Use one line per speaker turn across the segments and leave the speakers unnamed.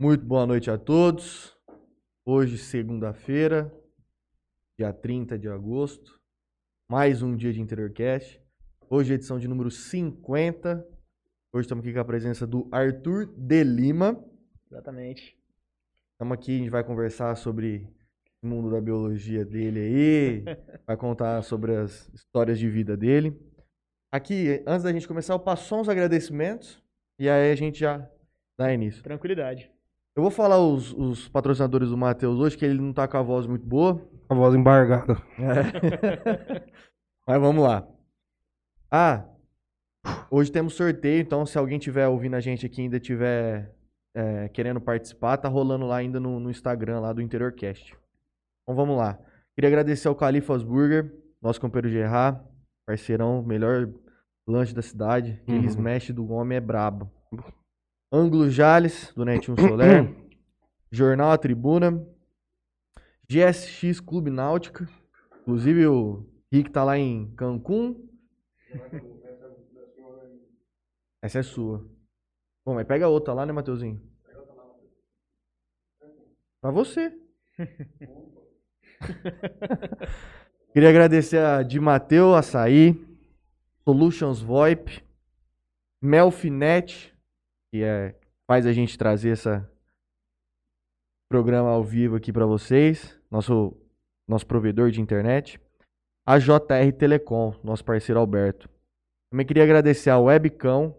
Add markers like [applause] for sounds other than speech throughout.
Muito boa noite a todos. Hoje, segunda-feira, dia 30 de agosto, mais um dia de Interiorcast. Hoje, edição de número 50. Hoje estamos aqui com a presença do Arthur de Lima.
Exatamente.
Estamos aqui, a gente vai conversar sobre o mundo da biologia dele aí, [laughs] vai contar sobre as histórias de vida dele. Aqui, antes da gente começar, eu passo só uns agradecimentos e aí a gente já dá início.
Tranquilidade.
Eu vou falar os, os patrocinadores do Matheus hoje, que ele não tá com a voz muito boa.
A voz embargada.
É. [laughs] Mas vamos lá. Ah, hoje temos sorteio, então se alguém tiver ouvindo a gente aqui e ainda tiver é, querendo participar, tá rolando lá ainda no, no Instagram lá do Interiorcast. Então vamos lá. Queria agradecer ao Califas Burger, nosso companheiro Gerard, parceirão, melhor lanche da cidade. Aquele
Uhum.
smash do homem é brabo. Ângulo Jales, do Netinho Soler. [clears throat] Jornal A Tribuna. GSX Clube Náutica. Inclusive o Rick tá lá em Cancún. Essa é sua. Bom, mas pega outra lá, né, Mateuzinho? Pra você. [laughs] Queria agradecer a Di Mateu Açaí, Solutions VoIP, Melfinet, que é, faz a gente trazer esse programa ao vivo aqui para vocês, nosso, nosso provedor de internet, a JR Telecom, nosso parceiro Alberto. Também queria agradecer a Webcão,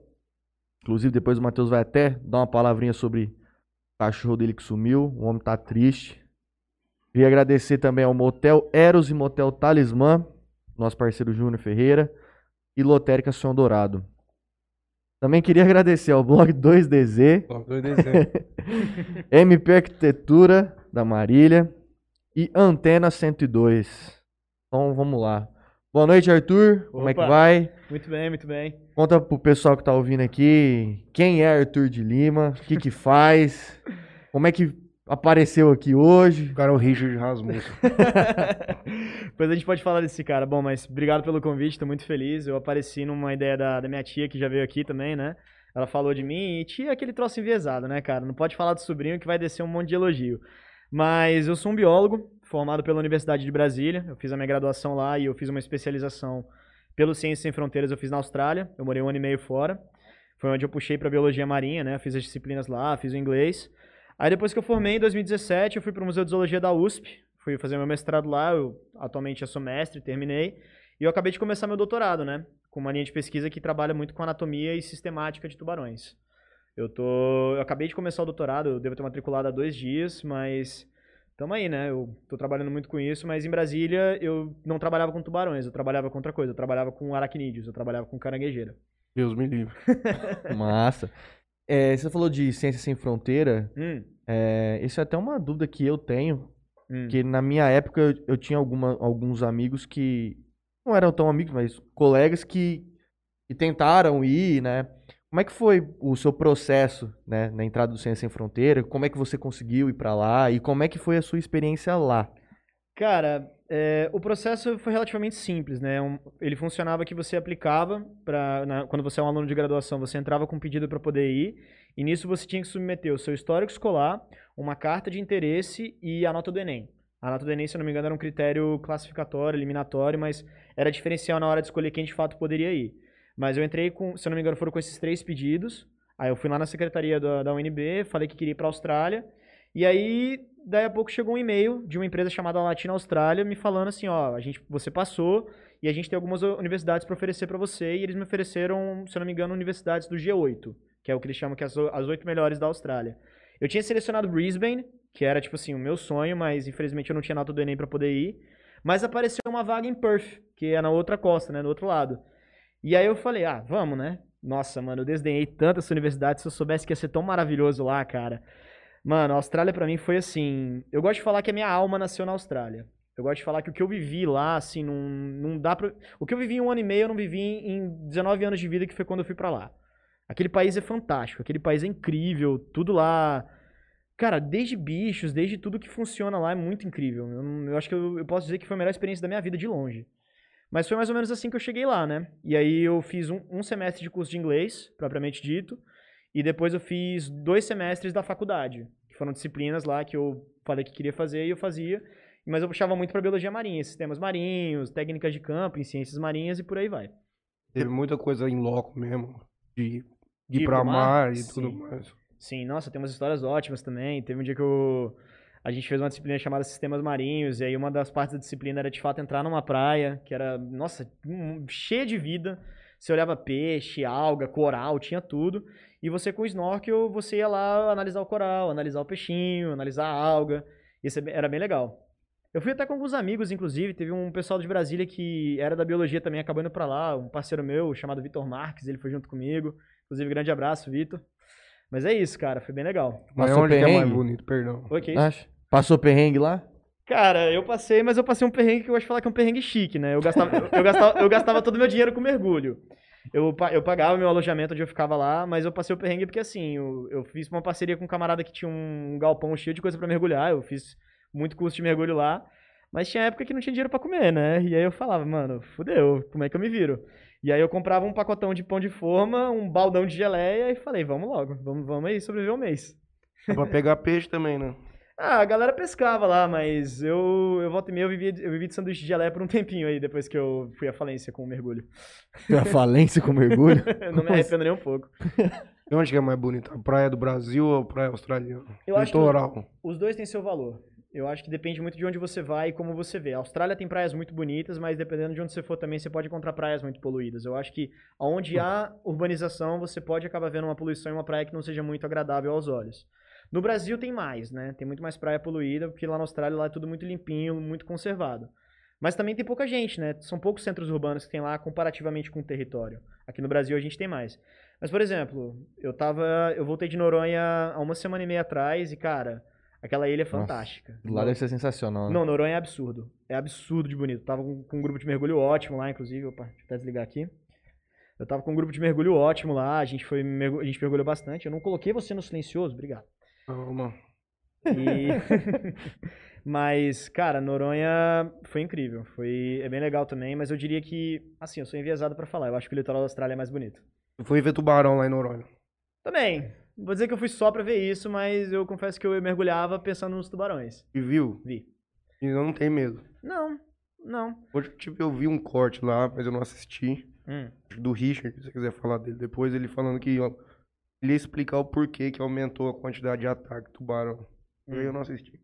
inclusive depois o Matheus vai até dar uma palavrinha sobre o cachorro dele que sumiu, o homem tá triste. Queria agradecer também ao Motel Eros e Motel Talismã, nosso parceiro Júnior Ferreira, e Lotérica Sonho Dourado. Também queria agradecer ao blog 2DZ,
Top dois desenhos. [laughs]
MP Arquitetura da Marília e Antena 102. Então vamos lá. Boa noite, Arthur. Como é que
Opa.
vai?
Muito bem, muito bem.
Conta pro pessoal que tá ouvindo aqui quem é Arthur de Lima, o que que faz, [laughs] como é que apareceu aqui hoje.
O cara é o Richard Rasmussen. [laughs]
Depois a gente pode falar desse cara. Bom, mas obrigado pelo convite, tô muito feliz. Eu apareci numa ideia da, da minha tia, que já veio aqui também, né? Ela falou de mim e tia é aquele troço enviesado, né, cara? Não pode falar do sobrinho que vai descer um monte de elogio. Mas eu sou um biólogo, formado pela Universidade de Brasília. Eu fiz a minha graduação lá e eu fiz uma especialização pelo Ciências Sem Fronteiras, eu fiz na Austrália. Eu morei um ano e meio fora. Foi onde eu puxei pra biologia marinha, né? Eu fiz as disciplinas lá, fiz o inglês. Aí depois que eu formei em 2017, eu fui para o Museu de Zoologia da USP, fui fazer meu mestrado lá, eu atualmente já sou mestre, terminei, e eu acabei de começar meu doutorado, né? Com uma linha de pesquisa que trabalha muito com anatomia e sistemática de tubarões. Eu tô, eu acabei de começar o doutorado, eu devo ter matriculado há dois dias, mas tamo aí, né? Eu tô trabalhando muito com isso, mas em Brasília eu não trabalhava com tubarões, eu trabalhava com outra coisa, eu trabalhava com aracnídeos, eu trabalhava com caranguejeira.
Deus me livre. [laughs]
Massa. É, você falou de Ciência Sem Fronteira.
Hum,
É, isso é até uma dúvida que eu tenho,
hum.
Porque na minha época eu, eu tinha alguma, alguns amigos que não eram tão amigos, mas colegas que, que tentaram ir, né? Como é que foi o seu processo, né, na entrada do Ciência Sem Fronteira? Como é que você conseguiu ir pra lá e como é que foi a sua experiência lá?
Cara, é, o processo foi relativamente simples, né? Um- ele funcionava que você aplicava para quando você é um aluno de graduação, você entrava com um pedido para poder ir, e nisso você tinha que submeter o seu histórico escolar, uma carta de interesse e a nota do Enem. A nota do Enem, se não me engano, era um critério classificatório, eliminatório, mas era diferencial na hora de escolher quem de fato poderia ir. Mas eu entrei com, se não me engano, foram com esses três pedidos. Aí eu fui lá na secretaria da, da UNB, falei que queria ir para a Austrália. E aí, daí a pouco chegou um e-mail de uma empresa chamada Latina Austrália me falando assim, ó, a gente, você passou e a gente tem algumas universidades para oferecer para você e eles me ofereceram, se eu não me engano, universidades do G8, que é o que eles chamam que é as as oito melhores da Austrália. Eu tinha selecionado Brisbane, que era tipo assim o meu sonho, mas infelizmente eu não tinha nota do Enem para poder ir. Mas apareceu uma vaga em Perth, que é na outra costa, né, do outro lado. E aí eu falei, ah, vamos, né? Nossa, mano, eu desdenhei tanto essa universidade, se eu soubesse que ia ser tão maravilhoso lá, cara. Mano, a Austrália pra mim foi assim. Eu gosto de falar que a minha alma nasceu na Austrália. Eu gosto de falar que o que eu vivi lá, assim, não, não dá pra. O que eu vivi em um ano e meio, eu não vivi em 19 anos de vida, que foi quando eu fui pra lá. Aquele país é fantástico, aquele país é incrível, tudo lá. Cara, desde bichos, desde tudo que funciona lá é muito incrível. Eu, eu acho que eu, eu posso dizer que foi a melhor experiência da minha vida de longe. Mas foi mais ou menos assim que eu cheguei lá, né? E aí eu fiz um, um semestre de curso de inglês, propriamente dito. E depois eu fiz dois semestres da faculdade, que foram disciplinas lá que eu falei que queria fazer e eu fazia. Mas eu puxava muito para biologia marinha, sistemas marinhos, técnicas de campo, em ciências marinhas e por aí vai.
Teve muita coisa em loco mesmo. De, de ir
pro mar?
mar e
Sim.
tudo mais.
Sim, nossa, tem umas histórias ótimas também. Teve um dia que eu, a gente fez uma disciplina chamada Sistemas Marinhos, e aí uma das partes da disciplina era de fato entrar numa praia, que era, nossa, cheia de vida. Você olhava peixe, alga, coral, tinha tudo. E você com o snorkel, você ia lá analisar o coral, analisar o peixinho, analisar a alga. Isso é era bem legal. Eu fui até com alguns amigos, inclusive. Teve um pessoal de Brasília que era da biologia também, acabou indo pra lá. Um parceiro meu chamado Vitor Marques, ele foi junto comigo. Inclusive, grande abraço, Vitor. Mas é isso, cara, foi bem legal.
Mas
Passou
onde que é mais
perrengue?
bonito, perdão?
Isso?
Acha? Passou perrengue lá?
Cara, eu passei, mas eu passei um perrengue que eu gosto de falar que é um perrengue chique, né? Eu gastava, eu, eu gastava, eu gastava todo o meu dinheiro com mergulho. Eu, eu pagava meu alojamento onde eu ficava lá, mas eu passei o perrengue porque, assim, eu, eu fiz uma parceria com um camarada que tinha um galpão cheio de coisa pra mergulhar. Eu fiz muito curso de mergulho lá, mas tinha época que não tinha dinheiro pra comer, né? E aí eu falava, mano, fudeu, como é que eu me viro? E aí eu comprava um pacotão de pão de forma, um baldão de geleia e falei, vamos logo, vamos, vamos aí sobreviver um mês.
Dá pra pegar peixe também, né?
Ah, a galera pescava lá, mas eu, eu volta e meia eu vivi, eu vivi de sanduíche de geleia por um [laughs] tempinho aí, depois que eu fui à falência com o mergulho.
A falência com mergulho? [laughs]
Não me arrependo nem um pouco. [laughs]
E onde que é mais bonito? A praia do Brasil ou a praia australiana?
Eu acho que
Litoral.
Os dois têm seu valor. Eu acho que depende muito de onde você vai e como você vê. A Austrália tem praias muito bonitas, mas dependendo de onde você for também, você pode encontrar praias muito poluídas. Eu acho que onde há urbanização, você pode acabar vendo uma poluição em uma praia que não seja muito agradável aos olhos. No Brasil tem mais, né? Tem muito mais praia poluída, porque lá na Austrália lá é tudo muito limpinho, muito conservado. Mas também tem pouca gente, né? São poucos centros urbanos que tem lá comparativamente com o território. Aqui no Brasil a gente tem mais. Mas, por exemplo, eu tava. Eu voltei de Noronha há uma semana e meia atrás e, cara, aquela ilha é
Nossa,
fantástica.
Lá deve ser sensacional. né?
Não, Noronha é absurdo. É absurdo de bonito. Tava com, com um grupo de mergulho ótimo lá, inclusive. Opa, deixa eu até desligar aqui. Eu tava com um grupo de mergulho ótimo lá, a gente foi a gente mergulhou bastante. Eu não coloquei você no silencioso, obrigado.
Calma. [laughs]
E... [laughs] mas, cara, Noronha foi incrível. Foi é bem legal também, mas eu diria que, assim, eu sou enviesado pra falar. Eu acho que o litoral da Austrália é mais bonito.
Eu fui ver tubarão lá em Noronha.
Também. Vou dizer que eu fui só pra ver isso, mas eu confesso que eu mergulhava pensando nos tubarões.
E viu?
Vi.
E não tem medo.
Não, não.
Hoje, tipo, eu vi um corte lá, mas eu não assisti.
Hum.
Do Richard, se você quiser falar dele depois, ele falando que ó, ele ia explicar o porquê que aumentou a quantidade de ataque de tubarão. Aí eu não assisti.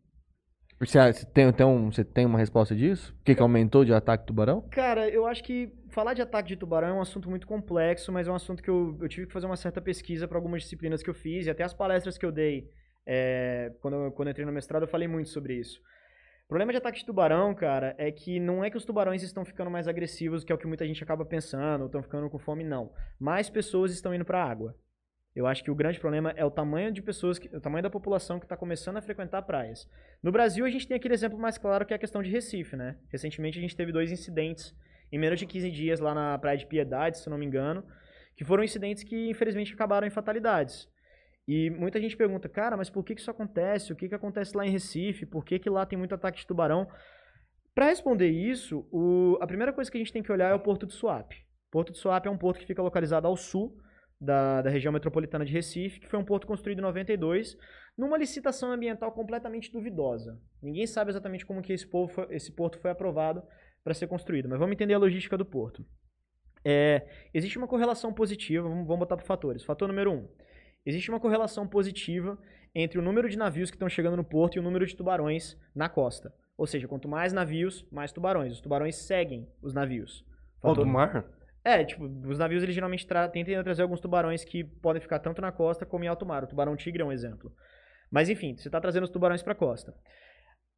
Você, você tem, tem um- você tem uma resposta disso? Por que, que aumentou de ataque tubarão?
Cara, eu acho que falar de ataque de tubarão é um assunto muito complexo, mas é um assunto que eu, eu tive que fazer uma certa pesquisa para algumas disciplinas que eu fiz e até as palestras que eu dei é, quando, eu, quando eu entrei no mestrado eu falei muito sobre isso. O problema de ataque de tubarão, cara, é que não é que os tubarões estão ficando mais agressivos, que é o que muita gente acaba pensando, ou estão ficando com fome, não. Mais pessoas estão indo para a água. Eu acho que o grande problema é o tamanho de pessoas, que, o tamanho da população que está começando a frequentar praias. No Brasil, a gente tem aquele exemplo mais claro que é a questão de Recife, né? Recentemente a gente teve dois incidentes em menos de 15 dias lá na Praia de Piedade, se não me engano, que foram incidentes que infelizmente acabaram em fatalidades. E muita gente pergunta, cara, mas por que, que isso acontece? O que, que acontece lá em Recife? Por que, que lá tem muito ataque de tubarão? Para responder isso, o- a primeira coisa que a gente tem que olhar é o Porto de Suape. Porto de Suape é um porto que fica localizado ao sul da, da região metropolitana de Recife, que foi um porto construído em 92, numa licitação ambiental completamente duvidosa. Ninguém sabe exatamente como que esse, povo foi- esse porto foi aprovado para ser construído, mas vamos entender a logística do porto. É, existe uma correlação positiva, vamos, vamos botar por fatores. Fator número um, existe uma correlação positiva entre o número de navios que estão chegando no porto e o número de tubarões na costa. Ou seja, quanto mais navios, mais tubarões. Os tubarões seguem os navios. Fator-
do mar?
É, tipo, os navios eles geralmente tra tentam trazer alguns tubarões que podem ficar tanto na costa como em alto mar. O tubarão tigre é um exemplo. Mas enfim, você está trazendo os tubarões para a costa.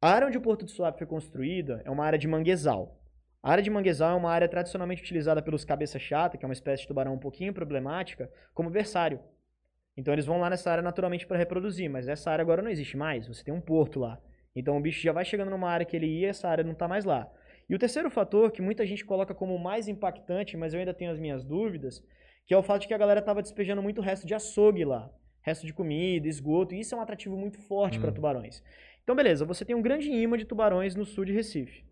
A área onde o Porto de Suape foi construída é uma área de manguezal. A área de manguezal é uma área tradicionalmente utilizada pelos cabeça chata, que é uma espécie de tubarão um pouquinho problemática, como berçário. Então eles vão lá nessa área naturalmente para reproduzir, mas essa área agora não existe mais. Você tem um porto lá. Então o bicho já vai chegando numa área que ele ia, essa área não está mais lá. E o terceiro fator, que muita gente coloca como mais impactante, mas eu ainda tenho as minhas dúvidas, que é o fato de que a galera estava despejando muito resto de açougue lá. Resto de comida, esgoto, e isso é um atrativo muito forte para
Hum.
tubarões. Então, beleza, você tem um grande imã de tubarões no sul de Recife.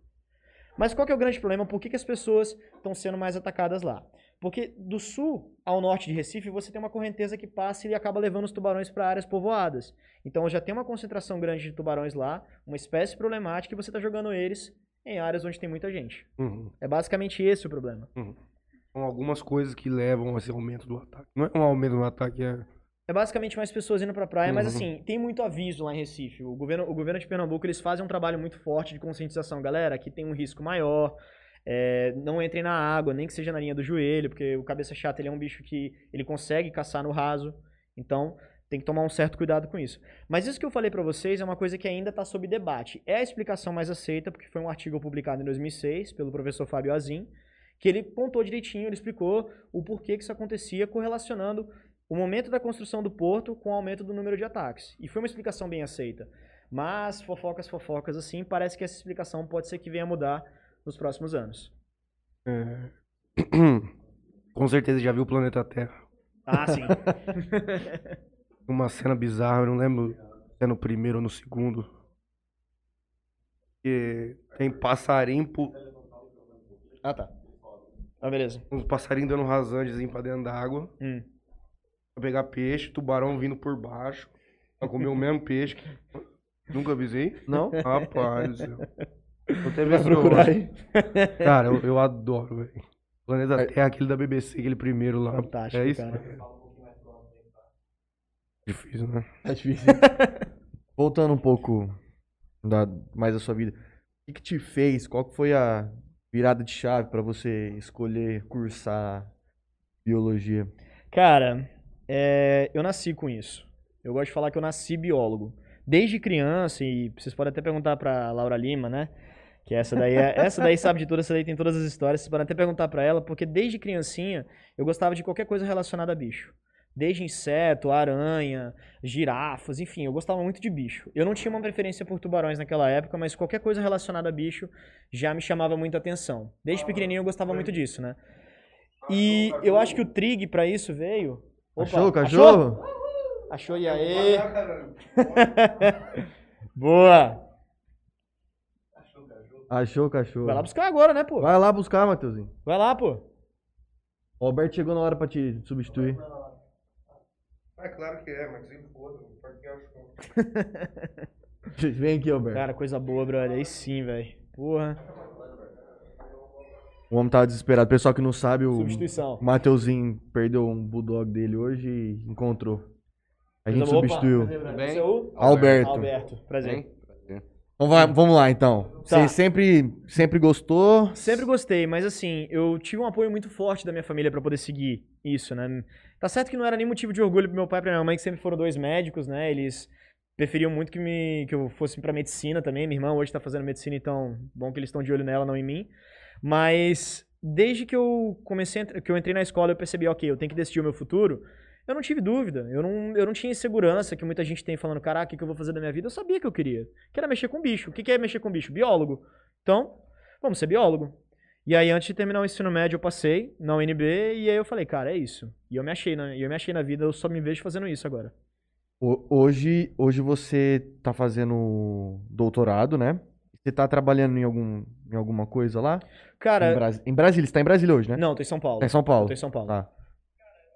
Mas qual que é o grande problema? Por que, que as pessoas estão sendo mais atacadas lá? Porque do sul ao norte de Recife você tem uma correnteza que passa e acaba levando os tubarões para áreas povoadas. Então já tem uma concentração grande de tubarões lá, uma espécie problemática e você está jogando eles em áreas onde tem muita gente.
Uhum.
É basicamente esse o problema.
São algumas coisas que levam a esse aumento do ataque. Não é um aumento do ataque, é.
É basicamente mais pessoas indo pra praia, mas
Uhum.
assim, tem muito aviso lá em Recife. O governo, o governo de Pernambuco, eles fazem um trabalho muito forte de conscientização. Galera, aqui tem um risco maior, é, não entrem na água, nem que seja na linha do joelho, porque o cabeça chata, ele é um bicho que ele consegue caçar no raso. Então, tem que tomar um certo cuidado com isso. Mas isso que eu falei pra vocês é uma coisa que ainda tá sob debate. É a explicação mais aceita, porque foi um artigo publicado em 2006 pelo professor Fábio Azim, que ele pontou direitinho, ele explicou o porquê que isso acontecia, correlacionando o momento da construção do porto com o aumento do número de ataques. E foi uma explicação bem aceita. Mas, fofocas, fofocas, assim, parece que essa explicação pode ser que venha a mudar nos próximos anos.
é... [clears throat] Com certeza já viu o planeta Terra.
Ah, sim. [laughs]
Uma cena bizarra, eu não lembro se é no primeiro ou no segundo. Que tem passarinho, pu-
ah, tá. Ah, beleza.
uns passarinhos dando rasantezinho pra dentro d'água.
Hum.
Pra pegar peixe, tubarão vindo por baixo. Pra comer o mesmo peixe. que- Nunca avisei?
Não?
Rapaz céu. Vou até ver eu
procurar aí.
Cara, eu, eu adoro, velho. Planeta Terra, aquele da BBC, aquele primeiro lá.
Fantástico,
é isso?
cara.
Difícil, né?
É difícil. [laughs] Voltando um pouco da, mais da sua vida. O que, que te fez? Qual que foi a virada de chave pra você escolher cursar biologia?
Cara, é, eu nasci com isso. Eu gosto de falar que eu nasci biólogo. Desde criança, e vocês podem até perguntar pra Laura Lima, né? Que essa daí, é, essa daí sabe de tudo, essa daí tem todas as histórias. Vocês podem até perguntar pra ela, porque desde criancinha eu gostava de qualquer coisa relacionada a bicho. Desde inseto, aranha, girafas, enfim, eu gostava muito de bicho. Eu não tinha uma preferência por tubarões naquela época, mas qualquer coisa relacionada a bicho já me chamava muita atenção. Desde pequenininho eu gostava muito disso, né? E eu acho que o trig pra isso veio. Opa,
Achou, cachorro?
Achou, e aí? [laughs] Boa!
Achou o cachorro.
Vai lá buscar agora, né, pô?
Vai lá buscar, Matheusinho.
Vai lá, pô.
O Alberto chegou na hora pra te substituir.
É claro que é, mas foda, porque eu acho [laughs]
Vem aqui, Alberto.
Cara, coisa boa, brother. Aí sim, velho. Porra.
O homem tava desesperado. Pessoal que não sabe, o
Substituição.
Matheusinho perdeu um bulldog dele hoje e encontrou. A gente
boa.
substituiu.
Opa, prazer.
Bem?
Seu?
Alberto.
Alberto. Prazer.
Bem? Prazer.
Então vai- vamos lá, então.
Tá.
Você sempre, sempre gostou?
Sempre gostei, mas assim, eu tive um apoio muito forte da minha família pra poder seguir isso, né? Tá certo que não era nem motivo de orgulho pro meu pai e pra minha mãe, que sempre foram dois médicos, né? Eles preferiam muito que, me, que eu fosse pra medicina também. Minha irmã hoje tá fazendo medicina, então bom que eles estão de olho nela, não em mim. Mas desde que eu comecei, que eu entrei na escola, eu percebi, ok, eu tenho que decidir o meu futuro. Eu não tive dúvida, eu não, eu não tinha insegurança que muita gente tem falando, caraca, o que que eu vou fazer da minha vida? Eu sabia que eu queria, que era mexer com bicho. O que que é mexer com bicho? Biólogo. Então, vamos ser biólogo. E aí, antes de terminar o ensino médio, eu passei na UNB e aí eu falei, cara, é isso. E eu me achei, na, eu me achei na vida, eu só me vejo fazendo isso agora.
Hoje, hoje você tá fazendo doutorado, né? Você tá trabalhando em, algum, em alguma coisa lá? em,
Cara,
Brasi- em Brasília, você tá em Brasília hoje, né?
não, tô em São Paulo.
Tá em São Paulo.
Tô em São Paulo.
Tá.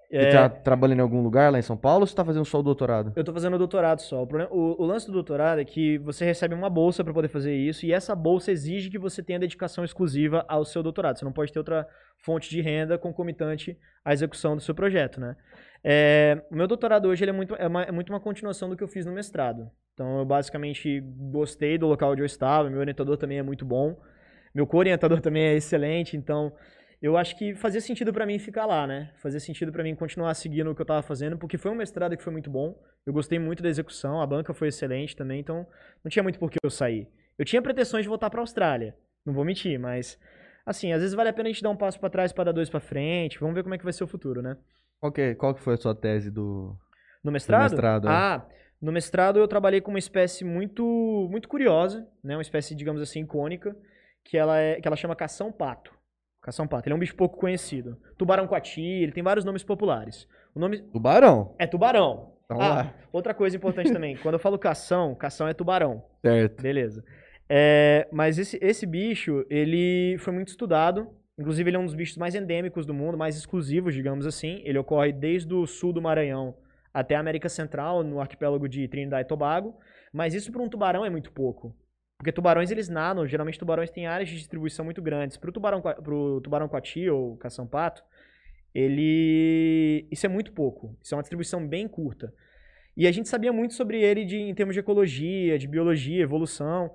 É,
Você tá trabalhando em algum lugar lá em São Paulo ou você tá fazendo só o doutorado?
Eu tô fazendo doutorado só. O, problema- o- o lance do doutorado é que você recebe uma bolsa pra poder fazer isso e essa bolsa exige que você tenha dedicação exclusiva ao seu doutorado. Você não pode ter outra fonte de renda concomitante à execução do seu projeto, né? É, o meu doutorado hoje ele é, muito, é, uma- é muito uma continuação do que eu fiz no mestrado. Então eu basicamente gostei do local onde eu estava, meu orientador também é muito bom, meu co-orientador [laughs] também é excelente, então eu acho que fazia sentido pra mim ficar lá, né? Fazia sentido pra mim continuar seguindo o que eu tava fazendo, porque foi um mestrado que foi muito bom. Eu gostei muito da execução, a banca foi excelente também, então não tinha muito por que eu sair. Eu tinha pretensões de voltar pra Austrália, não vou mentir, mas assim, às vezes vale a pena a gente dar um passo pra trás pra dar dois pra frente. Vamos ver como é que vai ser o futuro, né?
Qual que, qual que foi a sua tese do...
No mestrado?
mestrado, é.
Ah, no mestrado eu trabalhei com uma espécie muito muito curiosa, né? Uma espécie, digamos assim, icônica, que ela é que ela chama cação-pato. Cação-pato. Ele é um bicho pouco conhecido. Tubarão-coati, ele tem vários nomes populares. O nome
Tubarão?
é tubarão.
Então
Ah,
lá.
outra coisa importante também. Quando eu falo cação, cação é tubarão.
Certo.
Beleza. É, mas esse, esse bicho, ele foi muito estudado. Inclusive, ele é um dos bichos mais endêmicos do mundo, mais exclusivos, digamos assim. Ele ocorre desde o sul do Maranhão até a América Central, no arquipélago de Trinidad e Tobago. Mas isso para um tubarão é muito pouco. Porque tubarões, eles nadam. Geralmente, tubarões têm áreas de distribuição muito grandes. Para o tubarão, pro tubarão coati ou cação-pato, ele... Isso é muito pouco. Isso é uma distribuição bem curta. E a gente sabia muito sobre ele de, em termos de ecologia, de biologia, evolução.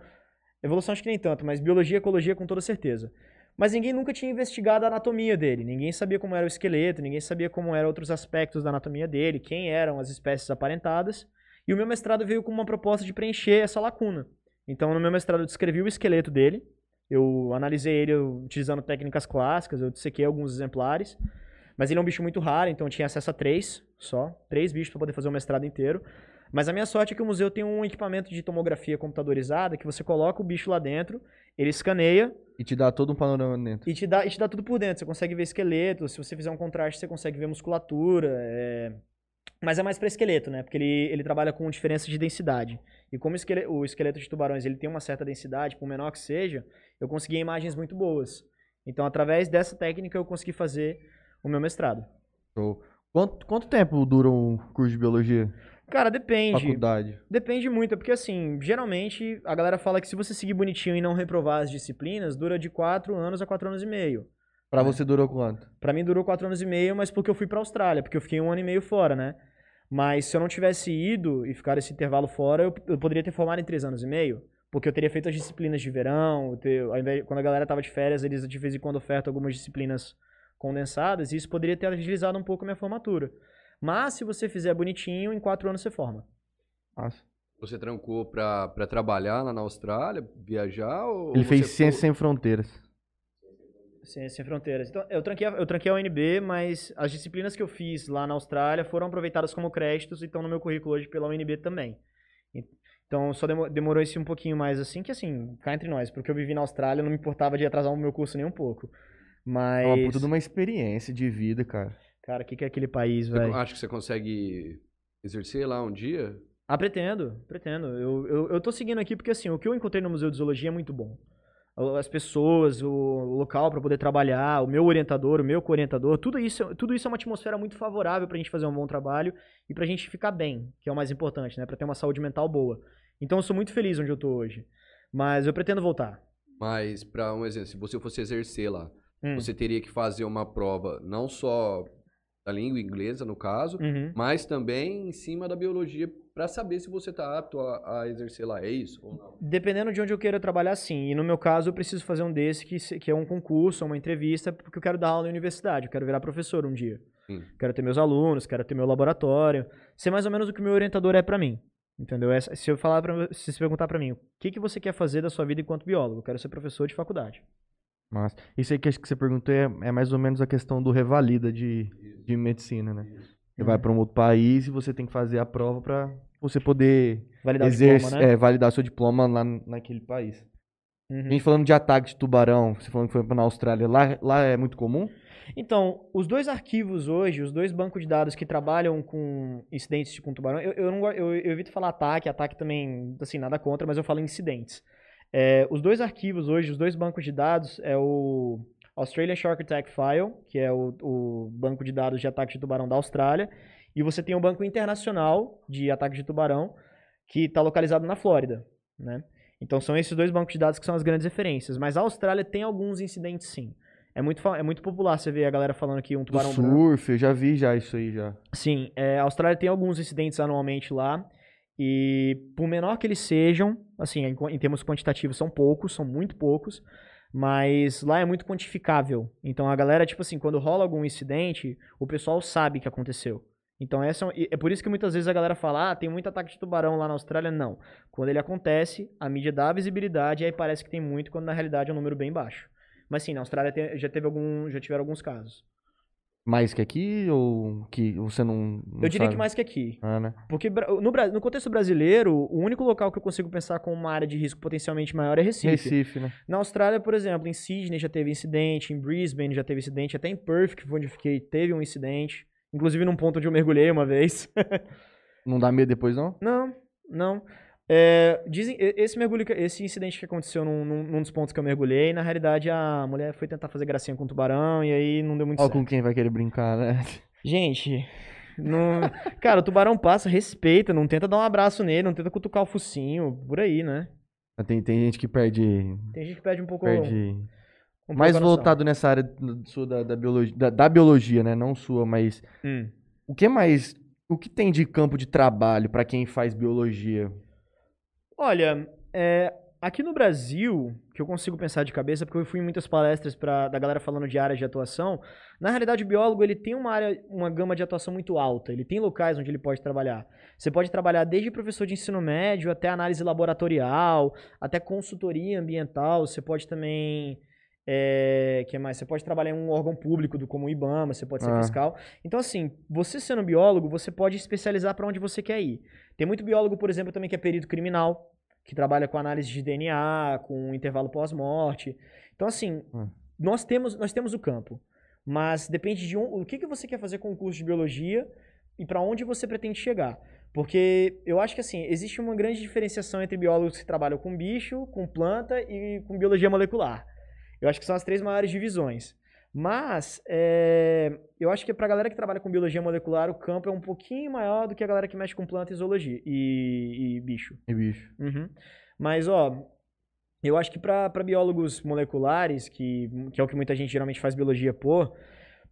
Evolução acho que nem tanto, mas biologia e ecologia com toda certeza. Mas ninguém nunca tinha investigado a anatomia dele. Ninguém sabia como era o esqueleto, ninguém sabia como eram outros aspectos da anatomia dele, quem eram as espécies aparentadas. E o meu mestrado veio com uma proposta de preencher essa lacuna. Então, no meu mestrado, eu descrevi o esqueleto dele, eu analisei ele utilizando técnicas clássicas, eu dissequei alguns exemplares. Mas ele é um bicho muito raro, então eu tinha acesso a três só. Três bichos para poder fazer o mestrado inteiro. Mas a minha sorte é que o museu tem um equipamento de tomografia computadorizada que você coloca o bicho lá dentro, ele escaneia.
E te dá todo um panorama dentro.
E te dá, e te dá tudo por dentro. Você consegue ver esqueleto, se você fizer um contraste, você consegue ver musculatura. É... Mas é mais para esqueleto, né? Porque ele, ele trabalha com diferença de densidade. E como o esqueleto, o esqueleto de tubarões ele tem uma certa densidade, por menor que seja, eu consegui imagens muito boas. Então, através dessa técnica, eu consegui fazer o meu mestrado.
Show. Quanto, quanto tempo dura um curso de biologia?
Cara, depende.
Faculdade.
Depende muito, porque assim, geralmente a galera fala que se você seguir bonitinho e não reprovar as disciplinas, dura de 4 anos a 4 anos e meio.
Pra é. você durou quanto?
Pra mim durou 4 anos e meio, mas porque eu fui pra Austrália, porque eu fiquei um ano e meio fora, né? Mas se eu não tivesse ido e ficar esse intervalo fora, eu, eu poderia ter formado em 3 anos e meio. Porque eu teria feito as disciplinas de verão, ter, quando a galera tava de férias, eles de vez em quando ofertam algumas disciplinas condensadas, e isso poderia ter agilizado um pouco a minha formatura. Mas se você fizer bonitinho, em quatro anos você forma.
Nossa. Você trancou para trabalhar lá na Austrália, viajar? Ou
Ele fez Ciência Sem Fronteiras.
Ciência Sem Fronteiras. Então, eu tranquei, eu tranquei a UNB, mas as disciplinas que eu fiz lá na Austrália foram aproveitadas como créditos e estão no meu currículo hoje pela UNB também. Então, só demorou esse um pouquinho mais assim, que assim, cá entre nós, porque eu vivi na Austrália, não me importava de atrasar o meu curso nem um pouco. Mas. É
uma puta de uma experiência de vida, cara.
Cara, o que, que é aquele país, velho?
Acho que você consegue exercer lá um dia?
Ah, pretendo, pretendo. Eu, eu, eu tô seguindo aqui porque, assim, o que eu encontrei no Museu de Zoologia é muito bom. As pessoas, o, local para poder trabalhar, o meu orientador, o meu co-orientador, tudo isso, tudo isso é uma atmosfera muito favorável pra gente fazer um bom trabalho e pra gente ficar bem, que é o mais importante, né? Pra ter uma saúde mental boa. Então eu sou muito feliz onde eu tô hoje. Mas eu pretendo voltar.
Mas, para um exemplo, se você fosse exercer lá, Hum. Você teria que fazer uma prova não só da língua inglesa, no caso, uhum. mas também em cima da biologia para saber se você está apto a, a, exercer lá. É isso ou não?
Dependendo de onde eu queira trabalhar, sim. E no meu caso, eu preciso fazer um desse que, que é um concurso, uma entrevista, porque eu quero dar aula na universidade, eu quero virar professor um dia. Sim. Quero ter meus alunos, quero ter meu laboratório. Ser mais ou menos o que o meu orientador é para mim. Entendeu? Se eu falar pra, se você perguntar para mim, o que, que você quer fazer da sua vida enquanto biólogo? Eu quero ser professor de faculdade.
Mas isso aí que acho que você perguntou é, é, mais ou menos a questão do revalida de, de medicina, né? Você vai para um outro país e você tem que fazer a prova para você poder
validar, exerce, diploma, né?
é, validar seu diploma lá naquele país. Uhum. A gente falando de ataque de tubarão, você falando que foi na Austrália, lá, lá é muito comum?
Então, os dois arquivos hoje, os dois bancos de dados que trabalham com incidentes com tubarão, eu, eu, não, eu, eu evito falar ataque, ataque também, assim, nada contra, mas eu falo incidentes. É, os dois arquivos hoje, os dois bancos de dados, é o Australian Shark Attack File, que é o, o banco de dados de ataque de tubarão da Austrália, e você tem o Banco Internacional de Ataque de Tubarão, que está localizado na Flórida, né? Então são esses dois bancos de dados que são as grandes referências. Mas a Austrália tem alguns incidentes sim. É muito, é muito popular você ver a galera falando que um tubarão
Do surf, branco. eu já vi já isso aí já.
Sim, é, a Austrália tem alguns incidentes anualmente lá. E por menor que eles sejam, assim, em, em termos quantitativos são poucos, são muito poucos, mas lá é muito quantificável. Então a galera, tipo assim, quando rola algum incidente, o pessoal sabe que aconteceu. Então essa é, é por isso que muitas vezes a galera fala, ah, tem muito ataque de tubarão lá na Austrália. Não. Quando ele acontece, a mídia dá visibilidade e aí parece que tem muito, quando na realidade é um número bem baixo. Mas sim, na Austrália já teve algum, já tiveram alguns casos.
Mais que aqui ou que você não, não
Eu diria
sabe?
que mais que aqui.
Ah, né?
Porque no, no contexto brasileiro, o único local que eu consigo pensar com uma área de risco potencialmente maior é Recife.
Recife, né?
Na Austrália, por exemplo, em Sydney já teve incidente, em Brisbane já teve incidente, até em Perth, que foi onde eu fiquei, teve um incidente. Inclusive num ponto onde eu mergulhei uma vez. [laughs]
não dá medo depois, não?
Não, não. É, dizem, esse mergulho, esse incidente que aconteceu num, num, dos pontos que eu mergulhei, na realidade a mulher foi tentar fazer gracinha com o tubarão e aí não deu muito
Ó,
certo.
com quem vai querer brincar, né? [laughs]
Gente, não... cara, o tubarão passa, respeita, não tenta dar um abraço nele, não tenta cutucar o focinho, por aí, né?
Tem, tem gente que perde.
Tem gente que perde um pouco.
Perde...
Um
mais voltado nessa área sua da, da, biologia, da, da, biologia, né? Não sua, mas. Hum. O que mais. O que tem de campo de trabalho para quem faz biologia?
Olha, é, aqui no Brasil, que eu consigo pensar de cabeça, porque eu fui em muitas palestras pra, da galera falando de áreas de atuação, na realidade o biólogo ele tem uma área, uma gama de atuação muito alta, ele tem locais onde ele pode trabalhar. Você pode trabalhar desde professor de ensino médio até análise laboratorial, até consultoria ambiental, você pode também... É, que mais? Você pode trabalhar em um órgão público, do, como o IBAMA, você pode ser ah. fiscal. Então, assim, você sendo biólogo, você pode especializar para onde você quer ir. Tem muito biólogo, por exemplo, também que é perito criminal, que trabalha com análise de DNA, com intervalo pós-morte. Então, assim, hum. nós, temos, nós temos o campo. Mas depende de um, o que, que você quer fazer com o curso de biologia e para onde você pretende chegar. Porque eu acho que, assim, existe uma grande diferenciação entre biólogos que trabalham com bicho, com planta e com biologia molecular. Eu acho que são as três maiores divisões. Mas, é, eu acho que para a galera que trabalha com biologia molecular, o campo é um pouquinho maior do que a galera que mexe com planta e zoologia e, e bicho.
E bicho.
Uhum. Mas, ó, eu acho que para biólogos moleculares, que, que é o que muita gente geralmente faz biologia por,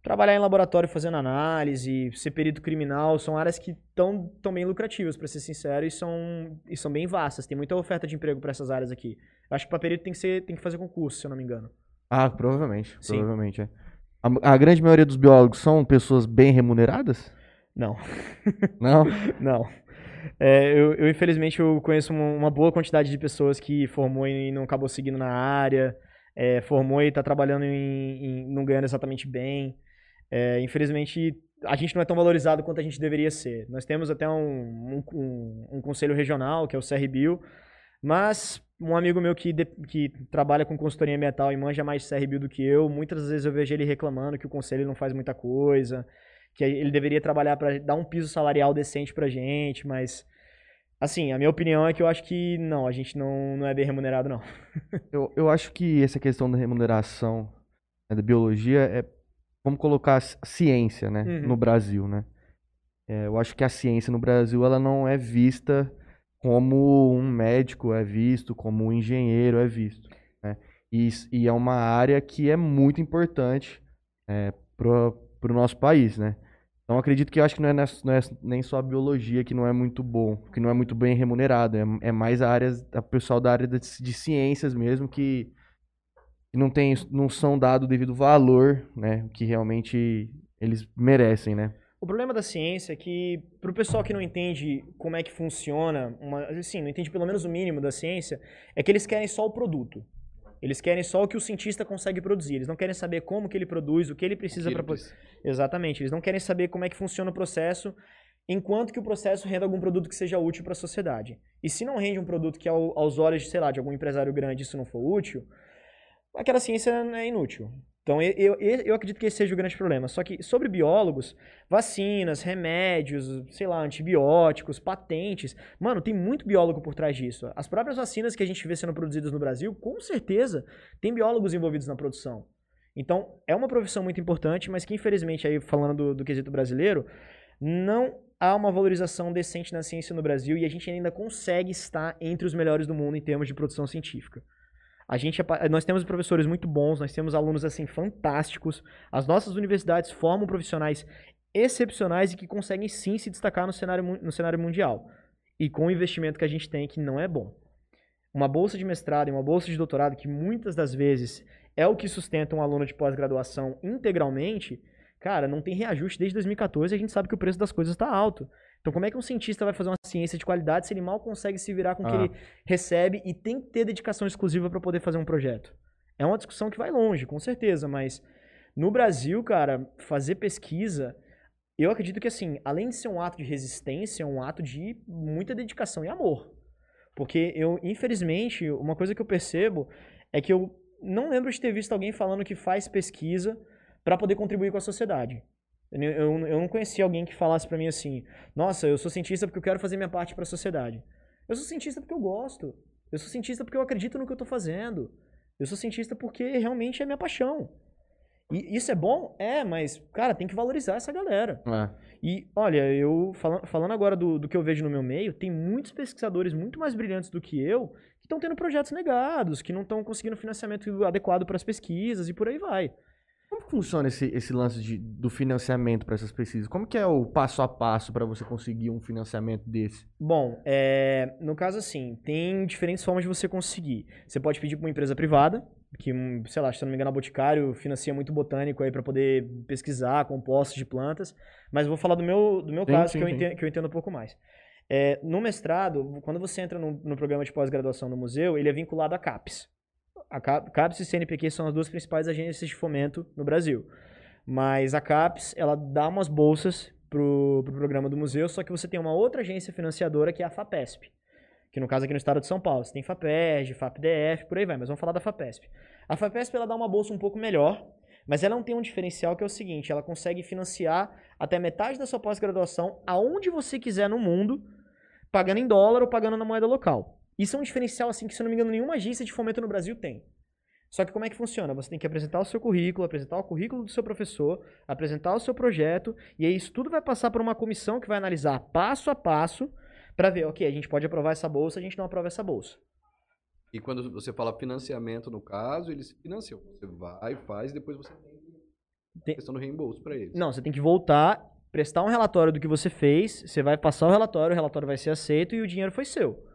trabalhar em laboratório fazendo análise, ser perito criminal, são áreas que estão tão bem lucrativas, para ser sincero, e são, e são bem vastas. Tem muita oferta de emprego para essas áreas aqui. Eu acho que para perito tem que, ser, tem que fazer concurso, se eu não me engano.
Ah, provavelmente. Sim. Provavelmente, é. A, a, grande maioria dos biólogos são pessoas bem remuneradas?
Não. [laughs]
Não?
não. É, eu, eu, infelizmente, eu conheço uma, boa quantidade de pessoas que formou e não acabou seguindo na área, é, formou e está trabalhando em, em, não ganhando exatamente bem. É, infelizmente, a gente não é tão valorizado quanto a gente deveria ser. Nós temos até um, um, um conselho regional, que é o CRBio, mas um amigo meu que, de, que trabalha com consultoria ambiental e manja mais CRBio do que eu, muitas vezes eu vejo ele reclamando que o conselho não faz muita coisa, que ele deveria trabalhar para dar um piso salarial decente pra gente, mas assim, a minha opinião é que eu acho que não, a gente não, não é bem remunerado não. [laughs]
eu, eu acho que essa questão da remuneração né, da biologia é, vamos colocar a ciência, né, uhum. no Brasil, né? É, eu acho que a ciência no Brasil ela não é vista como um médico é visto, como um engenheiro é visto. Né? E, e, é uma área que é muito importante é, para o nosso país, né? Então acredito que eu acho que não é, não é, nem só a biologia que não é muito bom, que não é muito bem remunerado, é, é mais a área, a pessoal da área de, de ciências mesmo que, que não tem, não são dado devido valor, né? Que realmente eles merecem, né?
O problema da ciência é que, para o pessoal que não entende como é que funciona, uma, assim, não entende pelo menos o mínimo da ciência, é que eles querem só o produto. Eles querem só o que o cientista consegue produzir. Eles não querem saber como que ele produz, o que ele precisa para... Exatamente. Eles não querem saber como é que funciona o processo, enquanto que o processo renda algum produto que seja útil para a sociedade. E se não rende um produto que ao, aos olhos, sei lá, de algum empresário grande isso não for útil, aquela ciência é inútil. Então, eu, eu, eu, acredito que esse seja o grande problema. Só que sobre biólogos, vacinas, remédios, sei lá, antibióticos, patentes. Mano, tem muito biólogo por trás disso. As próprias vacinas que a gente vê sendo produzidas no Brasil, com certeza, tem biólogos envolvidos na produção. Então, é uma profissão muito importante, mas que infelizmente, aí falando do, do quesito brasileiro, não há uma valorização decente na ciência no Brasil e a gente ainda consegue estar entre os melhores do mundo em termos de produção científica. A gente, é nós temos professores muito bons, nós temos alunos assim fantásticos. As nossas universidades formam profissionais excepcionais e que conseguem sim se destacar no cenário, no cenário mundial. E com o investimento que a gente tem, que não é bom. Uma bolsa de mestrado e uma bolsa de doutorado, que muitas das vezes é o que sustenta um aluno de pós-graduação integralmente, cara, não tem reajuste desde 2014 e a gente sabe que o preço das coisas está alto. Então, como é que um cientista vai fazer uma ciência de qualidade se ele mal consegue se virar com o ah. que ele recebe e tem que ter dedicação exclusiva para poder fazer um projeto? É uma discussão que vai longe, com certeza, mas no Brasil, cara, fazer pesquisa, eu acredito que, assim, além de ser um ato de resistência, é um ato de muita dedicação e amor. Porque eu, infelizmente, uma coisa que eu percebo é que eu não lembro de ter visto alguém falando que faz pesquisa para poder contribuir com a sociedade. Eu, eu, eu não conhecia alguém que falasse para mim assim: Nossa, eu sou cientista porque eu quero fazer minha parte para a sociedade. Eu sou cientista porque eu gosto. Eu sou cientista porque eu acredito no que eu tô fazendo. Eu sou cientista porque realmente é minha paixão. E isso é bom? É, mas, cara, tem que valorizar essa galera. É. E, olha, eu falando, falando agora do, do que eu vejo no meu meio, tem muitos pesquisadores muito mais brilhantes do que eu que estão tendo projetos negados, que não estão conseguindo financiamento adequado para as pesquisas e por aí vai.
Como funciona esse, esse lance de, do financiamento para essas pesquisas? Como que é o passo a passo para você conseguir um financiamento desse?
Bom, é, no caso assim, tem diferentes formas de você conseguir. Você pode pedir para uma empresa privada, que, sei lá, se eu não me engano, a Boticário financia muito botânico aí para poder pesquisar compostos de plantas. Mas vou falar do meu, do meu sim, caso, sim, que, eu entendo, que eu entendo um pouco mais. É, no mestrado, quando você entra no, no programa de pós-graduação no museu, ele é vinculado à CAPES. A CAPES e CNPq são as duas principais agências de fomento no Brasil. Mas a CAPES, ela dá umas bolsas pro, pro programa do museu, só que você tem uma outra agência financiadora que é a FAPESP que no caso aqui no estado de São Paulo, você tem FAPESG, FAPDF, por aí vai, mas vamos falar da FAPESP. A FAPESP ela dá uma bolsa um pouco melhor, mas ela não tem um diferencial que é o seguinte, ela consegue financiar até metade da sua pós-graduação aonde você quiser no mundo, pagando em dólar ou pagando na moeda local. Isso é um diferencial assim que, se eu não me engano, nenhuma agência de fomento no Brasil tem. Só que como é que funciona? Você tem que apresentar o seu currículo, apresentar o currículo do seu professor, apresentar o seu projeto, e aí isso tudo vai passar por uma comissão que vai analisar passo a passo para ver, ok, a gente pode aprovar essa bolsa, a gente não aprova essa bolsa.
E quando você fala financiamento, no caso, eles financiam. Você vai, faz, e depois você tem questão do reembolso para eles.
Não, você tem que voltar, prestar um relatório do que você fez, você vai passar o relatório, o relatório vai ser aceito e o dinheiro foi seu.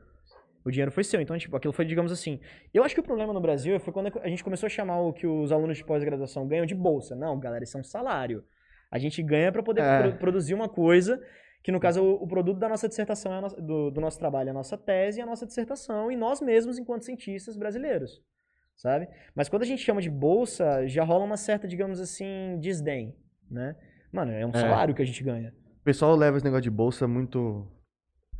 O dinheiro foi seu. Então, tipo, aquilo foi, digamos assim. Eu acho que o problema no Brasil foi quando a gente começou a chamar o que os alunos de pós-graduação ganham de bolsa. Não, galera, isso é um salário. A gente ganha para poder é. pro produzir uma coisa que no caso o, produto da nossa dissertação é nossa, do, do, nosso trabalho é a nossa tese e a nossa dissertação e nós mesmos enquanto cientistas brasileiros, sabe? Mas quando a gente chama de bolsa, já rola uma certa, digamos assim, desdém, né? Mano, é um é. salário que a gente ganha.
O pessoal leva esse negócio de bolsa muito...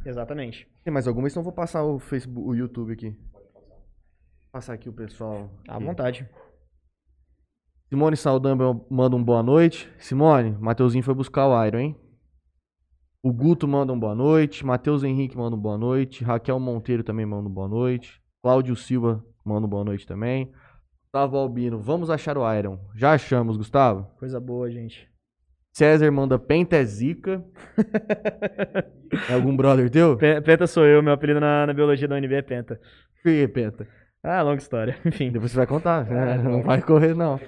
Exatamente.
Tem mais alguma? Então vou passar o Facebook, o YouTube aqui. Vou passar aqui o pessoal.
À vontade.
Simone Saldanha manda um boa noite. Simone, Mateuzinho foi buscar o Iron, hein? O Guto manda um boa noite. Matheus Henrique manda um boa noite. Raquel Monteiro também manda um boa noite. Cláudio Silva manda um boa noite também. Gustavo Albino, vamos achar o Iron. Já achamos, Gustavo?
Coisa boa, gente.
César manda Penta é zica. [laughs] é algum brother teu?
Penta sou eu, meu apelido na, na biologia da UNB é Penta.
Por que Penta?
Ah, longa história. [laughs] Enfim.
Depois você vai contar. É, não vai correr, não.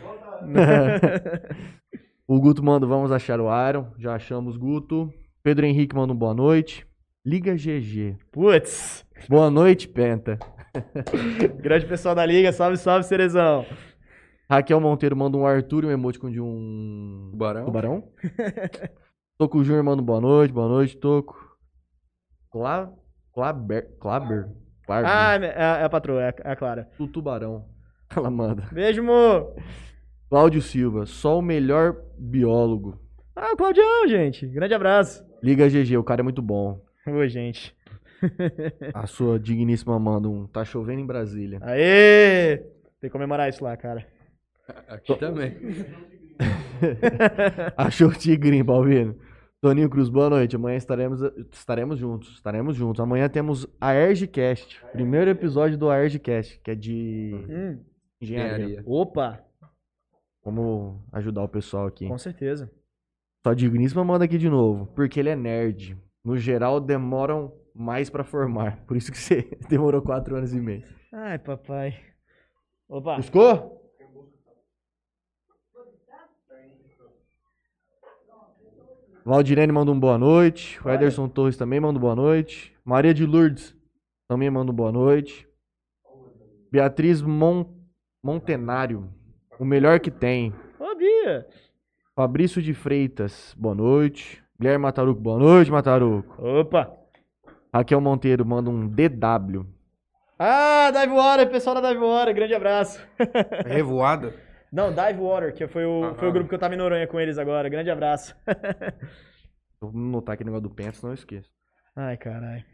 [laughs] o Guto manda, vamos achar o Iron. Já achamos, Guto. Pedro Henrique manda um boa noite. Liga GG.
Putz.
Boa noite, Penta.
Grande pessoal da Liga, salve, salve, Cerezão.
Raquel Monteiro manda um Arthur e um emoticon de um...
Tubarão.
Tubarão. [laughs] Toco Júnior manda um boa noite, boa noite, Toco. Cla... Claber... Claber?
Claber. Ah, é, é, é a patroa, é, é a Clara.
Do Tubarão. Ela manda.
Beijo, mo.
Cláudio Silva, só o melhor biólogo.
Ah, o Claudião, gente. Grande abraço.
Liga GG, o cara é muito bom.
Oi, gente.
A sua digníssima manda um Tá chovendo em Brasília.
Aê! Tem que comemorar isso lá, cara. [laughs]
Aqui também. [laughs]
Achou o tigrinho, Balvino. Toninho Cruz, boa noite. Amanhã estaremos, estaremos juntos. Estaremos juntos. Amanhã temos a ERGCast. Primeiro episódio do ERGCast, que é de hum. engenharia.
Opa!
Vamos ajudar o pessoal aqui.
Com certeza.
Só digníssima manda aqui de novo. Porque ele é nerd. No geral, demoram mais para formar. Por isso que você [laughs] demorou quatro anos e meio.
Ai, papai. Opa.
Buscou? Valdirene manda um boa noite. O Ederson Torres também manda um boa noite. Maria de Lourdes também manda um boa noite. Beatriz Mon Montenário. O melhor que tem.
Ô, Bia.
Fabrício de Freitas, boa noite. Guilherme Mataruco, boa noite, Mataruco.
Opa!
Raquel Monteiro manda um DW.
Ah, Dive Water, pessoal da Dive Water, grande abraço.
É revoada? [laughs]
Não, Dive Water, que foi o, foi o grupo que eu tava em Noronha com eles agora. Grande abraço. [laughs]
Vou notar aqui o negócio do Pence, não esqueço.
Ai, caralho.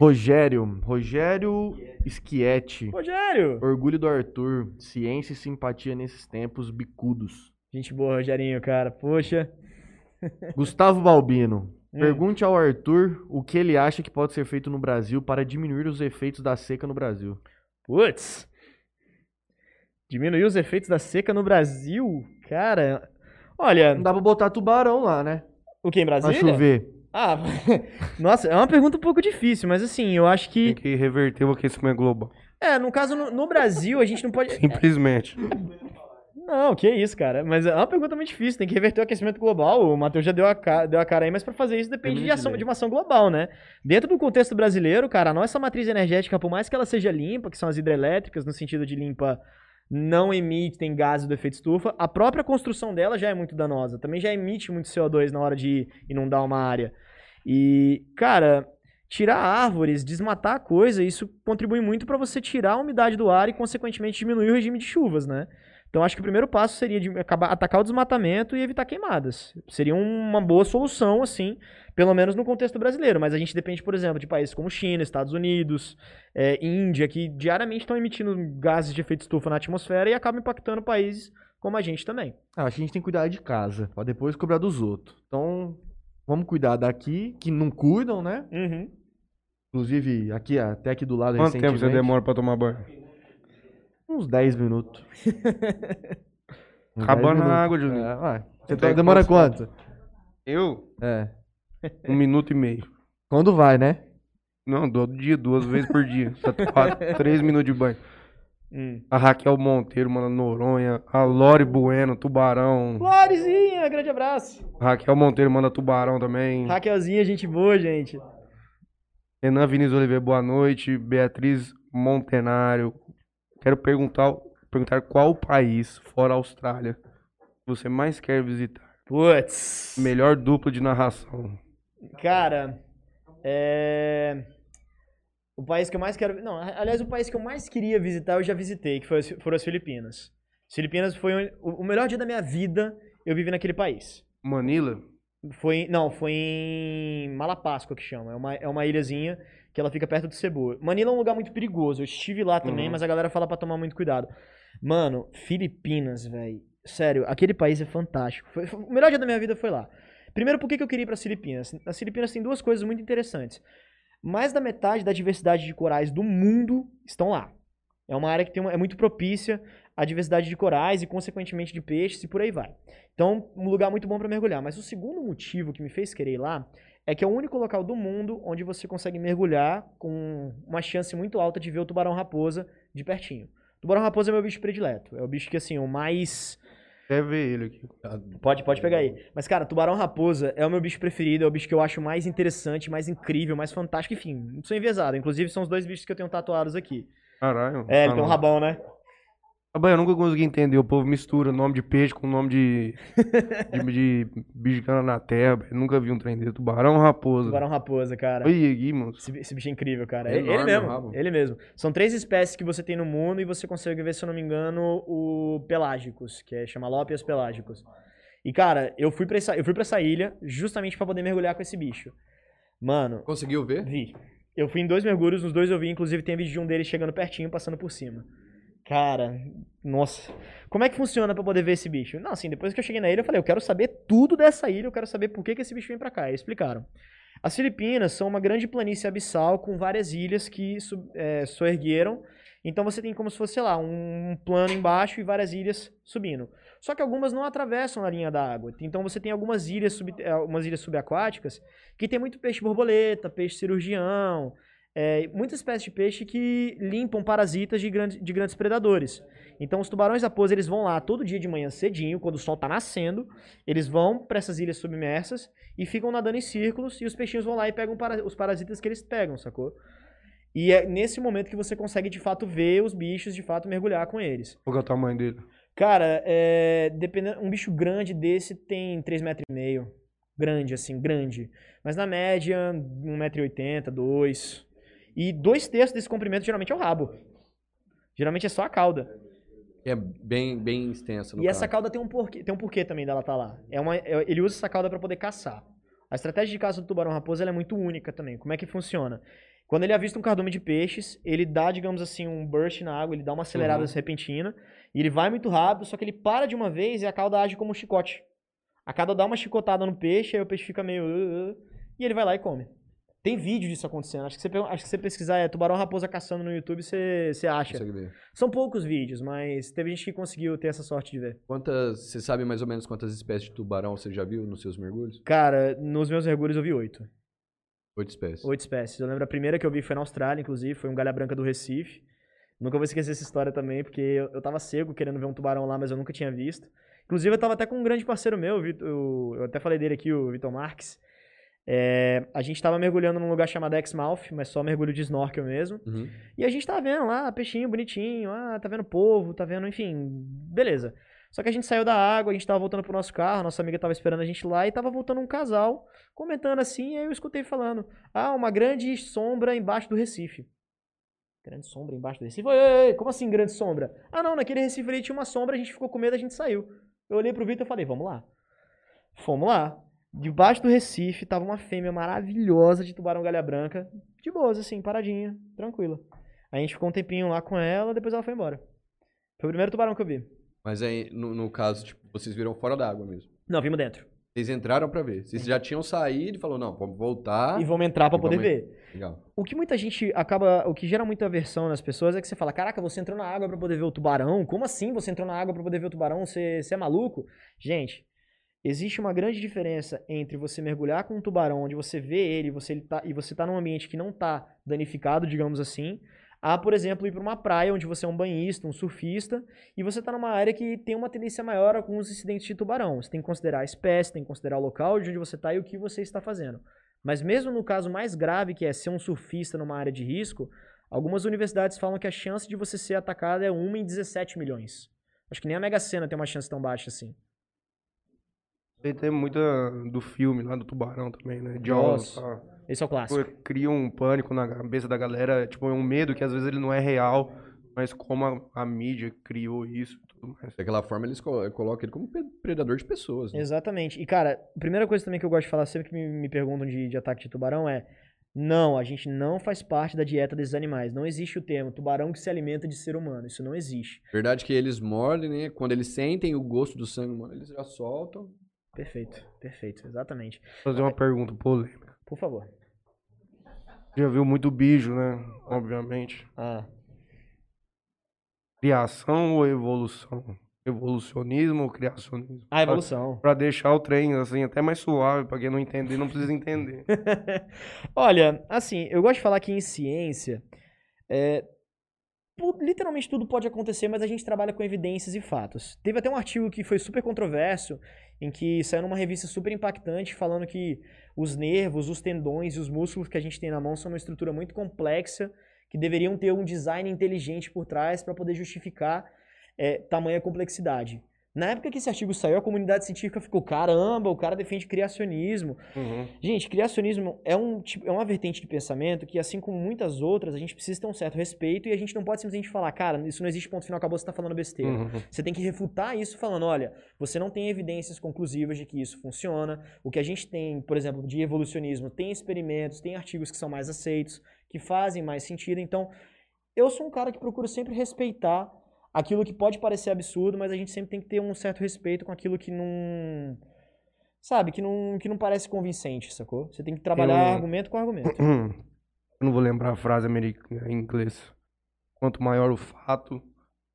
Rogério, Rogério Schietti.
Rogério!
Orgulho do Arthur, ciência e simpatia nesses tempos bicudos.
Gente boa, Rogerinho, cara. Poxa. [laughs]
Gustavo Balbino. Hum. Pergunte ao Arthur o que ele acha que pode ser feito no Brasil para diminuir os efeitos da seca no Brasil.
Putz! Diminuir os efeitos da seca no Brasil? Cara, olha.
Não dá pra botar tubarão lá, né?
O que, em Brasília?
Pra chover.
Ah, [laughs] nossa, é uma pergunta um pouco difícil, mas assim, eu acho que.
Tem que reverter o aquecimento global.
É, no caso, no, no Brasil, a gente não pode. [laughs]
Simplesmente.
Não, que isso, cara. Mas é uma pergunta muito difícil. Tem que reverter o aquecimento global. O Matheus já deu a, cara, deu a cara aí, mas para fazer isso depende de, ação, de uma ação global, né? Dentro do contexto brasileiro, cara, a nossa matriz energética, por mais que ela seja limpa, que são as hidrelétricas, no sentido de limpa não emitem gases do efeito estufa, a própria construção dela já é muito danosa. Também já emite muito CO2 na hora de inundar uma área. E, cara, tirar árvores, desmatar a coisa, isso contribui muito para você tirar a umidade do ar e, consequentemente, diminuir o regime de chuvas, né? Então acho que o primeiro passo seria de acabar, atacar o desmatamento e evitar queimadas. Seria uma boa solução, assim, pelo menos no contexto brasileiro. Mas a gente depende, por exemplo, de países como China, Estados Unidos, é, Índia, que diariamente estão emitindo gases de efeito estufa na atmosfera e acabam impactando países como a gente também.
Ah, acho que a gente tem que cuidar de casa, para depois cobrar dos outros. Então, vamos cuidar daqui, que não cuidam, né?
Uhum.
Inclusive, aqui, até aqui do lado
Quanto tempo você demora para tomar banho?
Uns 10 minutos. [laughs]
Acabando a água, Juninho. É,
Você tá, demora quanto?
Eu?
É. [laughs]
Um minuto e meio.
Quando vai, né?
Não, todo dia, duas vezes por dia. [laughs] Quatro, três minutos de banho. Hum. A Raquel Monteiro, mano, Noronha. A Lore Bueno, Tubarão.
Lorezinha, grande abraço.
Raquel Monteiro manda Tubarão também.
Raquelzinha, gente boa, gente.
Renan Vinícius Oliveira, boa noite. Beatriz Montenário, Quero perguntar, perguntar qual país, fora a Austrália, você mais quer visitar?
Putz.
Melhor dupla de narração.
Cara, é. O país que eu mais quero. Não, aliás, o país que eu mais queria visitar eu já visitei, que foi, foram as Filipinas. As Filipinas foi o melhor dia da minha vida, eu vivi naquele país.
Manila?
Foi, não, foi em Malapascua que chama. É uma, é uma ilhazinha que ela fica perto de Cebu. Manila é um lugar muito perigoso. Eu estive lá também, uhum. mas a galera fala para tomar muito cuidado. Mano, Filipinas, velho. Sério, aquele país é fantástico. Foi, foi, o melhor dia da minha vida foi lá. Primeiro, por que, que eu queria ir para as Filipinas? As Filipinas tem duas coisas muito interessantes. Mais da metade da diversidade de corais do mundo estão lá. É uma área que tem uma, é muito propícia à diversidade de corais e, consequentemente, de peixes e por aí vai. Então, um lugar muito bom para mergulhar. Mas o segundo motivo que me fez querer ir lá é que é o único local do mundo onde você consegue mergulhar com uma chance muito alta de ver o tubarão-raposa de pertinho. Tubarão-raposa é meu bicho predileto. É o bicho que, assim, o mais...
Quer ver ele aqui.
Pode, pode pegar aí. Mas, cara, tubarão-raposa é o meu bicho preferido, é o bicho que eu acho mais interessante, mais incrível, mais fantástico. Enfim, não sou enviesado. Inclusive, são os dois bichos que eu tenho tatuados aqui.
Caralho.
É, ele tem um rabão, né?
Eu nunca consegui entender. O povo mistura nome de peixe com nome de, de, [laughs] de bicho que anda na terra. Eu nunca vi um trem desse. Tubarão raposa.
Tubarão raposa, cara.
Olha aqui, mano.
Esse, esse, bicho é incrível, cara. É ele, ele mesmo. Ele mesmo. São três espécies que você tem no mundo e você consegue ver, se eu não me engano, o pelágicos, que é chama Lópias pelágicos. E, cara, eu fui, pra essa, eu fui pra essa ilha justamente para poder mergulhar com esse bicho. Mano.
Conseguiu ver?
Vi. Eu fui em dois mergulhos, nos dois eu vi, inclusive tem vídeo de um deles chegando pertinho, passando por cima. Cara, nossa. Como é que funciona para poder ver esse bicho? Não, assim, depois que eu cheguei na ilha, eu falei, eu quero saber tudo dessa ilha, eu quero saber por que, que esse bicho vem para cá. E explicaram. As Filipinas são uma grande planície abissal com várias ilhas que é, soergueram. Então você tem como se fosse, sei lá, um plano embaixo e várias ilhas subindo. Só que algumas não atravessam a linha da água. Então você tem algumas ilhas, sub, algumas ilhas subaquáticas que tem muito peixe borboleta, peixe cirurgião, é, muitas espécies de peixe que limpam parasitas de, grande, de grandes predadores. Então, os tubarões raposa eles vão lá todo dia de manhã cedinho, quando o sol está nascendo, eles vão para essas ilhas submersas e ficam nadando em círculos e os peixinhos vão lá e pegam para, os parasitas que eles pegam, sacou? E é nesse momento que você consegue de fato ver os bichos, de fato mergulhar com eles.
Qual é o tamanho dele?
Cara, é, dependendo, um bicho grande desse tem 3,5 metros e meio. Grande, assim, grande. Mas na média, 1,80m, 2 e dois terços desse comprimento geralmente é o rabo. Geralmente é só a cauda.
É bem, bem extensa.
e caso. essa cauda tem um porquê, tem um porquê também dela estar tá lá. É uma, é, ele usa essa cauda para poder caçar. A estratégia de caça do tubarão-raposa é muito única também. Como é que funciona? Quando ele avista um cardume de peixes, ele dá, digamos assim, um burst na água, ele dá uma acelerada uhum. repentina, e ele vai muito rápido, só que ele para de uma vez e a cauda age como um chicote. A cauda dá uma chicotada no peixe, aí o peixe fica meio... Uh, uh, e ele vai lá e come. Tem vídeo disso acontecendo. Acho que você, acho que você pesquisar é tubarão raposa caçando no YouTube, você, você acha.
Consegue ver.
São poucos vídeos, mas teve gente que conseguiu ter essa sorte de ver.
Quantas. Você sabe mais ou menos quantas espécies de tubarão você já viu nos seus mergulhos?
Cara, nos meus mergulhos eu vi oito.
Oito espécies.
Oito espécies. Eu lembro a primeira que eu vi foi na Austrália, inclusive, foi um galha branca do Recife. Nunca vou esquecer essa história também, porque eu, eu tava cego querendo ver um tubarão lá, mas eu nunca tinha visto. Inclusive, eu tava até com um grande parceiro meu, o, eu até falei dele aqui, o Vitor Marques. É, a gente tava mergulhando num lugar chamado Exmouth, mas só mergulho de snorkel mesmo.
Uhum.
E a gente tava vendo lá, peixinho bonitinho, ah, tá vendo povo, tá vendo, enfim, beleza. Só que a gente saiu da água, a gente tava voltando pro nosso carro, nossa amiga tava esperando a gente lá e tava voltando um casal, comentando assim, e aí eu escutei falando: Ah, uma grande sombra embaixo do Recife. Grande sombra embaixo do Recife? Oi, oi, oi, como assim grande sombra? Ah, não, naquele Recife ali tinha uma sombra, a gente ficou com medo, a gente saiu. Eu olhei pro Vitor e falei: Vamos lá. Fomos lá. Debaixo do Recife tava uma fêmea maravilhosa de tubarão galha branca, de boas, assim, paradinha, tranquila. A gente ficou um tempinho lá com ela, depois ela foi embora. Foi o primeiro tubarão que eu vi.
Mas aí, no, no caso, tipo, vocês viram fora da água mesmo?
Não, vimos dentro.
Vocês entraram pra ver. Vocês já tinham saído e falou, não, vamos voltar.
E vamos entrar pra
E
poder
vamos-
ver.
Legal.
O que muita gente acaba. O que gera muita aversão nas pessoas é que você fala: Caraca, você entrou na água pra poder ver o tubarão? Como assim você entrou na água pra poder ver o tubarão? Você, você é maluco? Gente, existe uma grande diferença entre você mergulhar com um tubarão, onde você vê ele você, ele tá, e você tá num ambiente que não tá danificado, digamos assim, a, por exemplo, ir pra uma praia onde você é um banhista, um surfista, e você tá numa área que tem uma tendência maior a alguns incidentes de tubarão. Você tem que considerar a espécie, tem que considerar o local de onde você tá e o que você está fazendo. Mas mesmo no caso mais grave, que é ser um surfista numa área de risco, algumas universidades falam que a chance de você ser atacado é 1 em 17 milhões. Acho que nem a Mega Sena tem uma chance tão baixa assim.
Tem, tem muita do filme lá do Tubarão também, né? Jaws. Tá?
Esse é o clássico.
Cria um pânico na cabeça da galera, tipo, é um medo que às vezes ele não é real, mas como a, a mídia criou isso e tudo mais.
Daquela forma, eles colo- colocam ele como predador de pessoas. Né?
Exatamente. E, cara, a primeira coisa também que eu gosto de falar sempre que me, me perguntam de, de ataque de tubarão é: não, a gente não faz parte da dieta desses animais. Não existe o termo tubarão que se alimenta de ser humano. Isso não existe.
Verdade que eles mordem, né? Quando eles sentem o gosto do sangue humano, eles já soltam.
Perfeito, perfeito, exatamente.
Vou fazer uma pergunta polêmica.
Por favor.
Já viu muito bicho, né? Obviamente.
Ah.
Criação ou evolução? Evolucionismo ou criacionismo?
A evolução.
Pra deixar o trem, assim, até mais suave, pra quem não entender, não precisa entender. [laughs]
Olha, assim, eu gosto de falar que em ciência, é, pu- literalmente tudo pode acontecer, mas a gente trabalha com evidências e fatos. Teve até um artigo que foi super controverso, em que saiu numa revista super impactante, falando que os nervos, os tendões e os músculos que a gente tem na mão são uma estrutura muito complexa, que deveriam ter um design inteligente por trás para poder justificar é, tamanha complexidade. Na época que esse artigo saiu, a comunidade científica ficou, caramba, o cara defende criacionismo.
Uhum.
Gente, criacionismo é, um, tipo- é uma vertente de pensamento que, assim como muitas outras, a gente precisa ter um certo respeito e a gente não pode simplesmente falar, cara, isso não existe ponto final, acabou, você tá falando besteira.
Uhum.
Você tem que refutar isso falando, olha, você não tem evidências conclusivas de que isso funciona. O que a gente tem, por exemplo, de evolucionismo, tem experimentos, tem artigos que são mais aceitos, que fazem mais sentido. Então, eu sou um cara que procura sempre respeitar aquilo que pode parecer absurdo, mas a gente sempre tem que ter um certo respeito com aquilo que não. Sabe, que não, que não parece convincente, sacou? Você tem que trabalhar
Eu-
argumento com argumento. [clears throat]
Eu não vou lembrar a frase americana em inglês. Quanto maior o fato,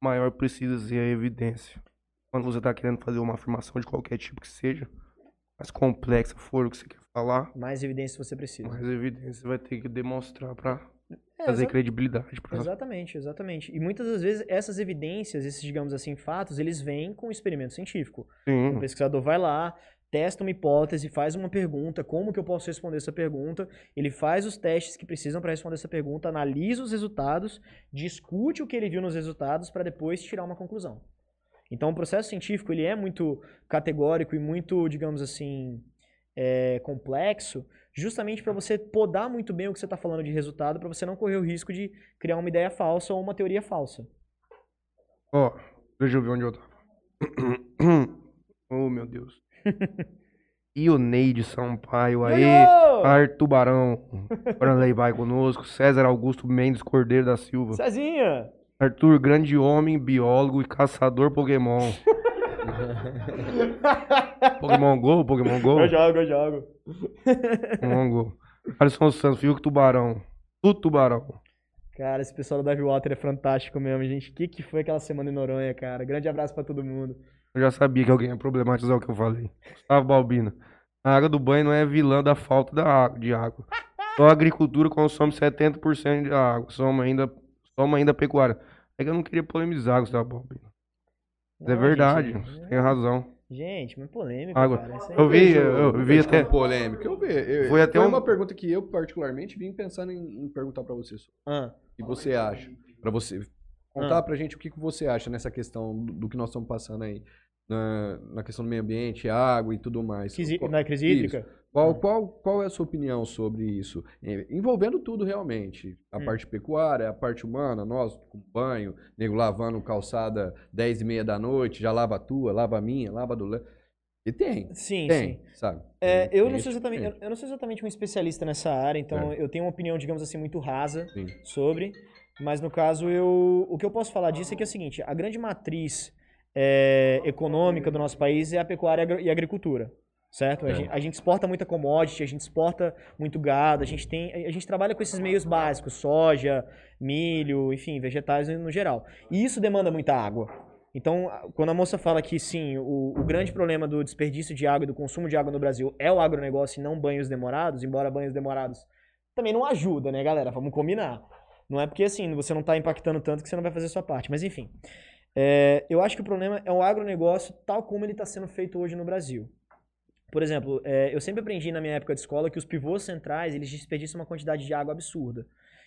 maior precisa ser a evidência. Quando você está querendo fazer uma afirmação de qualquer tipo que seja, mais complexa for o que você quer falar,
Mais evidência você precisa.
mais evidência você vai ter que demonstrar para
É,
fazer
exa-
credibilidade. Pra...
Exatamente, exatamente. E muitas das vezes essas evidências, esses, digamos assim, fatos, eles vêm com experimento científico. O
Sim.
pesquisador vai lá, testa uma hipótese, faz uma pergunta, como que eu posso responder essa pergunta? Ele faz os testes que precisam para responder essa pergunta, analisa os resultados, discute o que ele viu nos resultados para depois tirar uma conclusão. Então, o processo científico ele é muito categórico e muito, digamos assim, é, complexo, justamente para você podar muito bem o que você está falando de resultado, para você não correr o risco de criar uma ideia falsa ou uma teoria falsa.
Ó, deixa eu ver onde eu tava. [coughs] oh, meu Deus. [laughs] E o Neide Sampaio aí,
Yo-yo!
Ar Tubarão, Franley vai conosco, César Augusto Mendes Cordeiro da Silva,
Cezinha!
Arthur, grande homem, biólogo e caçador Pokémon. [laughs] Pokémon Go, Pokémon Go.
Eu jogo, eu jogo.
Pokémon Go. Alisson Santos, Fiuk Tubarão. Tudo Tubarão.
Cara, esse pessoal do Dive Water é fantástico mesmo, gente. O que, que foi aquela semana em Noronha, cara? Grande abraço pra todo mundo.
Eu já sabia que alguém ia problematizar o que eu falei. Gustavo Balbino. A água do banho não é vilã da falta da água, de água. Só a agricultura consome 70% de água. Soma ainda, soma ainda a pecuária. É que eu não queria polemizar, Gustavo Balbino. Mas é
Não,
verdade,
gente,
você tem razão.
Gente, mas polêmico,
Água.
cara. Isso aí
Eu vi,
vejo-
eu, eu vi
vejo
até.
polêmica. Eu vi. Eu,
Foi até um-
uma pergunta que eu, particularmente, vim pensando em, em perguntar pra você.
Ah,
O que você acha? Pra você contar pra gente o que, que você acha nessa questão do, do que nós estamos passando aí. Na, na questão do meio ambiente, água e tudo mais.
quisi-
Qual-
na crise
Isso.
hídrica?
Qual, qual, qual é a sua opinião sobre isso? Eh, Envolvendo tudo realmente. A
Hum.
parte pecuária, a parte humana, nós com banho, nego lavando calçada 10 e meia da noite, já lava a tua, lava a minha, lava a do... E tem,
Sim,
tem,
sim.
sabe?
É,
Tem
eu, não sou exatamente, eu, eu não sou exatamente um especialista nessa área, então eu tenho uma opinião, digamos assim, muito rasa
Sim.
sobre. Mas no caso, eu, o que eu posso falar disso é que é o seguinte: a grande matriz é, econômica do nosso país é a pecuária e a agricultura. Certo? A,
É.
gente, a gente exporta muita commodity, a gente exporta muito gado, a gente tem. A gente trabalha com esses meios básicos, soja, milho, enfim, vegetais no geral. E isso demanda muita água. Então, a- quando a moça fala que sim, o, o grande problema do desperdício de água e do consumo de água no Brasil é o agronegócio e não banhos demorados, embora banhos demorados também não ajuda, né, galera? Vamos combinar. Não é porque assim, você não está impactando tanto que você não vai fazer a sua parte. Mas enfim. É, eu acho que o problema é o agronegócio tal como ele está sendo feito hoje no Brasil. Por exemplo, é, eu sempre aprendi na minha época de escola que os pivôs centrais eles desperdiçam uma quantidade de água absurda.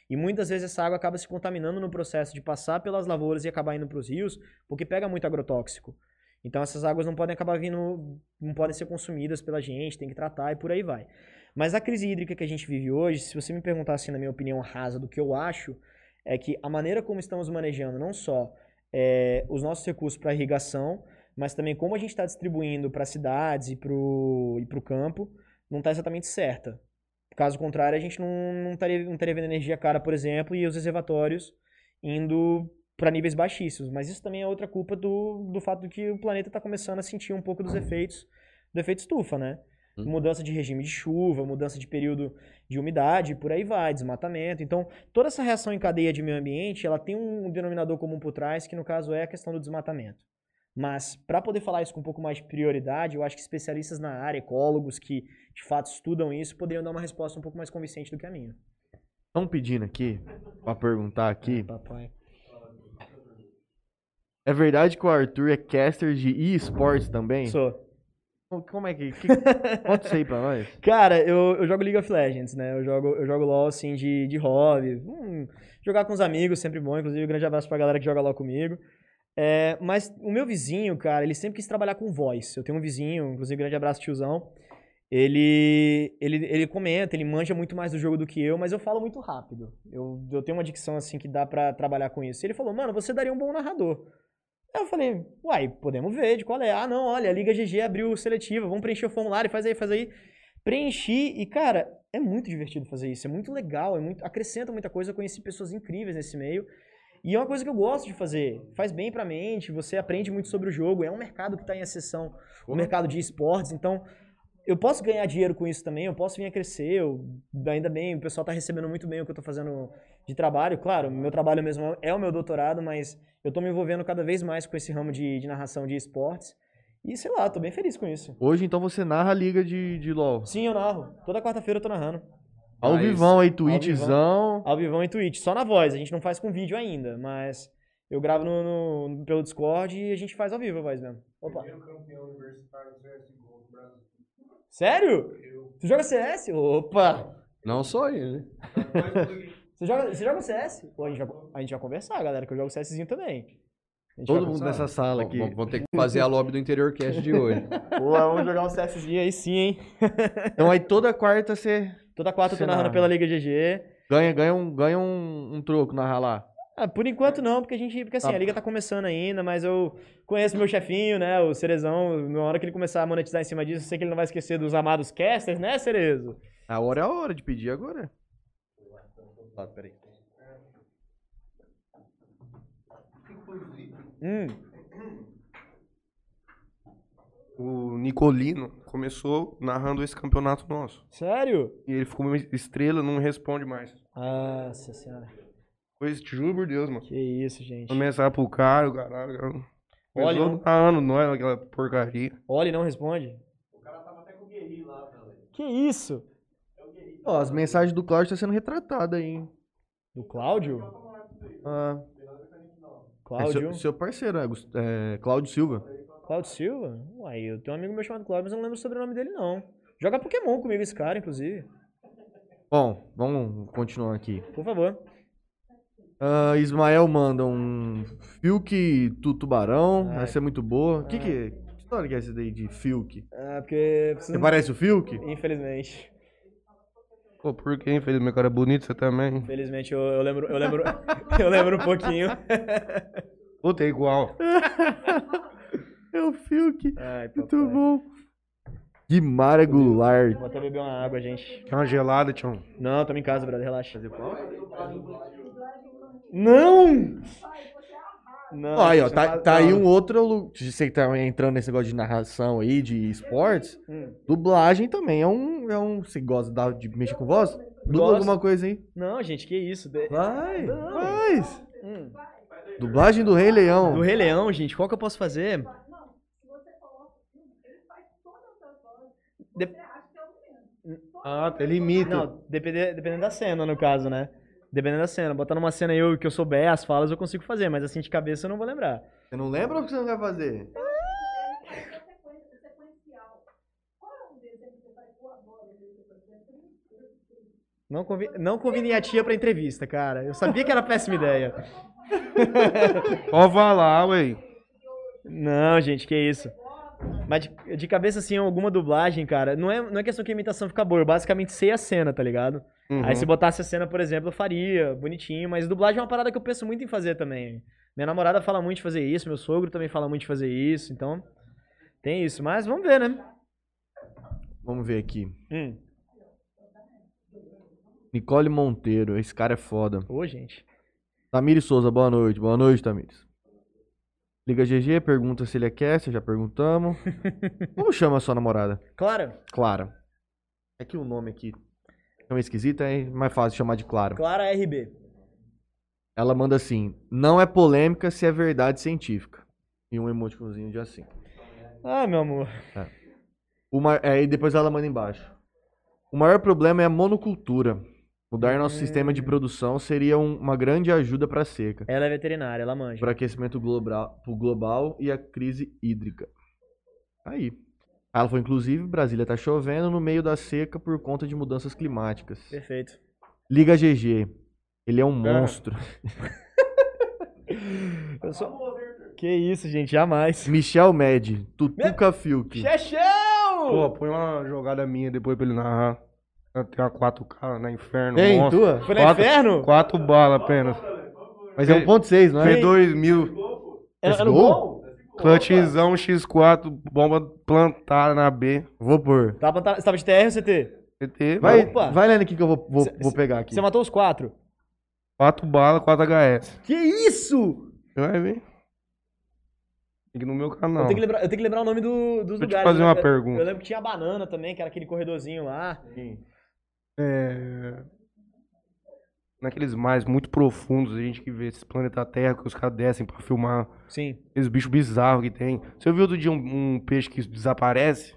E muitas vezes essa água acaba se contaminando no processo de passar pelas lavouras e acabar indo para os rios, porque pega muito agrotóxico. Então essas águas não podem acabar vindo, não podem ser consumidas pela gente, tem que tratar e por aí vai. Mas a crise hídrica que a gente vive hoje, se você me perguntar assim, na minha opinião rasa do que eu acho, é que a maneira como estamos manejando não só é, os nossos recursos para irrigação, mas também como a gente está distribuindo para cidades e para o campo, não está exatamente certa. Caso contrário, a gente não, não, estaria, não estaria vendo energia cara, por exemplo, e os reservatórios indo para níveis baixíssimos. Mas isso também é outra culpa do, do fato de que o planeta está começando a sentir um pouco dos efeitos do efeito estufa, né?
Hum.
Mudança de regime de chuva, mudança de período de umidade, por aí vai, desmatamento. Então, toda essa reação em cadeia de meio ambiente, ela tem um denominador comum por trás, que no caso é a questão do desmatamento. Mas, para poder falar isso com um pouco mais de prioridade, eu acho que especialistas na área, ecólogos que de fato estudam isso, poderiam dar uma resposta um pouco mais convincente do que a minha.
Estão pedindo aqui, pra perguntar aqui.
Papai.
É verdade que o Arthur é caster de eSports também?
Sou.
Como- é que. que [laughs] conta isso aí pra nós.
Cara, eu, eu jogo League of Legends, né? Eu jogo, eu jogo LoL, assim, de, de hobby. Hum, jogar com os amigos, sempre bom. Inclusive, um grande abraço pra galera que joga LoL comigo. É, mas o meu vizinho, cara, ele sempre quis trabalhar com voice. Eu tenho um vizinho, inclusive, grande abraço, tiozão. Ele, ele, ele comenta, ele manja muito mais do jogo do que eu, mas eu falo muito rápido. Eu, eu tenho uma dicção, assim, que dá pra trabalhar com isso. Ele falou, mano, você daria um bom narrador. Aí eu falei, uai, podemos ver de qual é. Ah, não, olha, a Liga GG abriu seletiva, vamos preencher o formulário, faz aí, faz aí. Preenchi e, cara, é muito divertido fazer isso, é muito legal, é muito, acrescenta muita coisa. Eu conheci pessoas incríveis nesse meio. E é uma coisa que eu gosto de fazer. Faz bem pra mente, você aprende muito sobre o jogo. É um mercado que tá em ascensão, o mercado de esportes. Então, eu posso ganhar dinheiro com isso também, eu posso vir a crescer. Eu, ainda bem, o pessoal tá recebendo muito bem o que eu tô fazendo de trabalho. Claro, meu trabalho mesmo é o meu doutorado, mas eu tô me envolvendo cada vez mais com esse ramo de, de narração de esportes. E sei lá, tô bem feliz com isso.
Hoje, então, você narra a liga de, de LoL.
Sim, eu narro. Toda quarta-feira eu tô narrando.
Ao
Mas-
vivão aí. Twitchzão.
Ao vivão em Twitch. Só na voz, a gente não faz com vídeo ainda, mas eu gravo no, no- pelo Discord e a gente faz ao vivo a voz mesmo. Opa. Sério? Tu joga CS? Opa!
Não só ele, né?
Você joga, você joga CS? Pô, a gente, vai, a gente vai conversar, galera, que eu jogo CSzinho também.
Todo mundo nessa sala aqui.
vamos- Vamos ter que fazer a lobby do Interior Cast de hoje. [laughs]
Pô, vamos jogar um CSzinho aí sim, hein? [laughs]
Então aí toda quarta você
Toda quarta eu tô narrando
narra.
pela Liga GG.
ganha, ganha, um, ganha um, um troco narrar lá.
Ah, por enquanto não, porque a gente. Porque assim,
Tá.
a liga tá começando ainda, mas eu conheço meu chefinho, né? O Cerezão. Na hora que ele começar a monetizar em cima disso, eu sei que ele não vai esquecer dos amados casters, né, Cerezo?
A hora é a hora de pedir agora. Ah, peraí.
Hum.
O Nicolino começou narrando esse campeonato nosso.
Sério?
E ele ficou uma estrela, não responde mais.
Nossa senhora.
Pois, te juro por Deus, mano.
Que isso, gente.
Mensagem pro cara, o caralho. cara.
Olha, não-
narrando nós, aquela porcaria.
Olha e não responde. Que isso?
Ó, as mensagens do Cláudio estão sendo retratadas aí, hein?
Do Cláudio?
Ah, é
Cláudio?
seu, seu parceiro, é, é Cláudio Silva.
Cláudio Silva? Uai, eu tenho um amigo meu chamado Cláudio, mas eu não lembro o sobrenome dele, não. Joga Pokémon comigo esse cara, inclusive.
Bom, vamos continuar aqui.
Por favor.
Ah, Ismael manda um Filk tu Tubarão.
Ai.
Essa é muito boa. Que que, que história que é essa daí de Filk?
Ah, porque...
Você parece o Filk?
Infelizmente.
Pô, por que, infelizmente, cara é bonito, você também.
Infelizmente, eu, eu lembro... Eu lembro, [laughs] eu lembro um pouquinho. [laughs]
Puta, é igual. [laughs]
É o Filk.
Ai,
Muito bom. Guimara Goulart.
Vou até beber uma água, gente.
Quer uma gelada, Tião?
Não, tamo em casa, brother, relaxa. Não! Não,
Aí, ó, tá,
não
tá aí um outro. lu- Você que tá entrando nesse negócio de narração aí, de esportes.
Hum.
Dublagem também é um. É um você gosta da- de mexer com voz? Dubla
Gosto.
alguma coisa aí?
Não, gente, que isso. De-
Vai,
Não.
faz.
Hum.
Dublagem do Rei Leão.
Do Rei Leão, gente, qual que eu posso fazer? De-
Ah, ele imita.
Não, depende- dependendo da cena, no caso, né? Dependendo da cena. Botar numa cena eu que eu souber as falas, eu consigo fazer, mas assim de cabeça eu não vou lembrar.
Você não lembra o que você não vai fazer?
Não, convi não convine a tia pra entrevista, cara. Eu sabia que era péssima ideia.
Pode falar, ué.
Não, gente, que isso. Mas de, de cabeça, assim, alguma dublagem, cara, não é, não é questão que a imitação fica boa. Eu basicamente sei a cena, tá ligado?
Uhum.
Aí se botasse a cena, por exemplo, eu faria, bonitinho. Mas dublagem é uma parada que eu penso muito em fazer também. Minha namorada fala muito de fazer isso, meu sogro também fala muito de fazer isso, então tem isso. Mas vamos ver, né?
Vamos ver aqui.
Hum.
Nicole Monteiro, esse cara é foda.
Ô, gente.
Tamires Souza, boa noite. Boa noite, Tamires. Liga GG, pergunta se ele é caster, já perguntamos. [laughs] Como chama a sua namorada?
Claro,
Clara. É que o nome aqui é meio esquisito, é mais fácil chamar de Clara.
Clara RB.
Ela manda assim: não é polêmica se é verdade científica. E um emoticonzinho de assim.
Ah, meu amor.
O ma... é, e depois ela manda embaixo. O maior problema é a monocultura. Mudar nosso sistema de produção seria um- uma grande ajuda para a seca,
Ela é veterinária, ela manja.
para aquecimento global, pro global e a crise hídrica. Aí. Ela falou, inclusive, Brasília tá chovendo no meio da seca por conta de mudanças climáticas.
Perfeito.
Liga GG. Ele é um monstro. [laughs]
Eu sou... Que isso, gente, jamais.
Michel Med, Tutuca Filk.
Chechel!
Pô, põe uma jogada minha depois pra ele narrar. Tem uma 4K na inferno.
Tem,
monstro.
tua?
Foi no
Quatro-
inferno?
Quatro balas apenas.
Mas é 1.6, não é?
P2000.
É,
Esse
é no
gol?
Clutchzão X4, bomba plantada na B.
Vou pôr.
Tava, tá- você tava de TR ou CT?
CT,
Vai,
Opa.
vai lendo aqui que eu vou, vou,
Cê-
vou pegar aqui.
Você matou os quatro.
Quatro balas, 4 HS.
Que isso?
Vai ver. Aqui no meu canal.
Eu tenho, que lembrar, eu tenho que lembrar o nome do, dos
Deixa eu te
lugares.
fazer
né?
uma
Eu-
pergunta.
Eu lembro que tinha a banana também, que era aquele corredorzinho lá.
É... Naqueles mais muito profundos, a gente que vê esses planeta Terra que os caras descem pra filmar
Sim.
esses bichos bizarros que tem. Você viu outro dia um, um peixe que desaparece?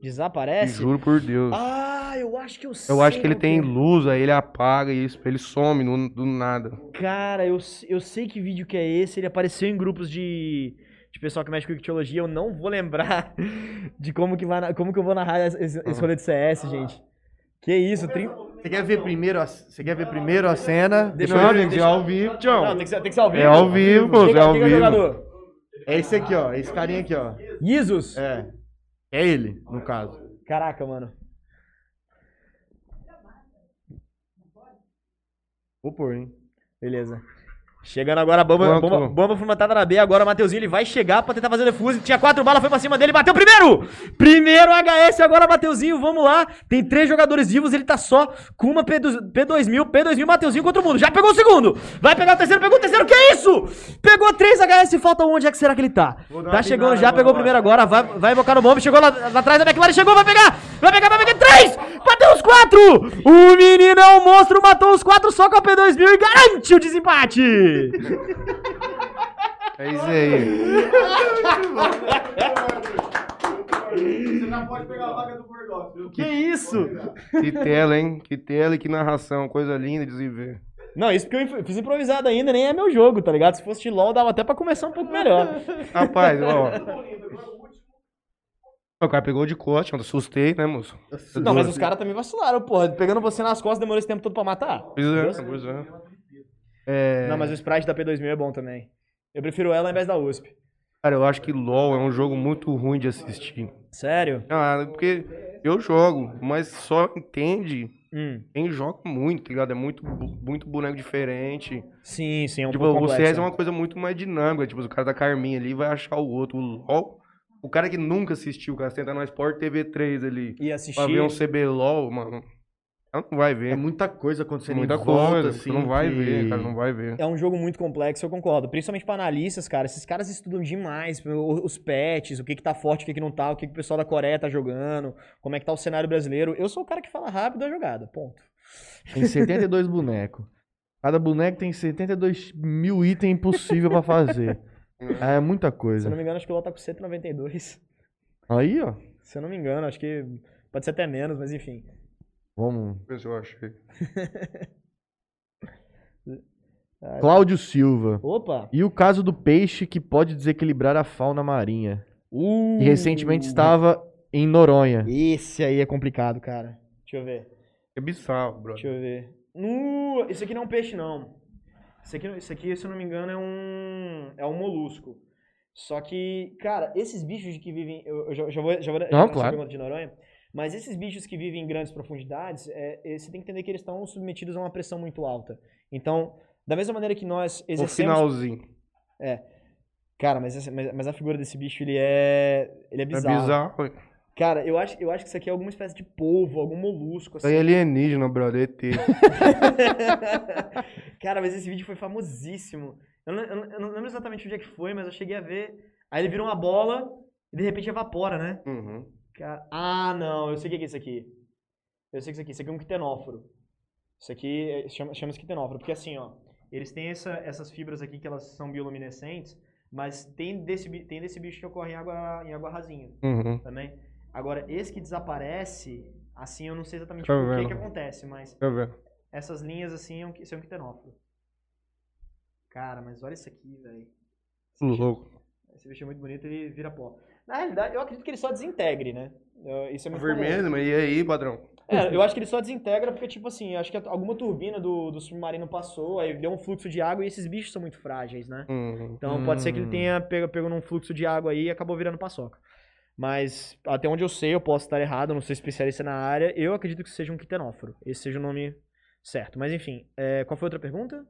Desaparece?
Juro por Deus.
Ah, eu acho que eu sei.
Eu acho que ele tem
é.
luz, aí ele apaga e isso, ele some no- do nada.
Cara, eu, eu sei que vídeo que é esse. Ele apareceu em grupos de, de pessoal que mexe com ictiologia. Eu não vou lembrar [laughs] de como que, vai, na- como que eu vou narrar esse, esse esse rolê de CS, gente. Que isso, 30...
Você quer ver primeiro a, você quer ver primeiro a cena?
Deixa
não,
eu ver,
tem que ser ao vivo, tchau.
Não, tem que, ser, tem que ser ao vivo.
É ao vivo, pô,
Quem,
é ao
é
vivo.
jogador?
É esse aqui, ó. Esse carinha aqui, ó.
Jesus?
É. É ele, no caso.
Caraca, mano.
Vou pôr, hein?
Beleza. Chegando agora a bomba, bomba, bomba formatada na B. Agora o Mateuzinho ele vai chegar pra tentar fazer o defuse. Tinha quatro balas, foi pra cima dele, bateu primeiro! Primeiro HS, agora Mateuzinho, vamos lá. Tem três jogadores vivos, ele tá só com uma P2, P2000, P2000, Mateuzinho contra o mundo. Já pegou o segundo! Vai pegar o terceiro, pegou o terceiro, que é isso? Pegou três HS, falta onde é que será que ele tá? Tá chegando já, pegou o primeiro agora, vai, vai invocar no bomba, chegou lá, lá atrás da McLaren, chegou, vai pegar! Vai pegar, vai pegar três! Bateu os quatro! O menino é um monstro, matou os quatro só com a P2000 e garante o desempate!
É isso aí.
Você não pode pegar a vaga do Borgoff, viu? Que isso?
Que tela, hein? Que tela e que narração. Coisa linda de se ver.
Não, isso porque eu fiz improvisado ainda, nem é meu jogo, tá ligado? Se fosse de LOL, dava até pra começar um pouco melhor.
Rapaz, ó. O cara pegou de corte, eu assustei, né, moço?
Não, mas os caras também vacilaram, porra. Pegando você nas costas, demorou esse tempo todo pra matar.
Pois é, pois é.
É... Não, mas o sprite da P2000 é bom também. Eu prefiro ela em vez da USP.
Cara, eu acho que LoL é um jogo muito ruim de assistir.
Sério?
Ah, porque eu jogo, mas só entende hum. quem joga muito, tá ligado? É muito, muito boneco diferente.
Sim, sim, é um
tipo,
pouco
o CS é uma coisa muito mais dinâmica. Tipo, o cara da Carminha ali vai achar o outro. O LoL, o cara que nunca assistiu, o cara senta no Sport TV 3 ali.
E assistir.
Pra ver um CBLOL, mano. Não vai ver.
É muita coisa acontecendo
muita
em volta,
coisa,
assim.
não vai que... ver, cara, não vai ver.
É um jogo muito complexo, eu concordo. Principalmente para analistas, cara. Esses caras estudam demais os patches, o que que tá forte, o que que não tá, o que que o pessoal da Coreia tá jogando, como é que tá o cenário brasileiro. Eu sou o cara que fala rápido a jogada, ponto.
Tem 72 bonecos. Cada boneco tem 72 mil itens impossível para fazer. [laughs] É muita coisa.
Se eu não me engano, acho que o LoL tá com 192.
Aí, ó.
Se eu não me engano, acho que pode ser até menos, mas enfim.
Vamos.
Ver se eu achei. [laughs]
Cláudio Silva.
Opa!
E o caso do peixe que pode desequilibrar a fauna marinha.
Uh,
que recentemente estava em Noronha.
Esse aí é complicado, cara. Deixa eu ver.
É bizarro, bro.
Deixa eu ver. Uh, esse aqui não é um peixe, não. Esse aqui, esse aqui, se eu não me engano, é um. É um molusco. Só que, cara, esses bichos que vivem. Eu, eu já, já, vou, já vou
não, claro.
de Noronha. Mas esses bichos que vivem em grandes profundidades, é, é, você tem que entender que eles estão submetidos a uma pressão muito alta. Então, da mesma maneira que nós exercemos...
O finalzinho.
É. Cara, mas, mas, mas, a figura desse bicho, ele é... Ele é bizarro.
É bizarro.
Cara, eu acho, eu acho que isso aqui é alguma espécie de polvo, algum molusco.
Assim. Isso aí é alienígena, brother, ET. [laughs]
Cara, mas esse vídeo foi famosíssimo. Eu não, eu, não, eu não, lembro exatamente onde é que foi, mas eu cheguei a ver. Aí ele vira uma bola e de repente evapora, né?
Uhum.
Cara... Ah, não, eu sei o que é isso aqui. Eu sei o que é isso aqui. Isso aqui é um quitenóforo. Isso aqui é, chama, chama-se quitenóforo, porque assim, ó, eles têm essa, essas fibras aqui que elas são bioluminescentes, mas tem desse, tem desse bicho que ocorre em água, em água rasinha
uhum.
também. Agora, esse que desaparece, assim, eu não sei exatamente o que, que acontece, mas essas linhas assim são um quitenóforo. Cara, mas olha isso aqui, velho.
Louco.
Esse bicho é muito bonito, ele vira pó. Na realidade, eu acredito que ele só desintegre, né? Isso é muito
Vermelho, mas e aí, padrão?
É, eu acho que ele só desintegra porque, tipo assim, acho que alguma turbina do, do submarino passou, aí deu um fluxo de água e esses bichos são muito frágeis, né?
Uhum.
Então pode ser que ele tenha pego, pego num fluxo de água aí e acabou virando paçoca. Mas até onde eu sei, eu posso estar errado, não sou especialista na área, eu acredito que seja um quitenóforo. Esse seja o nome certo. Mas enfim, é, qual foi a outra pergunta?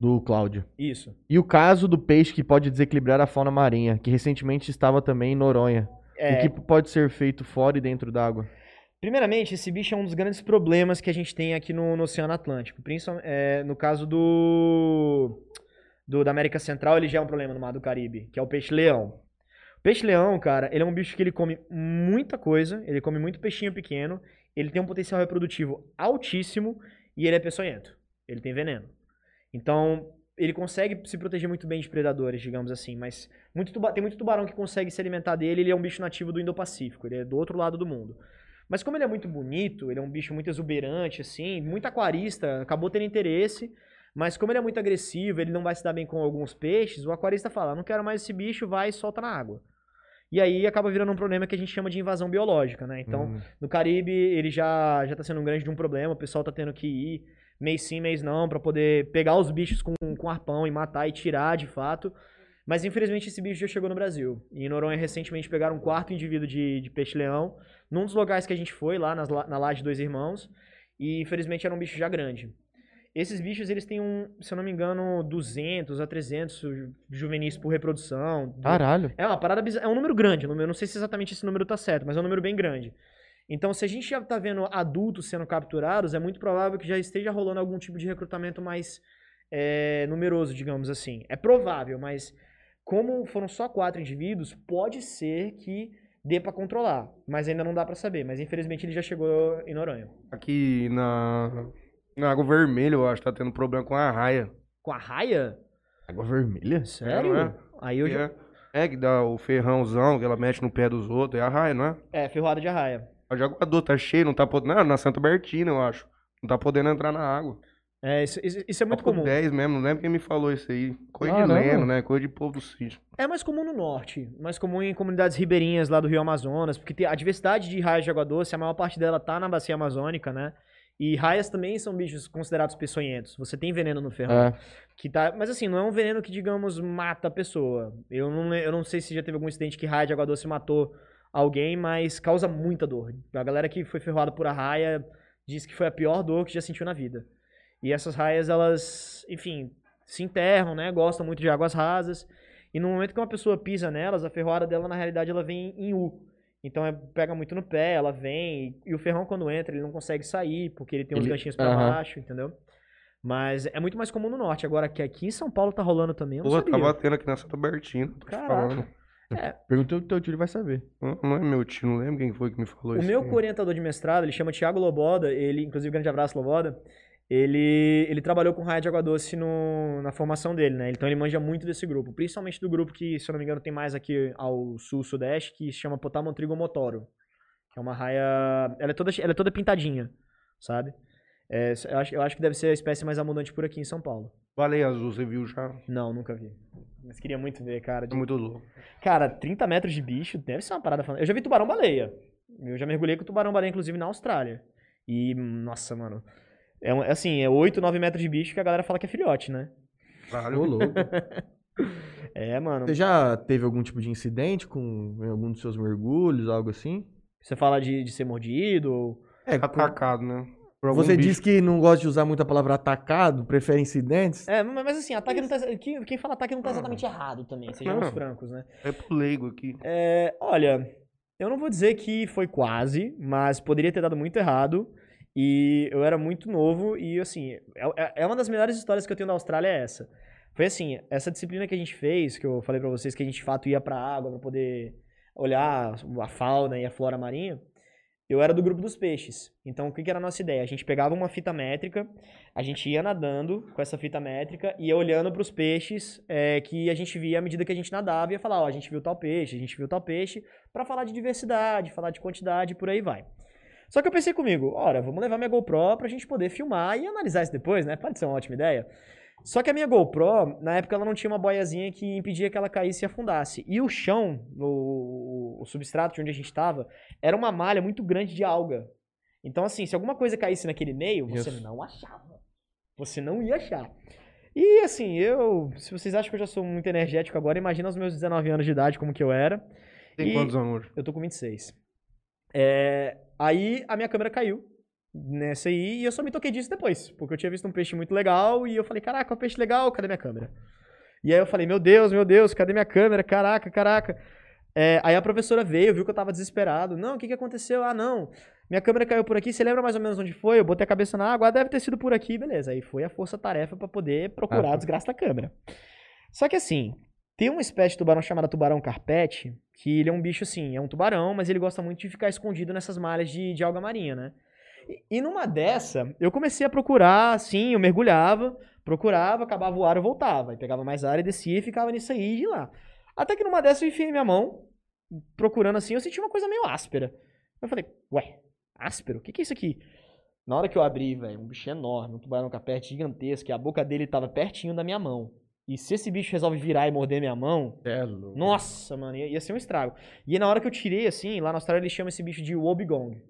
Do Cláudio.
Isso.
E o caso do peixe que pode desequilibrar a fauna marinha, que recentemente estava também em Noronha. É... O que pode ser feito fora e dentro d'água?
Primeiramente, esse bicho é um dos grandes problemas que a gente tem aqui no, no Oceano Atlântico. Principalmente, é, no caso do, do, da América Central, ele já é um problema no Mar do Caribe, que é o peixe-leão. O peixe-leão, cara, ele é um bicho que ele come muita coisa, ele come muito peixinho pequeno, ele tem um potencial reprodutivo altíssimo e ele é peçonhento. Ele tem veneno. Então, ele consegue se proteger muito bem de predadores, digamos assim, mas muito tem muito tubarão que consegue se alimentar dele, ele é um bicho nativo do Indo-Pacífico, ele é do outro lado do mundo. Mas como ele é muito bonito, ele é um bicho muito exuberante, assim, muito aquarista, acabou tendo interesse, mas como ele é muito agressivo, ele não vai se dar bem com alguns peixes, o aquarista fala, não quero mais esse bicho, vai e solta na água. E aí acaba virando um problema que a gente chama de invasão biológica, né? Então, uhum. no Caribe, ele já, já tá sendo um grande de um problema, o pessoal tá tendo que ir mês sim, mês não, para poder pegar os bichos com, com arpão e matar e tirar de fato. Mas infelizmente esse bicho já chegou no Brasil. E em Noronha recentemente pegaram um quarto indivíduo de, de peixe-leão, num dos locais que a gente foi, lá nas, na Laje Dois Irmãos, e infelizmente era um bicho já grande. Esses bichos, eles têm um, se eu não me engano, 200 a 300 juvenis por reprodução.
Caralho.
É uma parada bizarra. É um número grande. Eu não sei se exatamente esse número tá certo, mas é um número bem grande. Então, se a gente já tá vendo adultos sendo capturados, é muito provável que já esteja rolando algum tipo de recrutamento mais é, numeroso, digamos assim. É provável, mas como foram só quatro indivíduos, pode ser que dê para controlar, mas ainda não dá para saber. Mas infelizmente ele já chegou em Noronha.
Aqui na, na Água Vermelha, eu acho que tá tendo problema com a raia.
Com a raia?
Água Vermelha?
Sério?
É, é?
Aí eu já...
É, que dá o ferrãozão que ela mete no pé dos outros, é a raia, não é?
É, ferroada de arraia.
O jogador tá cheio, não tá podendo. Não, na Santa Bertina, eu acho. Não tá podendo entrar na água.
É, isso, isso é muito comum.
10 mesmo, não lembro quem me falou isso aí. Coisa ah, de leno, né? Coisa de povo do sítio.
É mais comum no norte, mais comum em comunidades ribeirinhas lá do Rio Amazonas, porque a diversidade de raias de água doce, a maior parte dela tá na bacia amazônica, né? E raias também são bichos considerados peçonhentos. Você tem veneno no ferrão. É. Que tá, mas assim, não é um veneno que, digamos, mata a pessoa. Eu não, eu não sei se já teve algum incidente que raia de água doce matou alguém, mas causa muita dor. A galera que foi ferroada por arraia diz que foi a pior dor que já sentiu na vida. E essas raias, elas, enfim, se enterram, né? Gostam muito de águas rasas. E no momento que uma pessoa pisa nelas, a ferroada dela, na realidade, ela vem em U. Então é, pega muito no pé, ela vem. E o ferrão, quando entra, ele não consegue sair, porque ele tem uns ele... ganchinhos pra baixo, entendeu? Mas é muito mais comum no norte. Agora, que aqui em São Paulo tá rolando também, eu não Pô,
sabia. tá batendo aqui na Santa Bertina, tô te falando.
É. Perguntou o teu tio, ele vai saber.
Não, não, é meu tio, não lembro quem foi que me falou
o
isso.
O meu orientador de mestrado, ele chama Thiago Loboda, ele, inclusive, grande abraço, Loboda. Ele, ele trabalhou com raia de água doce no, na formação dele, né? Então ele manja muito desse grupo, principalmente do grupo que, se eu não me engano, tem mais aqui ao sul-sudeste, que se chama Potamon motoro. Que é uma raia. Ela é toda, ela é toda pintadinha, sabe? É, eu, acho, eu acho que deve ser a espécie mais abundante por aqui em São Paulo.
Baleia azul, você viu já?
Não, nunca vi. Mas queria muito ver, cara. De...
Muito louco.
Cara, 30 metros de bicho deve ser uma parada. Eu já vi tubarão-baleia. Eu já mergulhei com tubarão-baleia, inclusive, na Austrália. E, nossa, mano. É, é assim, é 8, 9 metros de bicho que a galera fala que é filhote, né?
Caralho, louco. [laughs]
é, mano.
Você já teve algum tipo de incidente com algum dos seus mergulhos, algo assim?
Você fala de, de ser mordido? Ou...
É, atacado, né?
Você bicho. diz que não gosta de usar muito a palavra atacado, prefere incidentes?
É, mas assim, ataque não tá, quem, quem fala ataque não tá exatamente errado também, sejamos francos, né?
É pro leigo aqui.
É, olha, eu não vou dizer que foi quase, mas poderia ter dado muito errado. E eu era muito novo e, assim, é, é, é uma das melhores histórias que eu tenho da Austrália é essa. Foi assim, essa disciplina que a gente fez, que eu falei para vocês que a gente de fato ia pra água para poder olhar a fauna e a flora marinha, eu era do grupo dos peixes. Então, o que, que era a nossa ideia? A gente pegava uma fita métrica, a gente ia nadando com essa fita métrica, ia olhando para os peixes é, que a gente via à medida que a gente nadava, e ia falar, ó, a gente viu tal peixe, a gente viu tal peixe, para falar de diversidade, falar de quantidade, por aí vai. Só que eu pensei comigo, ora, vamos levar minha GoPro pra gente poder filmar e analisar isso depois, né? Pode ser uma ótima ideia. Só que a minha GoPro, na época, ela não tinha uma boiazinha que impedia que ela caísse e afundasse. E o chão, o, o substrato de onde a gente estava, era uma malha muito grande de alga. Então, assim, se alguma coisa caísse naquele meio, você Isso. não achava. Você não ia achar. E, assim, eu... Se vocês acham que eu já sou muito energético agora, imagina os meus 19 anos de idade, como que eu era.
Tem e quantos anos?
Eu tô com 26. É, aí a minha câmera caiu nessa aí e eu só me toquei disso depois, porque eu tinha visto um peixe muito legal e eu falei, caraca, um peixe legal, cadê minha câmera? E aí eu falei, meu Deus, meu Deus, cadê minha câmera? Caraca, caraca. É, aí a professora veio, viu que eu tava desesperado. Não, o que que aconteceu? Ah, não, minha câmera caiu por aqui, você lembra mais ou menos onde foi? Eu botei a cabeça na água, ah, deve ter sido por aqui, beleza. Aí foi a força-tarefa para poder procurar ah. a desgraça da câmera. Só que assim, tem uma espécie de tubarão chamada tubarão carpete, que ele é um bicho assim, é um tubarão, mas ele gosta muito de ficar escondido nessas malhas de, de alga marinha, né? E, e numa dessa, eu comecei a procurar, assim, eu mergulhava, procurava, acabava o ar, eu voltava. E pegava mais ar e descia e ficava nisso aí de lá. Até que numa dessa eu enfiei minha mão, procurando assim, eu senti uma coisa meio áspera. Eu falei, ué, áspero? O que, que é isso aqui? Na hora que eu abri, velho, um bicho enorme, um tubarão capete gigantesco, e a boca dele tava pertinho da minha mão. E se esse bicho resolve virar e morder minha mão.
É louco.
Nossa, mano, ia, ia, ser um estrago. E na hora que eu tirei, assim, lá na Austrália eles chamam esse bicho de Wobegong.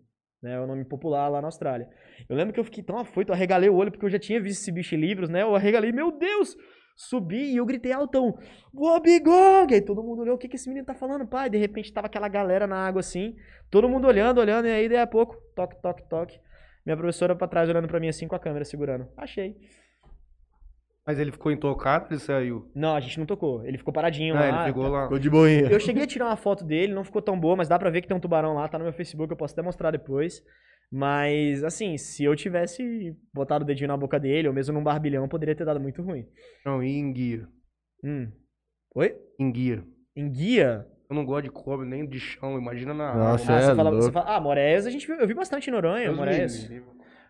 Né, é o nome popular lá na Austrália. Eu lembro que eu fiquei tão afoito, eu arregalei o olho, porque eu já tinha visto esse bicho em livros, né? Eu arregalei, meu Deus! Subi e eu gritei altão, Wobegong! Aí todo mundo olhou, o que, que esse menino tá falando, pai? De repente tava aquela galera na água assim, todo mundo olhando, olhando, e aí daí a pouco, toque, toque, toque. Minha professora pra trás olhando pra mim assim com a câmera segurando. Achei.
Mas ele ficou intocado ele saiu?
Não, a gente não tocou. Ele ficou paradinho
Não,
lá.
ele ficou lá.
Ficou de boinha.
Eu cheguei a tirar uma foto dele, não ficou tão boa, mas dá pra ver que tem um tubarão lá, tá no meu Facebook, eu posso até mostrar depois. Mas, assim, se eu tivesse botado o dedinho na boca dele, ou mesmo num barbilhão, poderia ter dado muito ruim.
Não, e enguia.
Hum. Oi?
Enguia.
Enguia?
Eu não gosto de cobra nem de chão, imagina na
Nossa,
Ah,
é
você fala,
louco.
você fala- ah, moreias a gente viu, eu vi bastante em Noronha,
livre.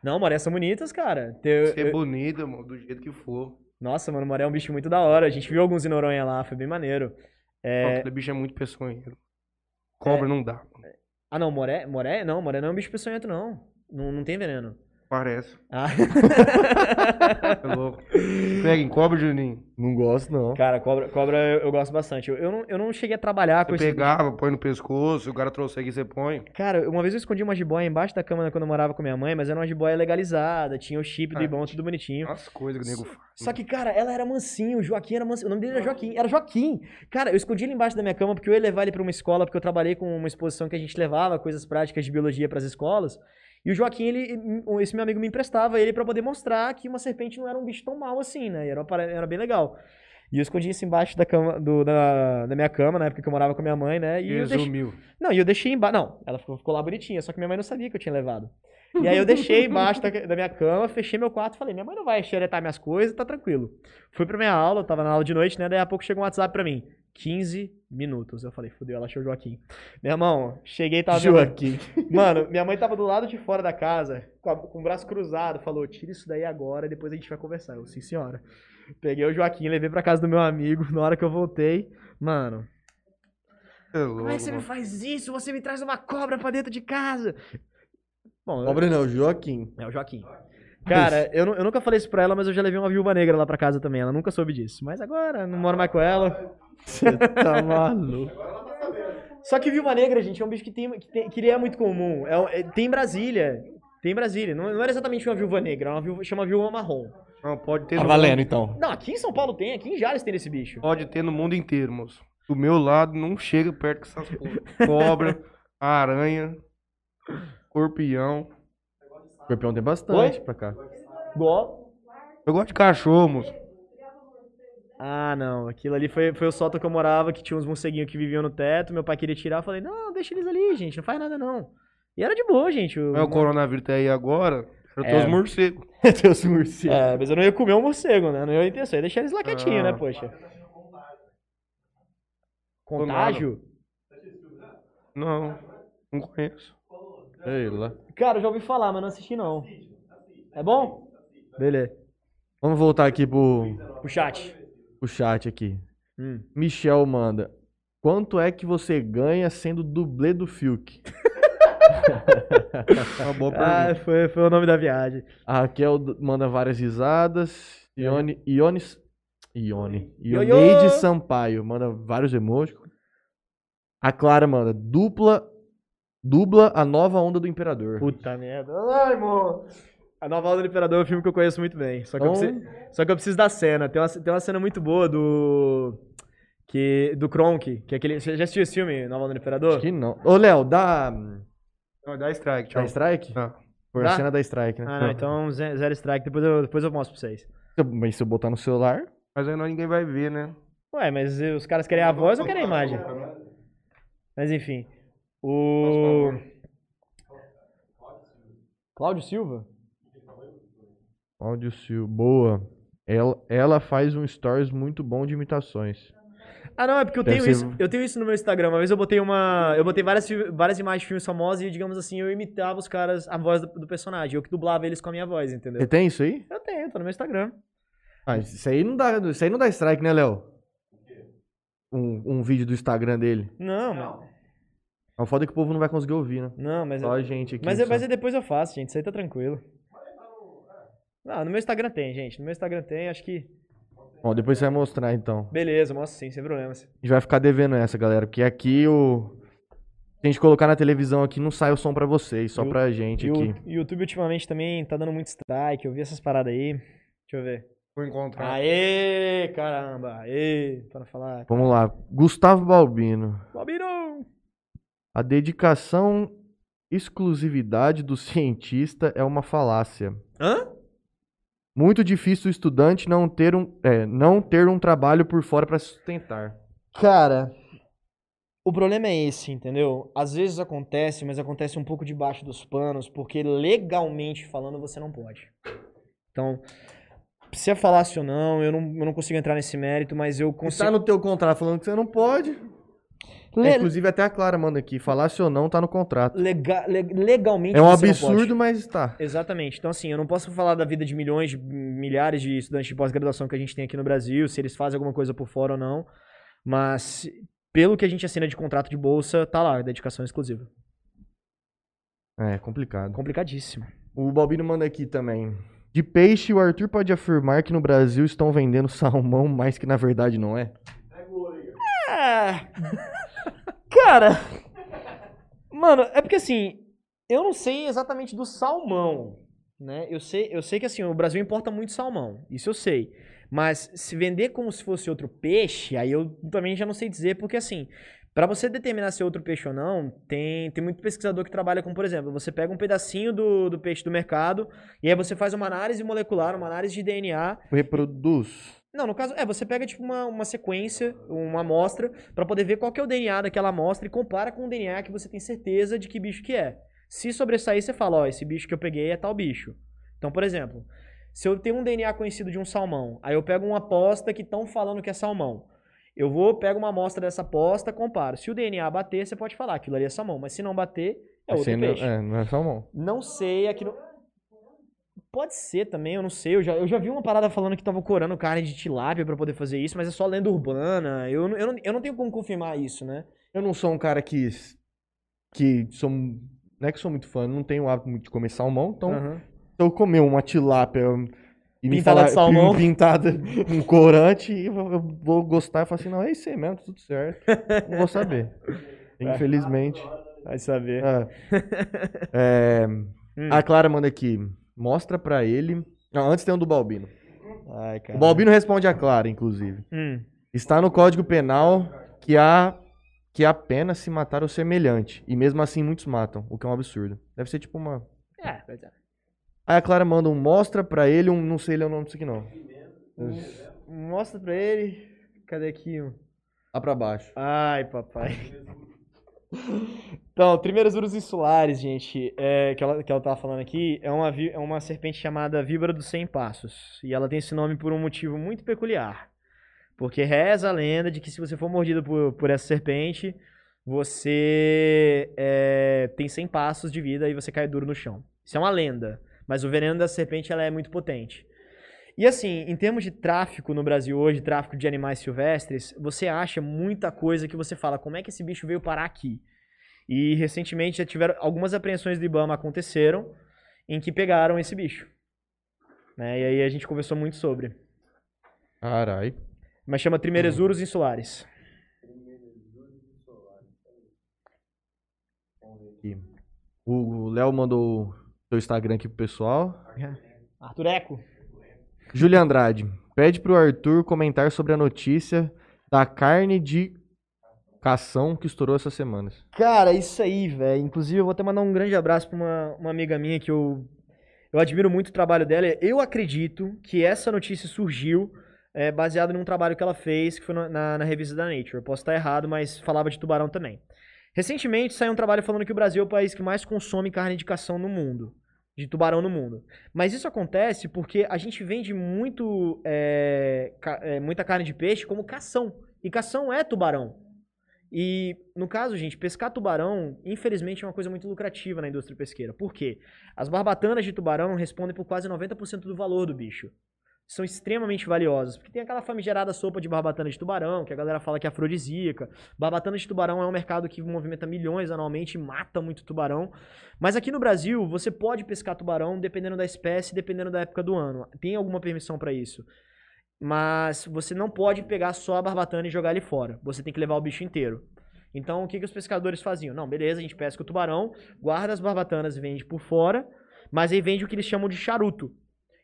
Não, moreias são bonitas, cara.
Você é
eu-
bonita, mano, do jeito que for.
Nossa, mano, moré é um bicho muito da hora. A gente viu alguns em Noronha lá, foi bem maneiro. É,
Não, Aquele bicho é muito peçonheiro. Cobra não dá. mano.
Ah, não, moré? Moré? Não, moré não é um bicho peçonhento, não. Não, não tem veneno.
Parece. [laughs]
Ah.
É louco. Pega em cobra, Juninho.
Não gosto, não.
Cara, cobra, cobra eu, eu gosto bastante. Eu, eu, não, eu não cheguei a trabalhar com
Você
esse.
pegava, põe no pescoço, o cara trouxe aqui, você põe.
Cara, uma vez eu escondi uma jiboia embaixo da cama quando eu morava com minha mãe, mas era uma jiboia legalizada, tinha o chip do
Ah,
Ibon, tudo bonitinho.
As coisas que o nego faz.
Só que, cara, ela era mansinho, o Joaquim era mansinho. O nome dele era Joaquim, era Joaquim. Cara, eu escondi ele embaixo da minha cama porque eu ia levar ele pra uma escola, porque eu trabalhei com uma exposição que a gente levava coisas práticas de biologia pras escolas. E o Joaquim, ele, esse meu amigo me emprestava ele pra poder mostrar que uma serpente não era um bicho tão mal assim, né? Era, era bem legal. E eu escondi isso embaixo da, cama, do, da, da minha cama, na época que eu morava com minha mãe, né? E eu deixei,
Resumiu.
não, e eu deixei embaixo. Não, ela ficou, ficou lá bonitinha, só que minha mãe não sabia que eu tinha levado. E aí eu deixei [laughs] embaixo da, da minha cama, fechei meu quarto e falei: minha mãe não vai xeretar minhas coisas, tá tranquilo. Fui pra minha aula, eu tava na aula de noite, né? Daí a pouco chegou um WhatsApp pra mim. 15 minutos. Eu falei, fudeu, ela achou o Joaquim. Meu irmão, cheguei e tava. minha
Joaquim. [laughs]
Mano, minha mãe tava do lado de fora da casa, com, a- com o braço cruzado, falou: tira isso daí agora e depois a gente vai conversar. Eu, sim, senhora. Peguei o Joaquim, levei pra casa do meu amigo. Na hora que eu voltei, mano,
É louco,
como é que você me faz isso? Você me traz uma cobra pra dentro de casa. Bom,
Cobra não, Joaquim.
é o Joaquim. Cara, eu, eu nunca falei isso pra ela, mas eu já levei uma viúva negra lá pra casa também. Ela nunca soube disso. Mas agora, não moro mais com ela.
Você tá [laughs] maluco.
Só que viúva negra, gente, é um bicho que, tem, que, tem- que é muito comum. É, é- tem em Brasília. Tem em Brasília. Não, não era exatamente uma viúva negra, é uma viúva, chama viúva marrom.
Não, pode ter
Tá
no
valendo,
mundo-
então.
Não, aqui em São Paulo tem, aqui em Jales tem esse bicho.
Pode ter no mundo inteiro, moço. Do meu lado, não chega perto com essas. Cobra, [laughs] aranha, escorpião.
Escorpião tem bastante
Oi?
pra cá.
Igual.
Eu gosto de cachorro, moço.
Ah, não. Aquilo ali foi, foi o sótão que eu morava, que tinha uns morceguinhos que viviam no teto. Meu pai queria tirar. Eu falei, não, deixa eles ali, gente. Não faz nada, não. E era de boa, gente. o-
Mas o coronavírus tá aí agora. Eu
É.
os morcegos. [laughs]
Teus morcegos.
É, mas eu não ia comer um morcego, né? Não ia intenção. Eu ia deixar eles lá quietinho,
Ah.
né, poxa. Contágio?
Não, não conheço.
Sei lá.
Cara, eu já ouvi falar, mas não assisti, não. É bom? Beleza.
Vamos voltar aqui pro,
O chat.
pro chat aqui.
Hum.
Michel manda. Quanto é que você ganha sendo dublê do Fiuk? [laughs]
Uma boa
Ah, foi, foi o nome da viagem.
A Raquel d- manda várias risadas. Ione, Ione, Ione,
Ioiô!
Ioneide Sampaio manda vários emojis. A Clara manda dupla, dubla a nova onda do Imperador.
Puta merda. Ai, amor. A Nova Onda do Imperador é um filme que eu conheço muito bem. Só que, eu,
Então-
preciso, só que eu preciso da cena. Tem uma, tem uma cena muito boa do. Que, do Kronk, que é aquele. Você já assistiu esse filme, Nova Onda do Imperador?
Acho que não. Ô, Léo, dá,
Não, dá strike,
dá
tchau.
strike?
Tá.
Por
Dá?
a cena da strike, né?
Ah, não, então ze- zero strike, depois eu, depois eu mostro pra vocês.
Se eu- Mas se eu botar no celular,
Mas aí não, ninguém vai ver, né?
Ué, mas os caras querem a voz ou querem a imagem? Mas enfim. O. Cláudio Silva?
Cláudio Silva, boa. Ela, ela faz um stories muito bom de imitações.
Ah, não, é porque eu
Deve
tenho
ser-
isso. Eu tenho isso no meu Instagram. Uma vez eu botei uma. Eu botei várias, várias imagens de filmes famosos e, digamos assim, eu imitava os caras, a voz do, do personagem. Eu que dublava eles com a minha voz, entendeu?
Você tem isso aí?
Eu tenho, tá no meu Instagram.
Ah, isso aí não dá, isso aí não dá strike, né, Léo? Um, um vídeo do Instagram dele.
Não, mas.
A foda é que o povo não vai conseguir ouvir, né?
Não, mas.
Só a gente aqui.
Mas,
só.
mas depois eu faço, gente. Isso aí tá tranquilo. Não, no meu Instagram tem, gente. No meu Instagram tem, acho que.
Bom, depois você vai mostrar então.
Beleza, mostra sim, sem problemas.
A gente vai ficar devendo essa, galera, porque aqui o. Se a gente colocar na televisão aqui, não sai o som pra vocês, só
E o-
pra gente
E o
aqui.
YouTube ultimamente também tá dando muito strike. Eu vi essas paradas aí. Deixa eu ver.
Vou encontrar.
Aê, caramba. Aê, para falar.
Vamos lá. Gustavo Balbino.
Bobino!
A dedicação exclusividade do [laughs] cientista é uma falácia.
Hã?
Muito difícil o estudante não ter um, é, não ter um trabalho por fora para sustentar.
Cara, o problema é esse, entendeu? Às vezes acontece, mas acontece um pouco debaixo dos panos, porque legalmente falando você não pode. Então, se é falácia ou não, eu não, eu não consigo entrar nesse mérito, mas eu consigo.
Tá no teu contrato falando que você não pode. Le... É, inclusive até a Clara manda aqui, falácia ou não tá no contrato.
Lega, le, legalmente
É um absurdo, mas está.
Exatamente. Então assim, eu não posso falar da vida de milhões, de milhares de estudantes de pós-graduação que a gente tem aqui no Brasil, se eles fazem alguma coisa por fora ou não, mas pelo que a gente assina de contrato de bolsa, tá lá, dedicação exclusiva.
É, complicado.
Complicadíssimo.
O Balbino manda aqui também. De peixe, o Arthur pode afirmar que no Brasil estão vendendo salmão, mas que na verdade não é?
É. Cara. Mano, é porque assim, eu não sei exatamente do salmão, né? Eu sei, eu sei que assim, o Brasil importa muito salmão. Isso eu sei. Mas se vender como se fosse outro peixe, aí eu também já não sei dizer, porque assim, para você determinar se é outro peixe ou não, tem, tem muito pesquisador que trabalha com, por exemplo, você pega um pedacinho do, do peixe do mercado e aí você faz uma análise molecular, uma análise de DNA.
Reproduz.
Não, no caso, é, você pega tipo uma, uma sequência, uma amostra, para poder ver qual que é o DNA daquela amostra e compara com o DNA que você tem certeza de que bicho que é. Se sobressair, você fala, ó, esse bicho que eu peguei é tal bicho. Então, por exemplo, se eu tenho um DNA conhecido de um salmão, aí eu pego uma aposta que estão falando que é salmão. Eu vou, pego uma amostra dessa aposta, comparo. Se o DNA bater, você pode falar aquilo ali é salmão. Mas se não bater, é outro
assim,
peixe.
Não, é, não é salmão.
Não sei, aquilo... Pode ser também, eu não sei. Eu já, eu já vi uma parada falando que tava corando carne de tilápia para poder fazer isso, mas é só lenda urbana. Eu, eu, não, eu não tenho como confirmar isso, né?
Eu não sou um cara que. que sou. Não é que sou muito fã, não tenho o hábito de comer salmão, então uhum se eu comer uma tilápia
e me pintada falar, de salmão. [laughs]
pintada com corante, eu vou gostar e falar assim, não, é isso aí mesmo, tudo certo. Não vou saber. [laughs] Infelizmente.
Vai saber.
É. [laughs] É, hum. A Clara manda aqui, mostra pra ele... Não, antes tem um do Balbino. Ai, o Balbino responde a Clara, inclusive. Hum. Está no Código Penal que há que há pena se matar o semelhante. E mesmo assim muitos matam, o que é um absurdo. Deve ser tipo uma...
É, é.
Aí a Clara manda um mostra pra ele, um não sei ler o nome disso aqui não.
Mostra pra ele. Cadê aqui?
Lá pra baixo.
Ai, papai. Então, Trimeresurus insulares, gente, é, que, ela, que ela tava falando aqui, é uma, é uma serpente chamada víbora dos 100 passos. E ela tem esse nome por um motivo muito peculiar. Porque reza a lenda de que se você for mordido por, por essa serpente, você é, tem 100 passos de vida e você cai duro no chão. Isso é uma lenda. Mas o veneno da serpente ela é muito potente. E assim, em termos de tráfico no Brasil hoje, tráfico de animais silvestres, você acha muita coisa que você fala, como é que esse bicho veio parar aqui? E recentemente já tiveram algumas apreensões do IBAMA aconteceram em que pegaram esse bicho. Né? E aí a gente conversou muito sobre.
Carai.
Mas chama Trimeresurus hum. insulares.
O Léo mandou seu Instagram aqui pro pessoal.
Arthur Eco.
Júlia Andrade. Pede pro Arthur comentar sobre a notícia da carne de cação que estourou essas semanas.
Cara, isso aí, velho. Inclusive, eu vou até mandar um grande abraço pra uma, uma amiga minha que eu, eu admiro muito o trabalho dela. Eu acredito que essa notícia surgiu é, baseado num trabalho que ela fez, que foi na, na revista da Nature. Eu posso estar errado, mas falava de tubarão também. Recentemente saiu um trabalho falando que o Brasil é o país que mais consome carne de cação no mundo de tubarão no mundo. Mas isso acontece porque a gente vende muito, é, ca, é, muita carne de peixe como cação. E cação é tubarão. E, no caso, gente, pescar tubarão, infelizmente, é uma coisa muito lucrativa na indústria pesqueira. Por quê? As barbatanas de tubarão respondem por quase 90% do valor do bicho são extremamente valiosas. Porque tem aquela famigerada sopa de barbatana de tubarão, que a galera fala que é afrodisíaca. Barbatana de tubarão é um mercado que movimenta milhões anualmente mata muito tubarão. Mas aqui no Brasil, você pode pescar tubarão dependendo da espécie, dependendo da época do ano. Tem alguma permissão para isso. Mas você não pode pegar só a barbatana e jogar ele fora. Você tem que levar o bicho inteiro. Então, o que, que os pescadores faziam? Não, beleza, a gente pesca o tubarão, guarda as barbatanas e vende por fora, mas aí vende o que eles chamam de charuto,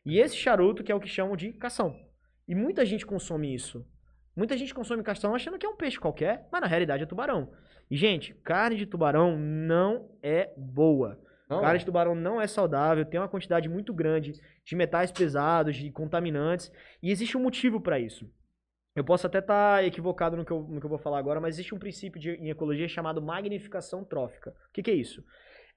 e esse charuto que é o que chamam de cação. E muita gente consome isso. Muita gente consome cação achando que é um peixe qualquer, mas na realidade é tubarão. E, gente, carne de tubarão não é boa. Não. Carne de tubarão não é saudável, tem uma quantidade muito grande de metais pesados, de contaminantes, e existe um motivo para isso. Eu posso até estar tá equivocado no que, eu, no que eu vou falar agora, mas existe um princípio de, em ecologia chamado magnificação trófica. O que, que é isso?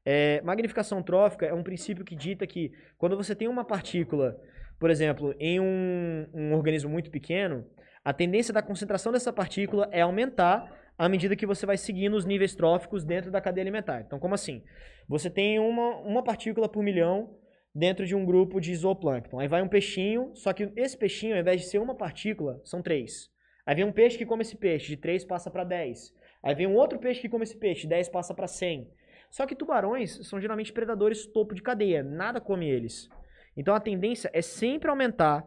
É, magnificação trófica é um princípio que dita que quando você tem uma partícula, por exemplo, em um, um organismo muito pequeno, a tendência da concentração dessa partícula é aumentar à medida que você vai seguindo os níveis tróficos dentro da cadeia alimentar. Então, como assim? Você tem uma, uma partícula por milhão dentro de um grupo de zooplâncton. Aí vai um peixinho, só que esse peixinho, ao invés de ser uma partícula, são três. Aí vem um peixe que come esse peixe, de 3 passa para 10. Aí vem um outro peixe que come esse peixe, de 10 passa para 100. Só que tubarões são geralmente predadores topo de cadeia, nada come eles. Então a tendência é sempre aumentar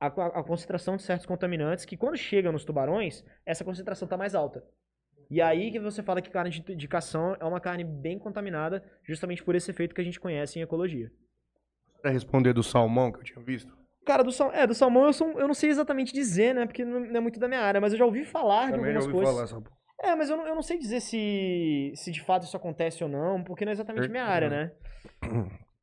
a, a, a concentração de certos contaminantes, que quando chegam nos tubarões, essa concentração está mais alta. E aí que você fala que carne de, de cação é uma carne bem contaminada, justamente por esse efeito que a gente conhece em ecologia.
Pra responder do salmão que eu tinha visto?
Cara, do, sal, é, do salmão eu, sou, eu não sei exatamente dizer, né? Porque não é muito da minha área, mas eu já ouvi falar Também de algumas já ouvi coisas. Falar? É, mas eu não, eu não sei dizer se, se de fato isso acontece ou não, porque não é exatamente minha área, né?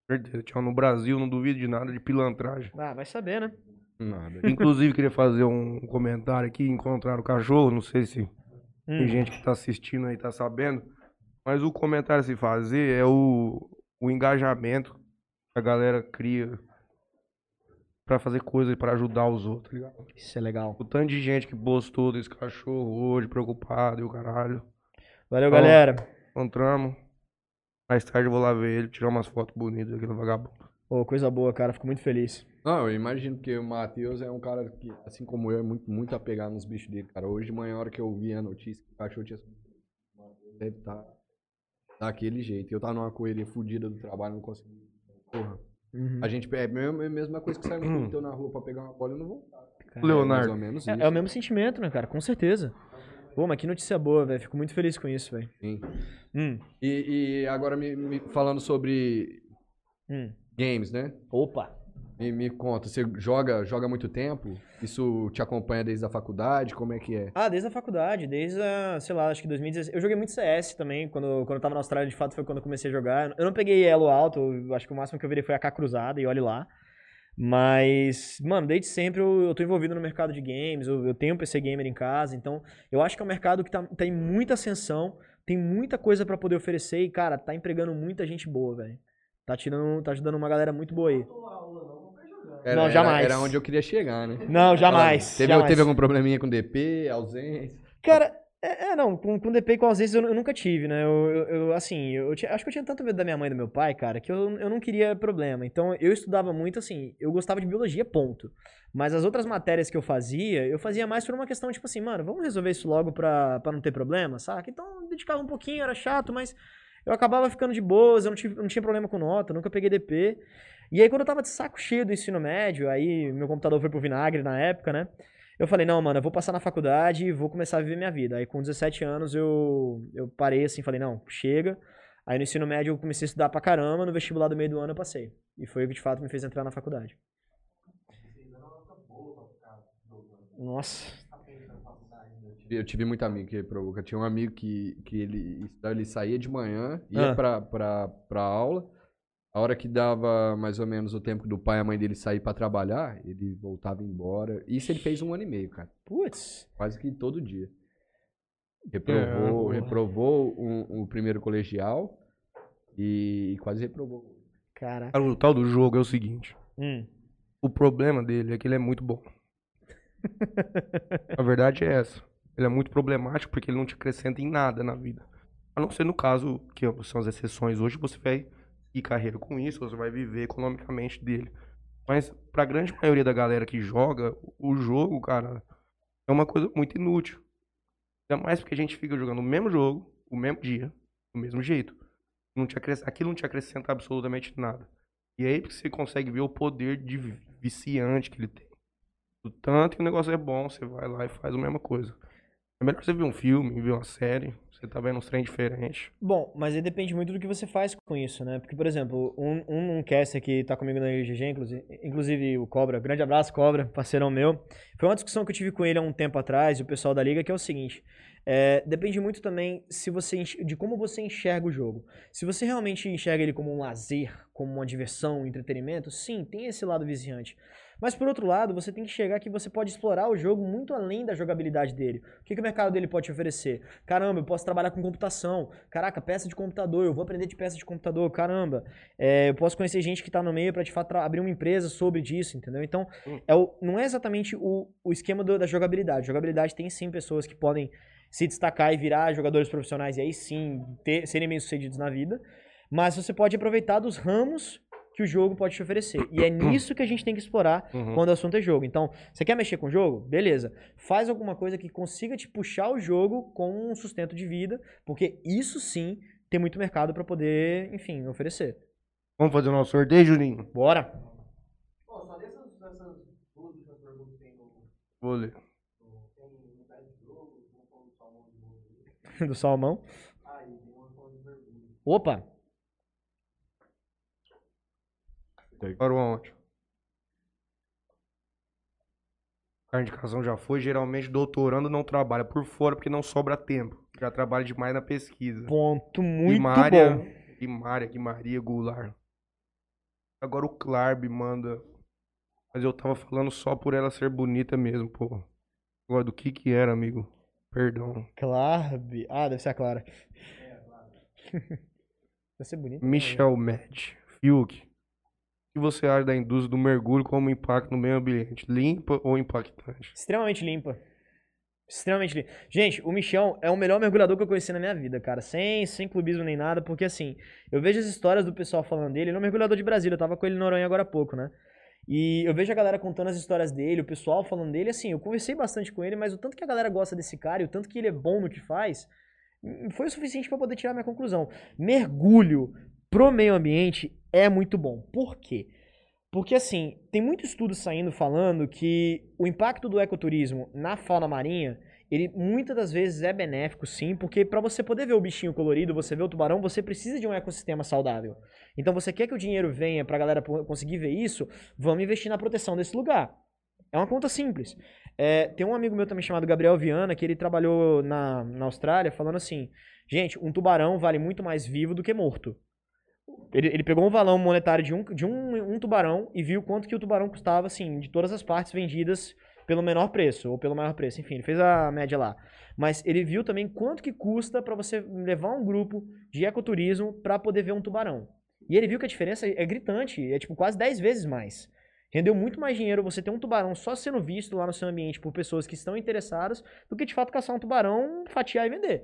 Certeza. Tinha no Brasil, não duvido de nada de pilantragem.
Ah, vai saber, né?
Nada. Inclusive, queria fazer um comentário aqui, encontrar o cachorro, não sei se hum. tem gente que tá assistindo aí, tá sabendo, mas o comentário a se fazer é o, o engajamento que a galera cria para fazer coisas para ajudar os outros, tá ligado?
Isso é legal.
O tanto de gente que postou desse cachorro hoje, preocupado e o caralho.
Valeu, então, galera.
Encontramos. Mais tarde eu vou lá ver ele, tirar umas fotos bonitas daquele vagabundo.
Pô, coisa boa, cara. Fico muito feliz.
Não, eu imagino que o Matheus é um cara que, assim como eu, é muito, muito apegado nos bichos dele, cara. Hoje de manhã, a hora que eu vi a notícia que o cachorro tinha. Deve estar tá daquele jeito. Eu tava numa correria fodida do trabalho, não consegui. Porra. Uhum. A gente é a mesma coisa que sair um na rua pra pegar uma bola e não voltar.
Leonardo.
É, é, o mesmo sentimento, né, cara? Com certeza. Pô, mas que notícia boa, velho. Fico muito feliz com isso, velho.
Sim. Hum. E, e, agora me, me falando sobre hum. games, né?
Opa!
Me, me conta, você joga, joga muito tempo? Isso te acompanha desde a faculdade? Como é que é?
Ah, desde a faculdade, desde a, sei lá, acho que 2016. Eu joguei muito CS também, quando, quando eu tava na Austrália, de fato, foi quando eu comecei a jogar. Eu não peguei elo alto, acho que o máximo que eu virei foi a K cruzada, e olhe lá. Mas, mano, desde sempre eu, eu tô envolvido no mercado de games, eu, eu tenho um PC gamer em casa, então eu acho que é um mercado que tá, tem muita ascensão, tem muita coisa para poder oferecer e, cara, tá empregando muita gente boa, velho. Tá tirando, tá ajudando uma galera muito boa aí.
Era, não, jamais. Era, era, onde eu queria chegar, né?
Não, jamais.
Teve,
jamais.
teve algum probleminha com DP, ausência?
Cara, é, é, não, com, com DP e com ausência eu, eu nunca tive, né? Eu, eu, eu assim, eu, tinha, acho que eu tinha tanto medo da minha mãe e do meu pai, cara, que eu, eu não queria problema. Então eu estudava muito, assim, eu gostava de biologia, ponto. Mas as outras matérias que eu fazia, eu fazia mais por uma questão, tipo assim, mano, vamos resolver isso logo pra, pra não ter problema, saca? Então eu dedicava um pouquinho, era chato, mas eu acabava ficando de boas, eu não, tive, não tinha problema com nota, nunca peguei DP. E aí, quando eu tava de saco cheio do ensino médio, aí meu computador foi pro vinagre na época, né? Eu falei, não, mano, eu vou passar na faculdade e vou começar a viver minha vida. Aí, com 17 anos, eu, eu parei assim, falei, não, chega. Aí, no ensino médio, eu comecei a estudar pra caramba. No vestibular do meio do ano, eu passei. E foi o que, de fato, me fez entrar na faculdade. Nossa.
Eu tive muito amigo que provoca. Tinha um amigo que, que ele, ele saía de manhã, ia ah. pra, pra, pra aula. A hora que dava mais ou menos o tempo do pai e a mãe dele sair para trabalhar, ele voltava embora. Isso ele fez um ano e meio, cara.
Putz.
Quase que todo dia. Reprovou, é, reprovou o, o, primeiro colegial e quase reprovou.
Caraca.
O tal do jogo é o seguinte.
Hum.
O problema dele é que ele é muito bom. [laughs] a verdade é essa. Ele é muito problemático porque ele não te acrescenta em nada na vida. A não ser no caso, que são as exceções hoje, você vai e carreira com isso, você vai viver economicamente dele. Mas pra grande maioria da galera que joga, o jogo, cara, é uma coisa muito inútil. Ainda mais porque a gente fica jogando o mesmo jogo, o mesmo dia, do mesmo jeito. Não te acrescenta, aquilo não te acrescenta absolutamente nada. E é aí você consegue ver o poder de viciante que ele tem. O tanto que o negócio é bom, você vai lá e faz a mesma coisa. É melhor você ver um filme, ver uma série. Você tá vendo uns trem diferentes.
Bom, mas aí depende muito do que você faz com isso, né? Porque, por exemplo, um, um, um caster que tá comigo na IGG, inclusive, inclusive o Cobra, grande abraço, Cobra, parceirão meu. Foi uma discussão que eu tive com ele há um tempo atrás, o pessoal da liga, que é o seguinte. É, depende muito também se você de como você enxerga o jogo. Se você realmente enxerga ele como um lazer, como uma diversão, um entretenimento, sim, tem esse lado viciante. Mas por outro lado, você tem que chegar que você pode explorar o jogo muito além da jogabilidade dele. O que, que o mercado dele pode te oferecer? Caramba, eu posso trabalhar com computação. Caraca, peça de computador, eu vou aprender de peça de computador. Caramba, é, eu posso conhecer gente que está no meio para de fato abrir uma empresa sobre disso, entendeu? Então, hum. é o, não é exatamente o, o esquema do, da jogabilidade. Jogabilidade tem sim pessoas que podem se destacar e virar jogadores profissionais e aí sim ter, serem bem-sucedidos na vida. Mas você pode aproveitar dos ramos que o jogo pode te oferecer. E é [clears throat] nisso que a gente tem que explorar uhum. quando o assunto é jogo. Então, você quer mexer com o jogo? Beleza. Faz alguma coisa que consiga te puxar o jogo com um sustento de vida, porque isso sim tem muito mercado para poder, enfim, oferecer.
Vamos fazer o nosso sorteio, Juninho?
Bora.
Pô, só dessas, duas perguntas que tem
Vou ler.
do salmão. [laughs] Opa!
Para onde? A indicação já foi. Geralmente, doutorando não trabalha por fora porque não sobra tempo. Já trabalha demais na pesquisa.
Ponto muito Guimária, bom.
Guimária, Guimaria, Goulart. Agora o Clarb manda. Mas eu tava falando só por ela ser bonita mesmo, pô. Agora do que que era, amigo? Perdão.
Clarb. Ah, deve ser a Clara. É, a Clara. [laughs] deve ser bonito.
Michel Med. Fiuk. Que você acha da indústria do mergulho como impacto no meio ambiente? Limpa ou impactante?
Extremamente limpa. Extremamente limpa. Gente, o Michel é o melhor mergulhador que eu conheci na minha vida, cara. Sem, sem clubismo nem nada, porque assim, eu vejo as histórias do pessoal falando dele. Ele é um mergulhador de Brasília, eu tava com ele no Noronha agora há pouco, né? E eu vejo a galera contando as histórias dele, o pessoal falando dele, assim, eu conversei bastante com ele, mas o tanto que a galera gosta desse cara e o tanto que ele é bom no que faz, hum, foi o suficiente para poder tirar minha conclusão. Mergulho pro meio ambiente é muito bom. Por quê? Porque assim, tem muito estudo saindo falando que o impacto do ecoturismo na fauna marinha ele muitas das vezes é benéfico, sim, porque para você poder ver o bichinho colorido, você ver o tubarão, você precisa de um ecossistema saudável. Então você quer que o dinheiro venha para galera conseguir ver isso, vamos investir na proteção desse lugar. É uma conta simples. É, tem um amigo meu também chamado Gabriel Viana, que ele trabalhou na, na Austrália, falando assim: gente, um tubarão vale muito mais vivo do que morto. Ele, ele pegou um valor monetário de, um, de um, um tubarão e viu quanto que o tubarão custava, assim, de todas as partes vendidas pelo menor preço ou pelo maior preço, enfim, ele fez a média lá. Mas ele viu também quanto que custa para você levar um grupo de ecoturismo para poder ver um tubarão. E ele viu que a diferença é gritante, é tipo quase 10 vezes mais. Rendeu muito mais dinheiro você ter um tubarão só sendo visto lá no seu ambiente por pessoas que estão interessadas do que de fato caçar um tubarão, fatiar e vender.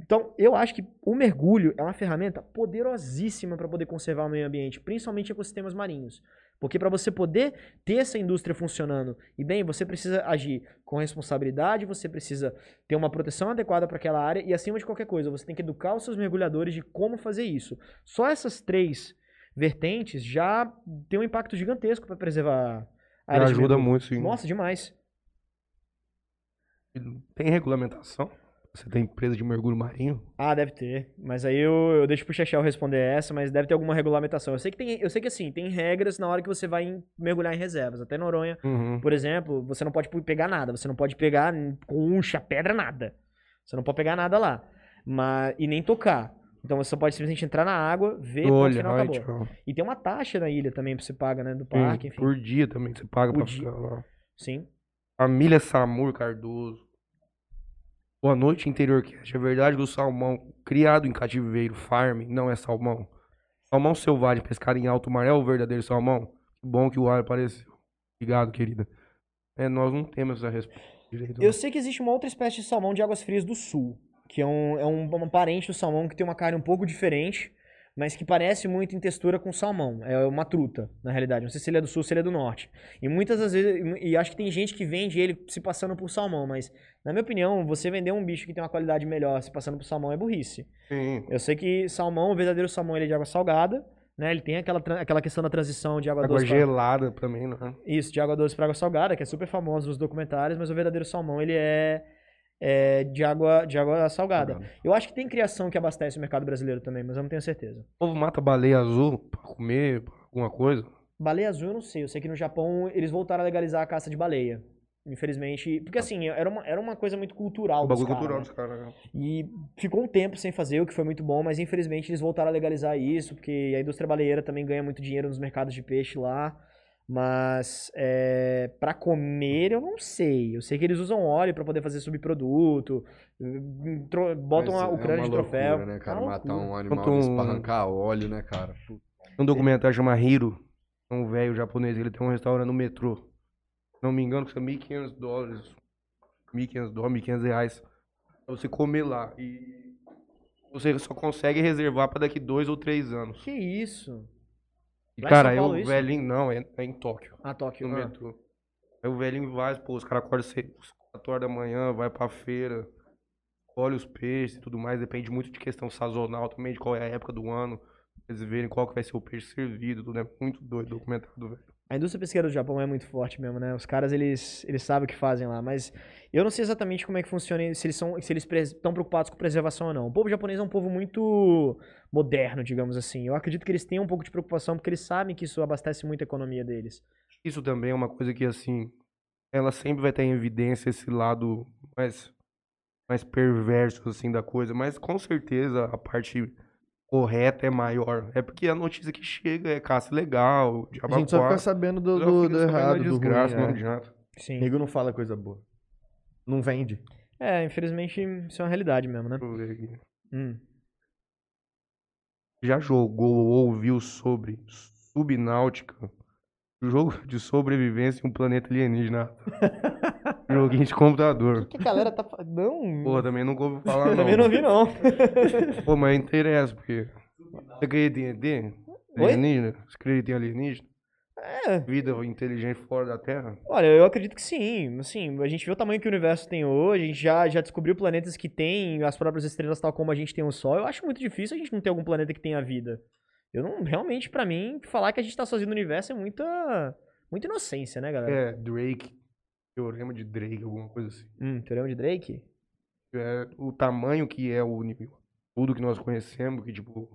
Então, eu acho que o mergulho é uma ferramenta poderosíssima para poder conservar o meio ambiente, principalmente ecossistemas marinhos. Porque para você poder ter essa indústria funcionando e bem, você precisa agir com responsabilidade, você precisa ter uma proteção adequada para aquela área e acima de qualquer coisa, você tem que educar os seus mergulhadores de como fazer isso. Só essas três vertentes já tem um impacto gigantesco para preservar
a área. Já ajuda muito, sim.
Nossa, demais.
Tem regulamentação? Você tem empresa de mergulho marinho?
Ah, deve ter. Mas aí eu, eu deixo pro Chechel responder essa, mas deve ter alguma regulamentação. Eu sei que tem, eu sei que assim, tem regras na hora que você vai em, mergulhar em reservas. Até Noronha, uhum. por exemplo, você não pode pegar nada. Você não pode pegar concha, pedra, nada. Você não pode pegar nada lá. Mas, e nem tocar. Então você pode simplesmente entrar na água, ver
Olha, final acabou. Tipo...
E tem uma taxa na ilha também pra você pagar, né? Do parque, enfim.
Por dia também você paga por pra dia. ficar lá.
Sim.
Família Samur Cardoso. Boa noite, Interior Cast. É verdade que o salmão criado em cativeiro, farm, não é salmão? Salmão selvagem pescado em alto mar é o verdadeiro salmão? Que bom que o ar apareceu. Obrigado, querida. É, nós não temos essa resposta direito.
Eu sei que existe uma outra espécie de salmão de águas frias do sul, que é um, é um, um parente do salmão que tem uma carne um pouco diferente mas que parece muito em textura com salmão. É uma truta, na realidade. Não sei se ele é do sul ou se ele é do norte. E muitas das vezes, e acho que tem gente que vende ele se passando por salmão, mas na minha opinião, você vender um bicho que tem uma qualidade melhor se passando por salmão é burrice.
Sim.
Eu sei que salmão, o verdadeiro salmão, ele é de água salgada, né? Ele tem aquela, aquela questão da transição de água, água doce.
Água gelada pra... também, né?
Isso, de água doce para água salgada, que é super famoso nos documentários, mas o verdadeiro salmão, ele é é, de, água, de água salgada. Eu acho que tem criação que abastece o mercado brasileiro também, mas eu não tenho certeza.
O povo mata baleia azul pra comer, alguma coisa?
Baleia azul eu não sei. Eu sei que no Japão eles voltaram a legalizar a caça de baleia. Infelizmente. Porque assim, era uma, era uma coisa muito cultural. Dos
bagulho cultural
né?
dos caras. né?
E ficou um tempo sem fazer, o que foi muito bom, mas infelizmente eles voltaram a legalizar isso, porque a indústria baleeira também ganha muito dinheiro nos mercados de peixe lá. Mas é, para comer eu não sei. Eu sei que eles usam óleo para poder fazer subproduto, hum, tro- botam
Mas
a- o
é
crânio
uma
de troféu.
loucura, né, cara?
É uma
Matar
loucura.
um animal
Quanto um-
arrancar óleo, né, cara?
Um documentário chama Hiro. É um velho japonês, ele tem um restaurante no metrô. Se não me engano, custa 1.500 dólares. 1.500 dólares, 1.500 reais. Pra você comer lá. E você só consegue reservar pra daqui dois ou três anos.
Que isso?
E,
Lá
cara, é
Paulo
o
isso?
velhinho. Não, é, é em Tóquio.
Ah, Tóquio.
No
ah.
metrô. Aí o velhinho vai, pô, os caras acordam cedo, 4 horas da manhã, vai pra feira, colhe os peixes e tudo mais. Depende muito de questão sazonal também, de qual é a época do ano. Eles verem qual que vai ser o peixe servido, tudo é muito doido o documentário do velho.
A indústria pesqueira do Japão é muito forte mesmo, né? Os caras, eles, eles sabem o que fazem lá, mas eu não sei exatamente como é que funciona, se eles são, se eles estão preocupados com preservação ou não. O povo japonês é um povo muito moderno, digamos assim. Eu acredito que eles tenham um pouco de preocupação porque eles sabem que isso abastece muito a economia deles.
Isso também é uma coisa que, assim, ela sempre vai ter em evidência esse lado mais, mais perverso, assim, da coisa. Mas, com certeza, a parte correta é maior. É porque a notícia que chega é caça legal,
A gente só fica sabendo do, do, do errado, do
desgraça,
ruim,
não
é.
adianta.
O
Sim.
nego não fala coisa boa. Não vende.
É, infelizmente, isso é uma realidade mesmo, né?
Deixa eu ver aqui.
Hum.
Já jogou ou ouviu sobre Subnáutica? Jogo de sobrevivência em um planeta alienígena. [laughs] Joguinho de computador.
O que a galera tá falando? Não.
Porra, também nunca ouvi falar, não. [laughs]
também não vi, não. [laughs]
Pô, mas interessa, porque. Você acredita em ET? Alienígena? Você acredita em alienígena?
É.
Vida inteligente fora da Terra?
Olha, eu acredito que sim. Assim, a gente vê o tamanho que o universo tem hoje, a gente já, já descobriu planetas que têm as próprias estrelas, tal como a gente tem o Sol. Eu acho muito difícil a gente não ter algum planeta que tenha vida. Eu não, realmente, pra mim, falar que a gente tá sozinho no universo é muita, muita inocência, né, galera?
É, Drake. Teorema de Drake, alguma coisa assim.
Hum, teorema de Drake?
É, o tamanho que é o tudo que nós conhecemos, que, tipo,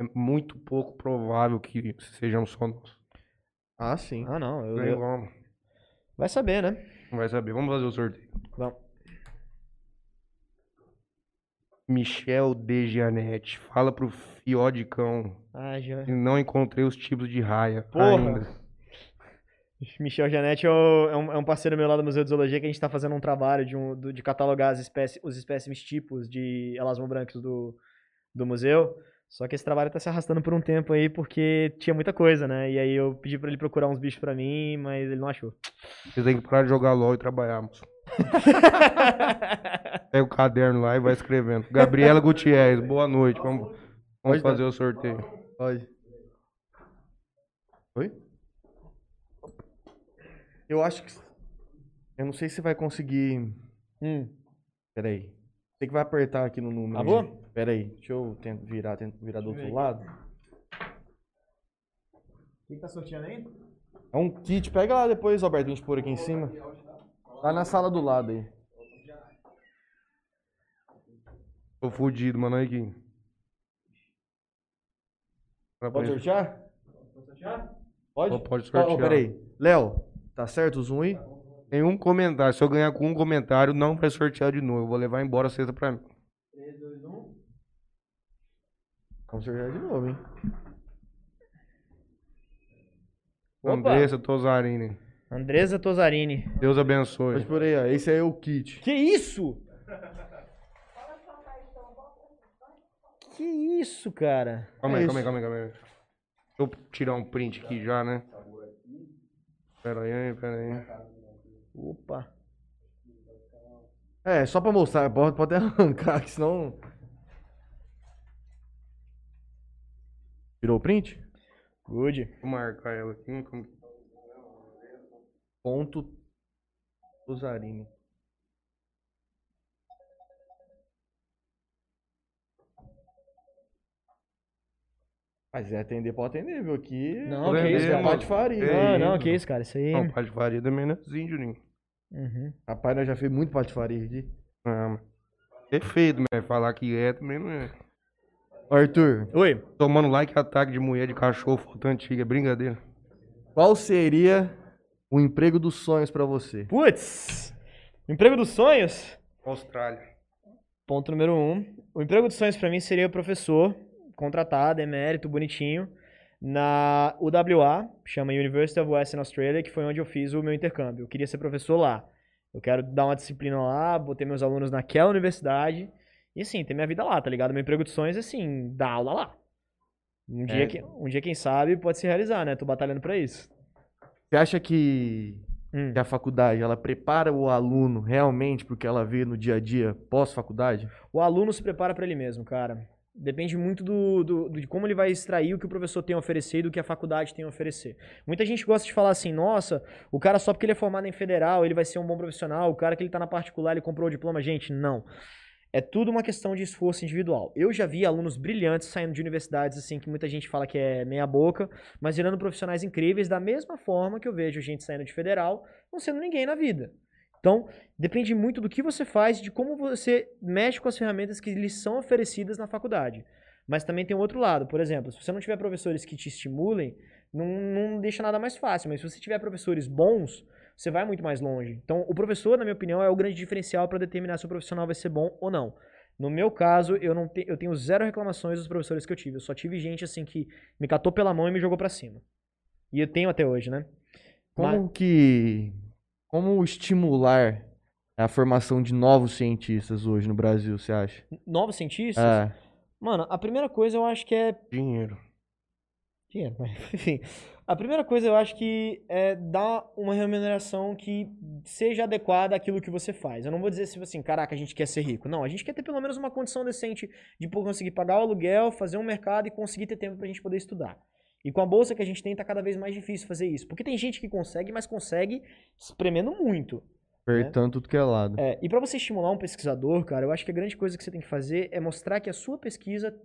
é muito pouco provável que sejamos só nós.
Ah, sim.
Ah, não. eu- eu- Vai saber, né?
vai saber. Vamos fazer o sorteio.
Vamos.
Michel Dejanete, fala pro Fiodicão
Ah, já.
que não encontrei os tipos de raia
Porra!
ainda.
Michel Janetti é, é um, é um parceiro meu lá do Museu de Zoologia que a gente tá fazendo um trabalho de, um, de catalogar as espécies, os espécimes tipos de elasmobrancos do, do museu. Só que esse trabalho tá se arrastando por um tempo aí porque tinha muita coisa, né? E aí eu pedi pra ele procurar uns bichos pra mim, mas ele não achou.
Vocês têm que parar de jogar LOL e trabalhar, moço. [laughs] Pega o caderno lá e vai escrevendo. Gabriela Gutierrez, boa noite. Vamos, vamos
Pode dar.
fazer o sorteio.
Pode. Oi? Eu acho que. Eu não sei se vai conseguir.
hum.
Pera aí. Você que vai apertar aqui no número.
Alô?
de- Pera aí. Deixa eu tentar virar, tento virar do outro lado.
Quem tá sorteando aí?
É um kit. Pega lá depois, Alberto, a gente pôr aqui em cima. Tá na sala do lado aí.
Tô fudido, mano. Olha aqui.
Pode sortear? Pode?
Pode
Ó, ó,
sortear.
pera aí. Léo, tá certo o zoom aí?
Nenhum comentário. Se eu ganhar com um comentário, não vai sortear de novo. Eu vou levar embora a cesta pra mim.
Vamos sortear de novo, hein?
Opa.
Andressa Tozarini.
Andresa Tozarini.
Deus abençoe.
Pode por aí, ó. Esse aí é o kit.
Que isso? Que isso, cara?
Calma
É
aí,
isso.
calma aí, calma aí, calma aí. Deixa eu tirar um print aqui já, né? Pera aí, pera aí.
Opa.
É, só pra mostrar. Pode, pode arrancar, que senão. Tirou o print?
Good.
Vou marcar ela aqui. como-
Ponto Usarini. Mas é atender, pode atender, viu? Aqui.
Não,
Vou
que isso, cara.
patifaria.
Não, não, que isso, cara. Isso aí.
Não, pai de faria também não é índio, nem.
Uhum.
Rapaz, nós já fez muito patifaria aqui.
Ah, perfeito, mas falar que é também não é.
Arthur.
Oi.
Tomando like ataque de mulher de cachorro, foto antiga, é brincadeira.
Qual seria o emprego dos sonhos para você?
Putz! Emprego dos sonhos?
Austrália.
Ponto número um. O emprego dos sonhos para mim seria professor, contratado, emérito, bonitinho, na UWA, chama University of Western Australia, que foi onde eu fiz o meu intercâmbio. Eu queria ser professor lá. Eu quero dar uma disciplina lá, botei meus alunos naquela universidade e assim, ter minha vida lá, tá ligado? Meu emprego de sonhos é assim, dar aula lá. Um, é. dia, que, um dia, quem sabe, pode se realizar, né? Tô batalhando para isso.
Você acha que, hum. que, a faculdade, ela prepara o aluno realmente pro que ela vê no dia a dia pós-faculdade?
O aluno se prepara para ele mesmo, cara. Depende muito do, do, de como ele vai extrair o que o professor tem a oferecer e do que a faculdade tem a oferecer. Muita gente gosta de falar assim, nossa, o cara só porque ele é formado em federal, ele vai ser um bom profissional, o cara que ele tá na particular, ele comprou o diploma. Gente, não. É tudo uma questão de esforço individual. Eu já vi alunos brilhantes saindo de universidades assim que muita gente fala que é meia boca, mas virando profissionais incríveis da mesma forma que eu vejo gente saindo de federal, não sendo ninguém na vida. Então, depende muito do que você faz, de como você mexe com as ferramentas que lhes são oferecidas na faculdade. Mas também tem o outro lado. Por exemplo, se você não tiver professores que te estimulem, não, não deixa nada mais fácil. Mas se você tiver professores bons, você vai muito mais longe. Então, o professor, na minha opinião, é o grande diferencial para determinar se o profissional vai ser bom ou não. No meu caso, eu não te, eu tenho zero reclamações dos professores que eu tive. Eu só tive gente assim que me catou pela mão e me jogou para cima. E eu tenho até hoje, né?
Como Mas... que como estimular a formação de novos cientistas hoje no Brasil, você acha?
Novos cientistas?
É.
Mano, a primeira coisa eu acho que é
dinheiro.
Dinheiro, mas [laughs] enfim. A primeira coisa eu acho que é dar uma remuneração que seja adequada àquilo que você faz. Eu não vou dizer assim, caraca, a gente quer ser rico. Não, a gente quer ter pelo menos uma condição decente de conseguir pagar o aluguel, fazer um mercado e conseguir ter tempo pra gente poder estudar. E com a bolsa que a gente tem, tá cada vez mais difícil fazer isso. Porque tem gente que consegue, mas consegue espremendo muito.
Apertando né? tudo que é lado.
É, e para você estimular um pesquisador, cara, eu acho que a grande coisa que você tem que fazer é mostrar que a sua pesquisa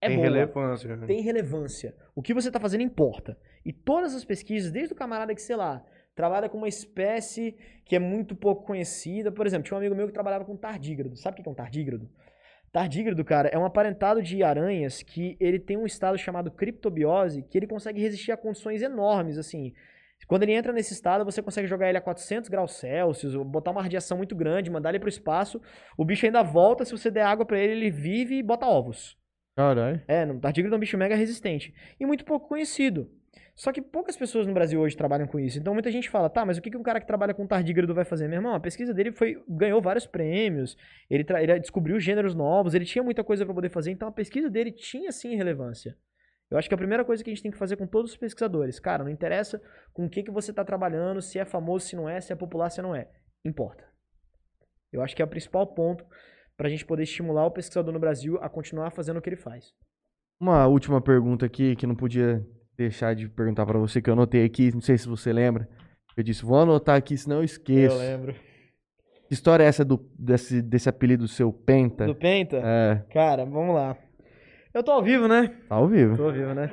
é
tem
boa.
relevância.
Tem relevância. O que você está fazendo importa. E todas as pesquisas, desde o camarada que, sei lá, trabalha com uma espécie que é muito pouco conhecida. Por exemplo, tinha um amigo meu que trabalhava com tardígrado. Sabe o que é um tardígrado? Tardígrado, cara, é um aparentado de aranhas que ele tem um estado chamado criptobiose, que ele consegue resistir a condições enormes, assim. Quando ele entra nesse estado, você consegue jogar ele a 400 graus Celsius, botar uma radiação muito grande, mandar ele para o espaço. O bicho ainda volta, se você der água para ele, ele vive e bota ovos.
Caralho.
É, o tardígrado é um bicho mega resistente. E muito pouco conhecido. Só que poucas pessoas no Brasil hoje trabalham com isso. Então muita gente fala, tá, mas o que, um cara que trabalha com tardígrado vai fazer? Meu irmão, a pesquisa dele foi ganhou vários prêmios, ele, ele descobriu gêneros novos, ele tinha muita coisa para poder fazer, então a pesquisa dele tinha sim relevância. Eu acho que a primeira coisa que a gente tem que fazer com todos os pesquisadores, cara, não interessa com o que, que você está trabalhando, se é famoso, se não é, se é popular, se não é. Importa. Eu acho que é o principal ponto para a gente poder estimular o pesquisador no Brasil a continuar fazendo o que ele faz.
Uma última pergunta aqui que não podia deixar de perguntar para você, que eu anotei aqui, não sei se você lembra. Eu disse, vou anotar aqui, senão eu esqueço.
Eu lembro.
Que história é essa do, desse, desse apelido seu Penta?
Do Penta?
É.
Cara, vamos lá. Eu tô ao vivo, né?
Tá ao vivo.
Tô ao vivo, né?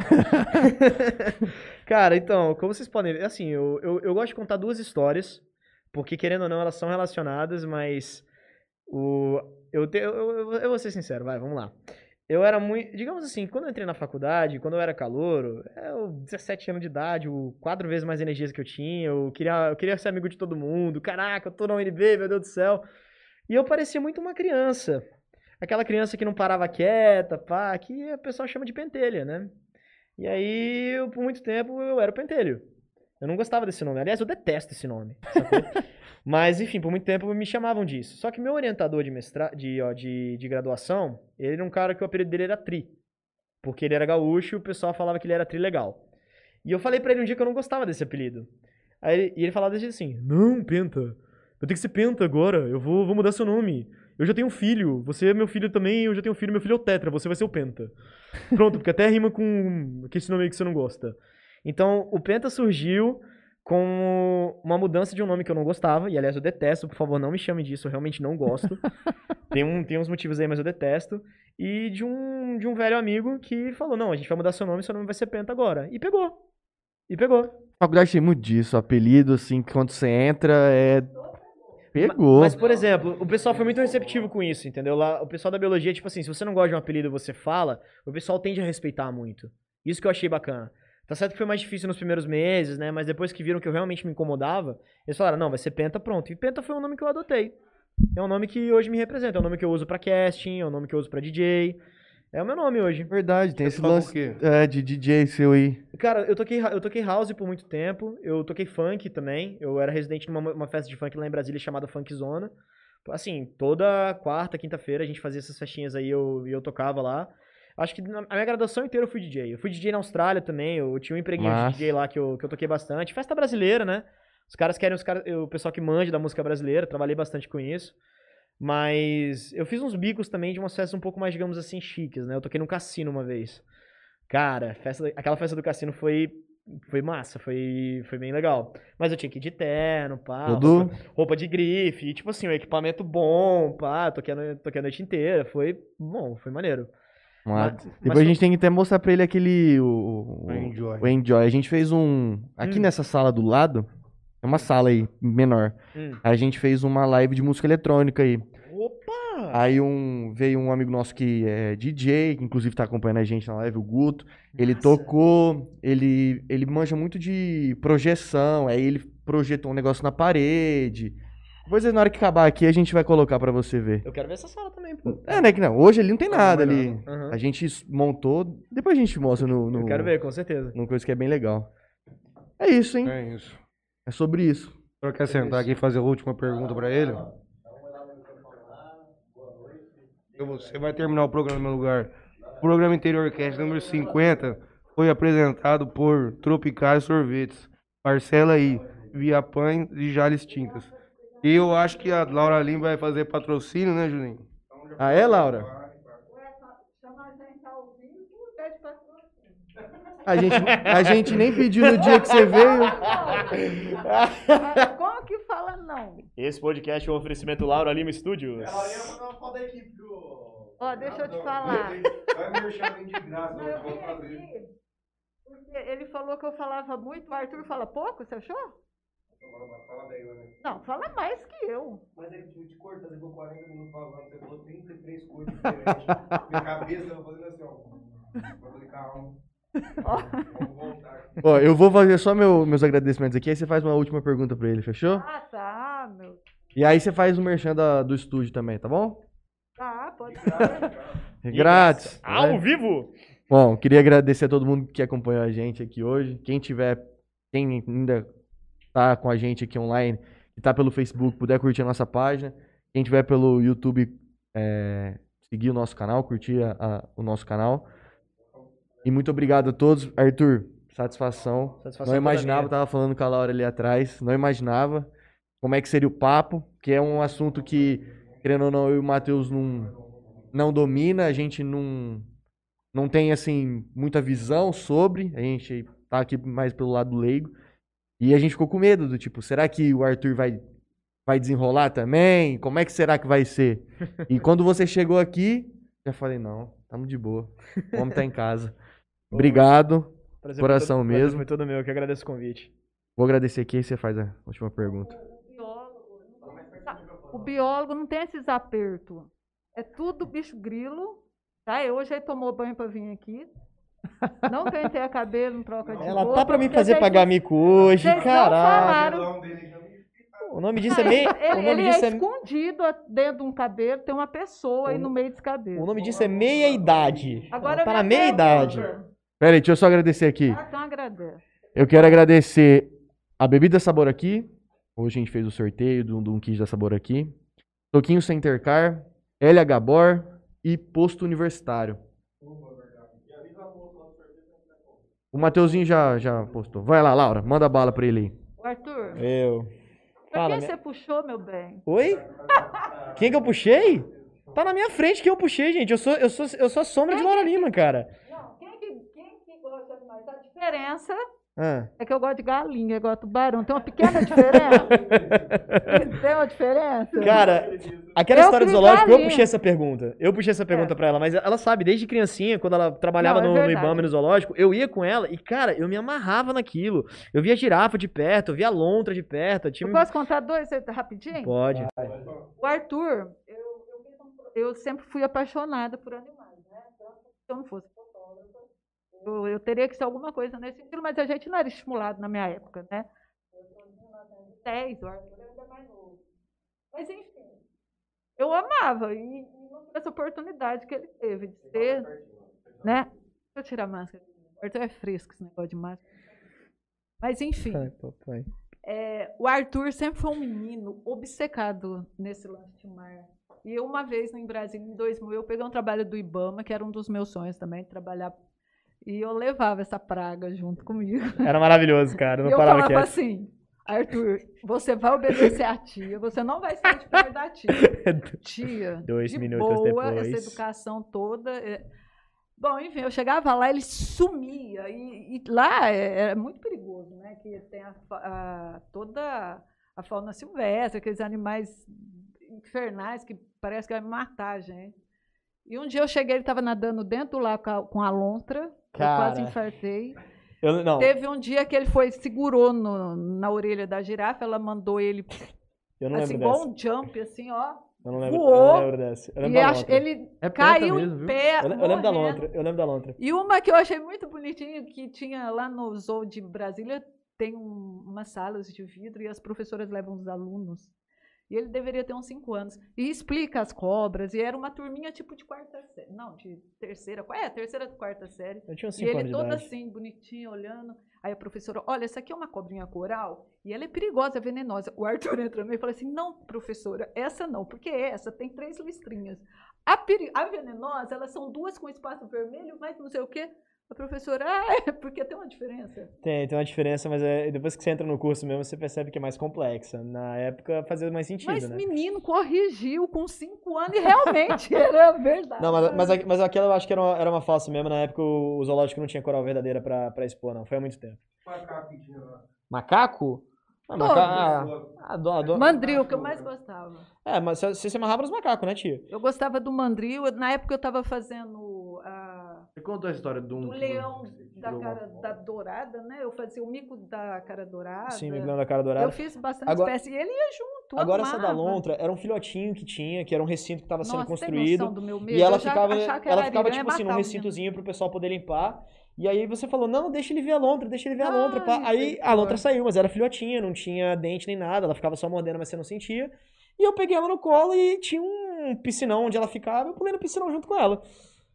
[laughs] Cara, então, como vocês podem ver, assim, eu, eu, eu gosto de contar duas histórias, porque querendo ou não, elas são relacionadas, mas o, eu, te, eu, eu, eu vou ser sincero, vai, vamos lá. Eu era muito. Digamos assim, quando eu entrei na faculdade, quando eu era calouro, eu, 17 anos de idade, o quatro vezes mais energias que eu tinha, eu queria, eu queria ser amigo de todo mundo. Caraca, eu tô na UNB, meu Deus do céu. E eu parecia muito uma criança. Aquela criança que não parava quieta, pá, que o pessoal chama de pentelha, né? E aí, por muito tempo, eu era o pentelho. Eu não gostava desse nome. Aliás, eu detesto esse nome. [laughs] Mas, enfim, por muito tempo me chamavam disso. Só que meu orientador de, mestra... de, ó, de, de graduação, ele era um cara que o apelido dele era Tri. Porque ele era gaúcho e o pessoal falava que ele era Tri legal. E eu falei para ele um dia que eu não gostava desse apelido. Aí ele, e ele falava assim: Não, Penta. Eu tenho que ser Penta agora. Eu vou, vou mudar seu nome. Eu já tenho um filho. Você é meu filho também. Eu já tenho um filho. Meu filho é o Tetra. Você vai ser o Penta. Pronto, porque até rima com esse nome aí que você não gosta. Então, o Penta surgiu com uma mudança de um nome que eu não gostava, e aliás eu detesto, por favor, não me chame disso, eu realmente não gosto. [laughs] tem, um, tem uns motivos aí, mas eu detesto. E de um, de um velho amigo que falou: não, a gente vai mudar seu nome, seu nome vai ser Penta agora. E pegou. E pegou.
A faculdade tem muito disso, apelido, assim, que quando você entra é. Pegou.
Mas, por exemplo, o pessoal foi muito receptivo com isso, entendeu? Lá, o pessoal da biologia, tipo assim, se você não gosta de um apelido e você fala, o pessoal tende a respeitar muito. Isso que eu achei bacana. Tá certo que foi mais difícil nos primeiros meses, né? Mas depois que viram que eu realmente me incomodava, eles falaram, não, vai ser Penta, pronto. E Penta foi um nome que eu adotei. É um nome que hoje me representa, é um nome que eu uso pra casting, é um nome que eu uso pra DJ. É o meu nome hoje.
Verdade, tem esse lance
quê?
é, de DJ seu aí.
Cara, eu toquei, eu toquei house por muito tempo, eu toquei funk também. Eu era residente numa uma festa de funk lá em Brasília chamada Funk Zona. Assim, toda quarta, quinta-feira a gente fazia essas festinhas aí e eu, e eu tocava lá. Acho que na a minha graduação inteira eu fui DJ. Eu fui DJ na Austrália também, eu tinha um empreguinho de. DJ lá que eu, que eu toquei bastante. Festa brasileira, né? Os caras querem os caras, o pessoal que manja da música brasileira, trabalhei bastante com isso. Mas eu fiz uns bicos também de umas festas um pouco mais, digamos assim, chiques, né? Eu toquei num cassino uma vez. Cara, festa, aquela festa do cassino foi foi massa, foi, foi bem legal. Mas eu tinha que ir de terno, pá,
Todo-
roupa, roupa de grife, e, tipo assim, um equipamento bom, pá, toquei a, no- toquei a noite inteira, foi bom, foi maneiro.
Mas-
Mas-
Depois
mas
a gente tem que até mostrar pra ele aquele. O, o,
Enjoy.
o Enjoy. A gente fez um. Aqui
Hum.
nessa sala do lado. É uma sala aí, menor.
Hum.
A gente fez uma live de música eletrônica aí.
Opa!
Aí um, veio um amigo nosso que é DJ, que inclusive tá acompanhando a gente na live, o Guto. Ele
Massa.
tocou, ele, ele manja muito de projeção, aí ele projetou um negócio na parede. Depois, na hora que acabar aqui, a gente vai colocar pra você ver.
Eu quero ver essa sala também, pô.
É, né, que não, hoje ali não tem nada ali.
Aham.
A gente montou, depois a gente mostra no... no
Eu quero ver, com certeza.
Numa coisa que é bem legal. É isso, hein?
É isso.
É sobre isso.
O senhor quer sentar aqui e fazer a última pergunta pra ele? Eu- Você vai terminar o programa no meu lugar. O programa Interior Cast número 50 foi apresentado por Tropicais Sorvetes. Parcela aí, via pães e Jales Tintas. E eu acho que a Laura Lim vai fazer patrocínio, né, Juninho?
Ah, é, Laura? A gente, a gente nem pediu no dia que você veio.
Como que fala não?
Esse podcast é um oferecimento Laura Lima Studios.
Ó, deixa eu te falar.
Vai merchan de graça,
Não, eu vim aqui porque ele falou que eu falava muito, o Arthur fala pouco, você achou? Não, fala mais que eu.
Mas aí, te corta, ficou 40 minutos falando, você falou 33 coisas diferentes. [laughs] Minha cabeça, eu fazendo assim, ó. Eu falei, calma. Vamos voltar.
Ó, eu vou fazer só meu- meus agradecimentos aqui, aí você faz uma última pergunta pra ele, fechou?
Ah, tá, meu.
E aí você faz o merchan da- do estúdio também, tá bom?
Tá, pode ser.
Grátis.
Ao
né?
vivo!
Bom, queria agradecer a todo mundo que acompanhou a gente aqui hoje. Quem tiver, quem ainda tá com a gente aqui online, que tá pelo Facebook, puder curtir a nossa página. Quem tiver pelo YouTube, é, seguir o nosso canal, curtir a- a- o nosso canal. E muito obrigado a todos. Arthur, satisfação.
Satisfação
não imaginava, tava falando com a Laura ali atrás, não imaginava como é que seria o papo, que é um assunto que, querendo ou não, eu e o Matheus não, não domina, a gente não, não tem, assim, muita visão sobre, a gente tá aqui mais pelo lado leigo, e a gente ficou com medo do tipo, será que o Arthur vai, vai desenrolar também? Como é que será que vai ser? E [laughs] quando você chegou aqui, já falei, não, tamo de boa, o homem tá em casa. [laughs] Obrigado.
Prazer
Coração
todo, prazer
mesmo.
Foi todo meu, eu que agradeço o convite.
Vou agradecer aqui e você faz a última pergunta.
O biólogo não tem esses apertos. É tudo bicho grilo. Tá? Eu hoje ele tomou banho pra vir aqui. Não penteia cabelo, não troca de
Ela
roupa,
tá pra mim fazer
vocês
pagar
não-
mico hoje,
não
caralho. O nome disso é meia. O
Ele,
nome
ele
disso
é
é.
escondido dentro de um cabelo, tem uma pessoa aí
O
no
no-
meio desse cabelo.
O nome disso é meia idade.
Agora
tá na meia idade.
pergunta.
Pera aí, deixa eu só agradecer aqui.
Ah, então agradece.
Eu quero agradecer a Bebida Sabor aqui. Hoje a gente fez o sorteio de um, de um kit da Sabor aqui. Toquinho Center Car, LH Bor e Posto Universitário. O Mateuzinho já, já postou. Vai lá, Laura, manda bala pra ele aí.
O Arthur,
Eu.
pra
Fala,
quem
minha-
você puxou, meu bem?
Oi? Quem que eu puxei? Tá na minha frente que eu puxei, gente. Eu sou, eu sou, eu sou a sombra de Laura Lima, cara.
Não, quem que, quem que gosta mais? A diferença Ah. É que eu gosto de galinha, eu gosto de tubarão. Tem uma pequena diferença? [laughs] Tem uma diferença?
Cara, aquela eu história do zoológico, galinha. eu puxei essa pergunta. Eu puxei essa pergunta é. pra ela, mas ela sabe, desde criancinha, quando ela trabalhava Não, é no, no Ibama e no zoológico, eu ia com ela e, cara, eu me amarrava naquilo. Eu via girafa de perto, eu via lontra de perto. Tinha...
Eu posso contar dois rapidinho?
Pode.
O Arthur, eu, eu sempre fui apaixonada por animais, né? Se eu não fosse eu, eu, teria que ser alguma coisa nesse sentido, mas a gente não era estimulado na minha época, né? Eu sou de 1910, o Arthur ainda mais novo. Mas, enfim, eu amava e, e não essa oportunidade que ele teve de ser, né? Deixa eu tirar a máscara. O Arthur é fresco esse negócio de máscara. Mas, enfim. É, o Arthur sempre foi um menino obcecado nesse lance de mar. E eu, uma vez em Brasília, em 2000, eu peguei um trabalho do Ibama, que era um dos meus sonhos também, trabalhar e eu levava essa praga junto comigo. [laughs]
Era maravilhoso, cara.
Não e eu falava quieto. assim, Arthur, você vai obedecer a tia, você não vai ser de da tia. [laughs] Tia,
Dois
de
minutos
boa,
depois.
essa educação toda. É... Bom, enfim, eu chegava lá, ele sumia. E, e lá é, é, muito perigoso, né? Que tem a, a, toda a fauna silvestre, aqueles animais infernais que parece que vai matar a gente. E um dia eu cheguei, ele estava nadando dentro lá com a lontra, Cara. Eu quase infartei. Eu, não. Teve um dia que ele foi, segurou no, na orelha da girafa, ela mandou ele.
Eu não
assim, igual um jump, assim, ó.
Eu não lembro, voou, eu não lembro dessa. Eu lembro
e ach, ele é caiu mesmo, em pé.
Eu, eu lembro da lontra. Eu lembro da lontra.
E uma que eu achei muito bonitinha, que tinha lá no Zoo de Brasília, tem um, umas salas de vidro e as professoras levam os alunos e ele deveria ter uns 5 anos. E explica as cobras. E era uma turminha tipo de quarta série. Não, de terceira. É, terceira, quarta série.
Eu tinha uns
5
anos.
E ele todo assim, bonitinho, olhando. Aí a professora, olha, essa aqui é uma cobrinha coral e ela é perigosa, é venenosa. O Arthur [laughs] entrou no e falou assim: não, professora, essa não, porque essa tem três listrinhas. A, a venenosa, elas são duas com espaço vermelho, mas não sei o quê. A professora, ah, é [laughs] porque tem uma diferença.
Tem, tem uma diferença, mas é, depois que você entra no curso mesmo, você percebe que é mais complexa. Na época fazia mais sentido,
mas
né?
menino corrigiu com 5 anos e realmente [laughs] era verdade.
Não, mas, mas, mas aquela eu acho que era uma, era uma falsa mesmo. Na época o zoológico não tinha coral verdadeira pra, pra expor, não. Foi há muito tempo.
Macaco que tinha lá.
Macaco? Ah,
ah, adoro, Mandril, que eu mais gostava.
É, mas você se amarrava nos macacos, né, tia?
Eu gostava do mandril. Na época eu tava fazendo
você contou a história
do,
um,
do leão da cara da dourada, né? Eu fazia o mico da cara dourada.
Sim, o mico da cara dourada.
Eu fiz bastante agora, espécie e ele ia junto.
Agora
amava.
essa da lontra era um filhotinho que tinha, que era um recinto que estava sendo construído.
do meu medo?
E ela ficava, ela ficava tipo assim num recintozinho pro pessoal poder limpar. E aí você falou, não, deixa ele ver a lontra, deixa ele ver a lontra. Pá. Aí a lontra saiu, mas era filhotinha, não tinha dente nem nada, ela ficava só mordendo, mas você não sentia. E eu peguei ela no colo e tinha um piscinão onde ela ficava, eu pulei no piscinão junto com ela.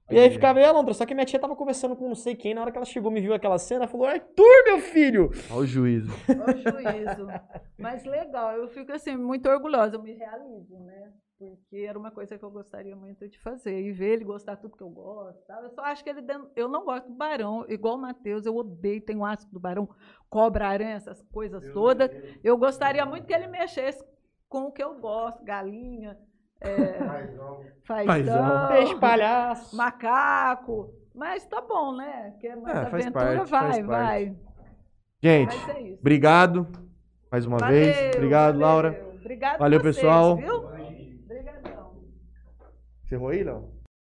E aí ficava eu e a Alondra. Só que minha tia tava conversando com não sei quem. Na hora que ela chegou, me viu aquela cena, falou: Arthur, meu filho!
Olha o juízo.
Olha o juízo. Mas legal, eu fico assim, muito orgulhosa. Eu me realizo, né? Porque era uma coisa que eu gostaria muito de fazer. E ver ele gostar tudo que eu gosto. Tá? Eu só acho que ele. Eu não gosto do barão, igual o Matheus, eu odeio, tenho asco do barão, cobra, aranha, essas coisas todas. Eu gostaria muito que ele mexesse com o que eu gosto, galinha. É, fazão,
peixe palhaço,
macaco. Mas tá bom, né? Que é mais é, aventura, parte, vai, vai.
Gente, é obrigado mais uma valeu, vez. Obrigado, valeu. Laura.
Obrigado
Valeu,
vocês,
pessoal.
Viu? Obrigadão.
Encerrou aí, Léo?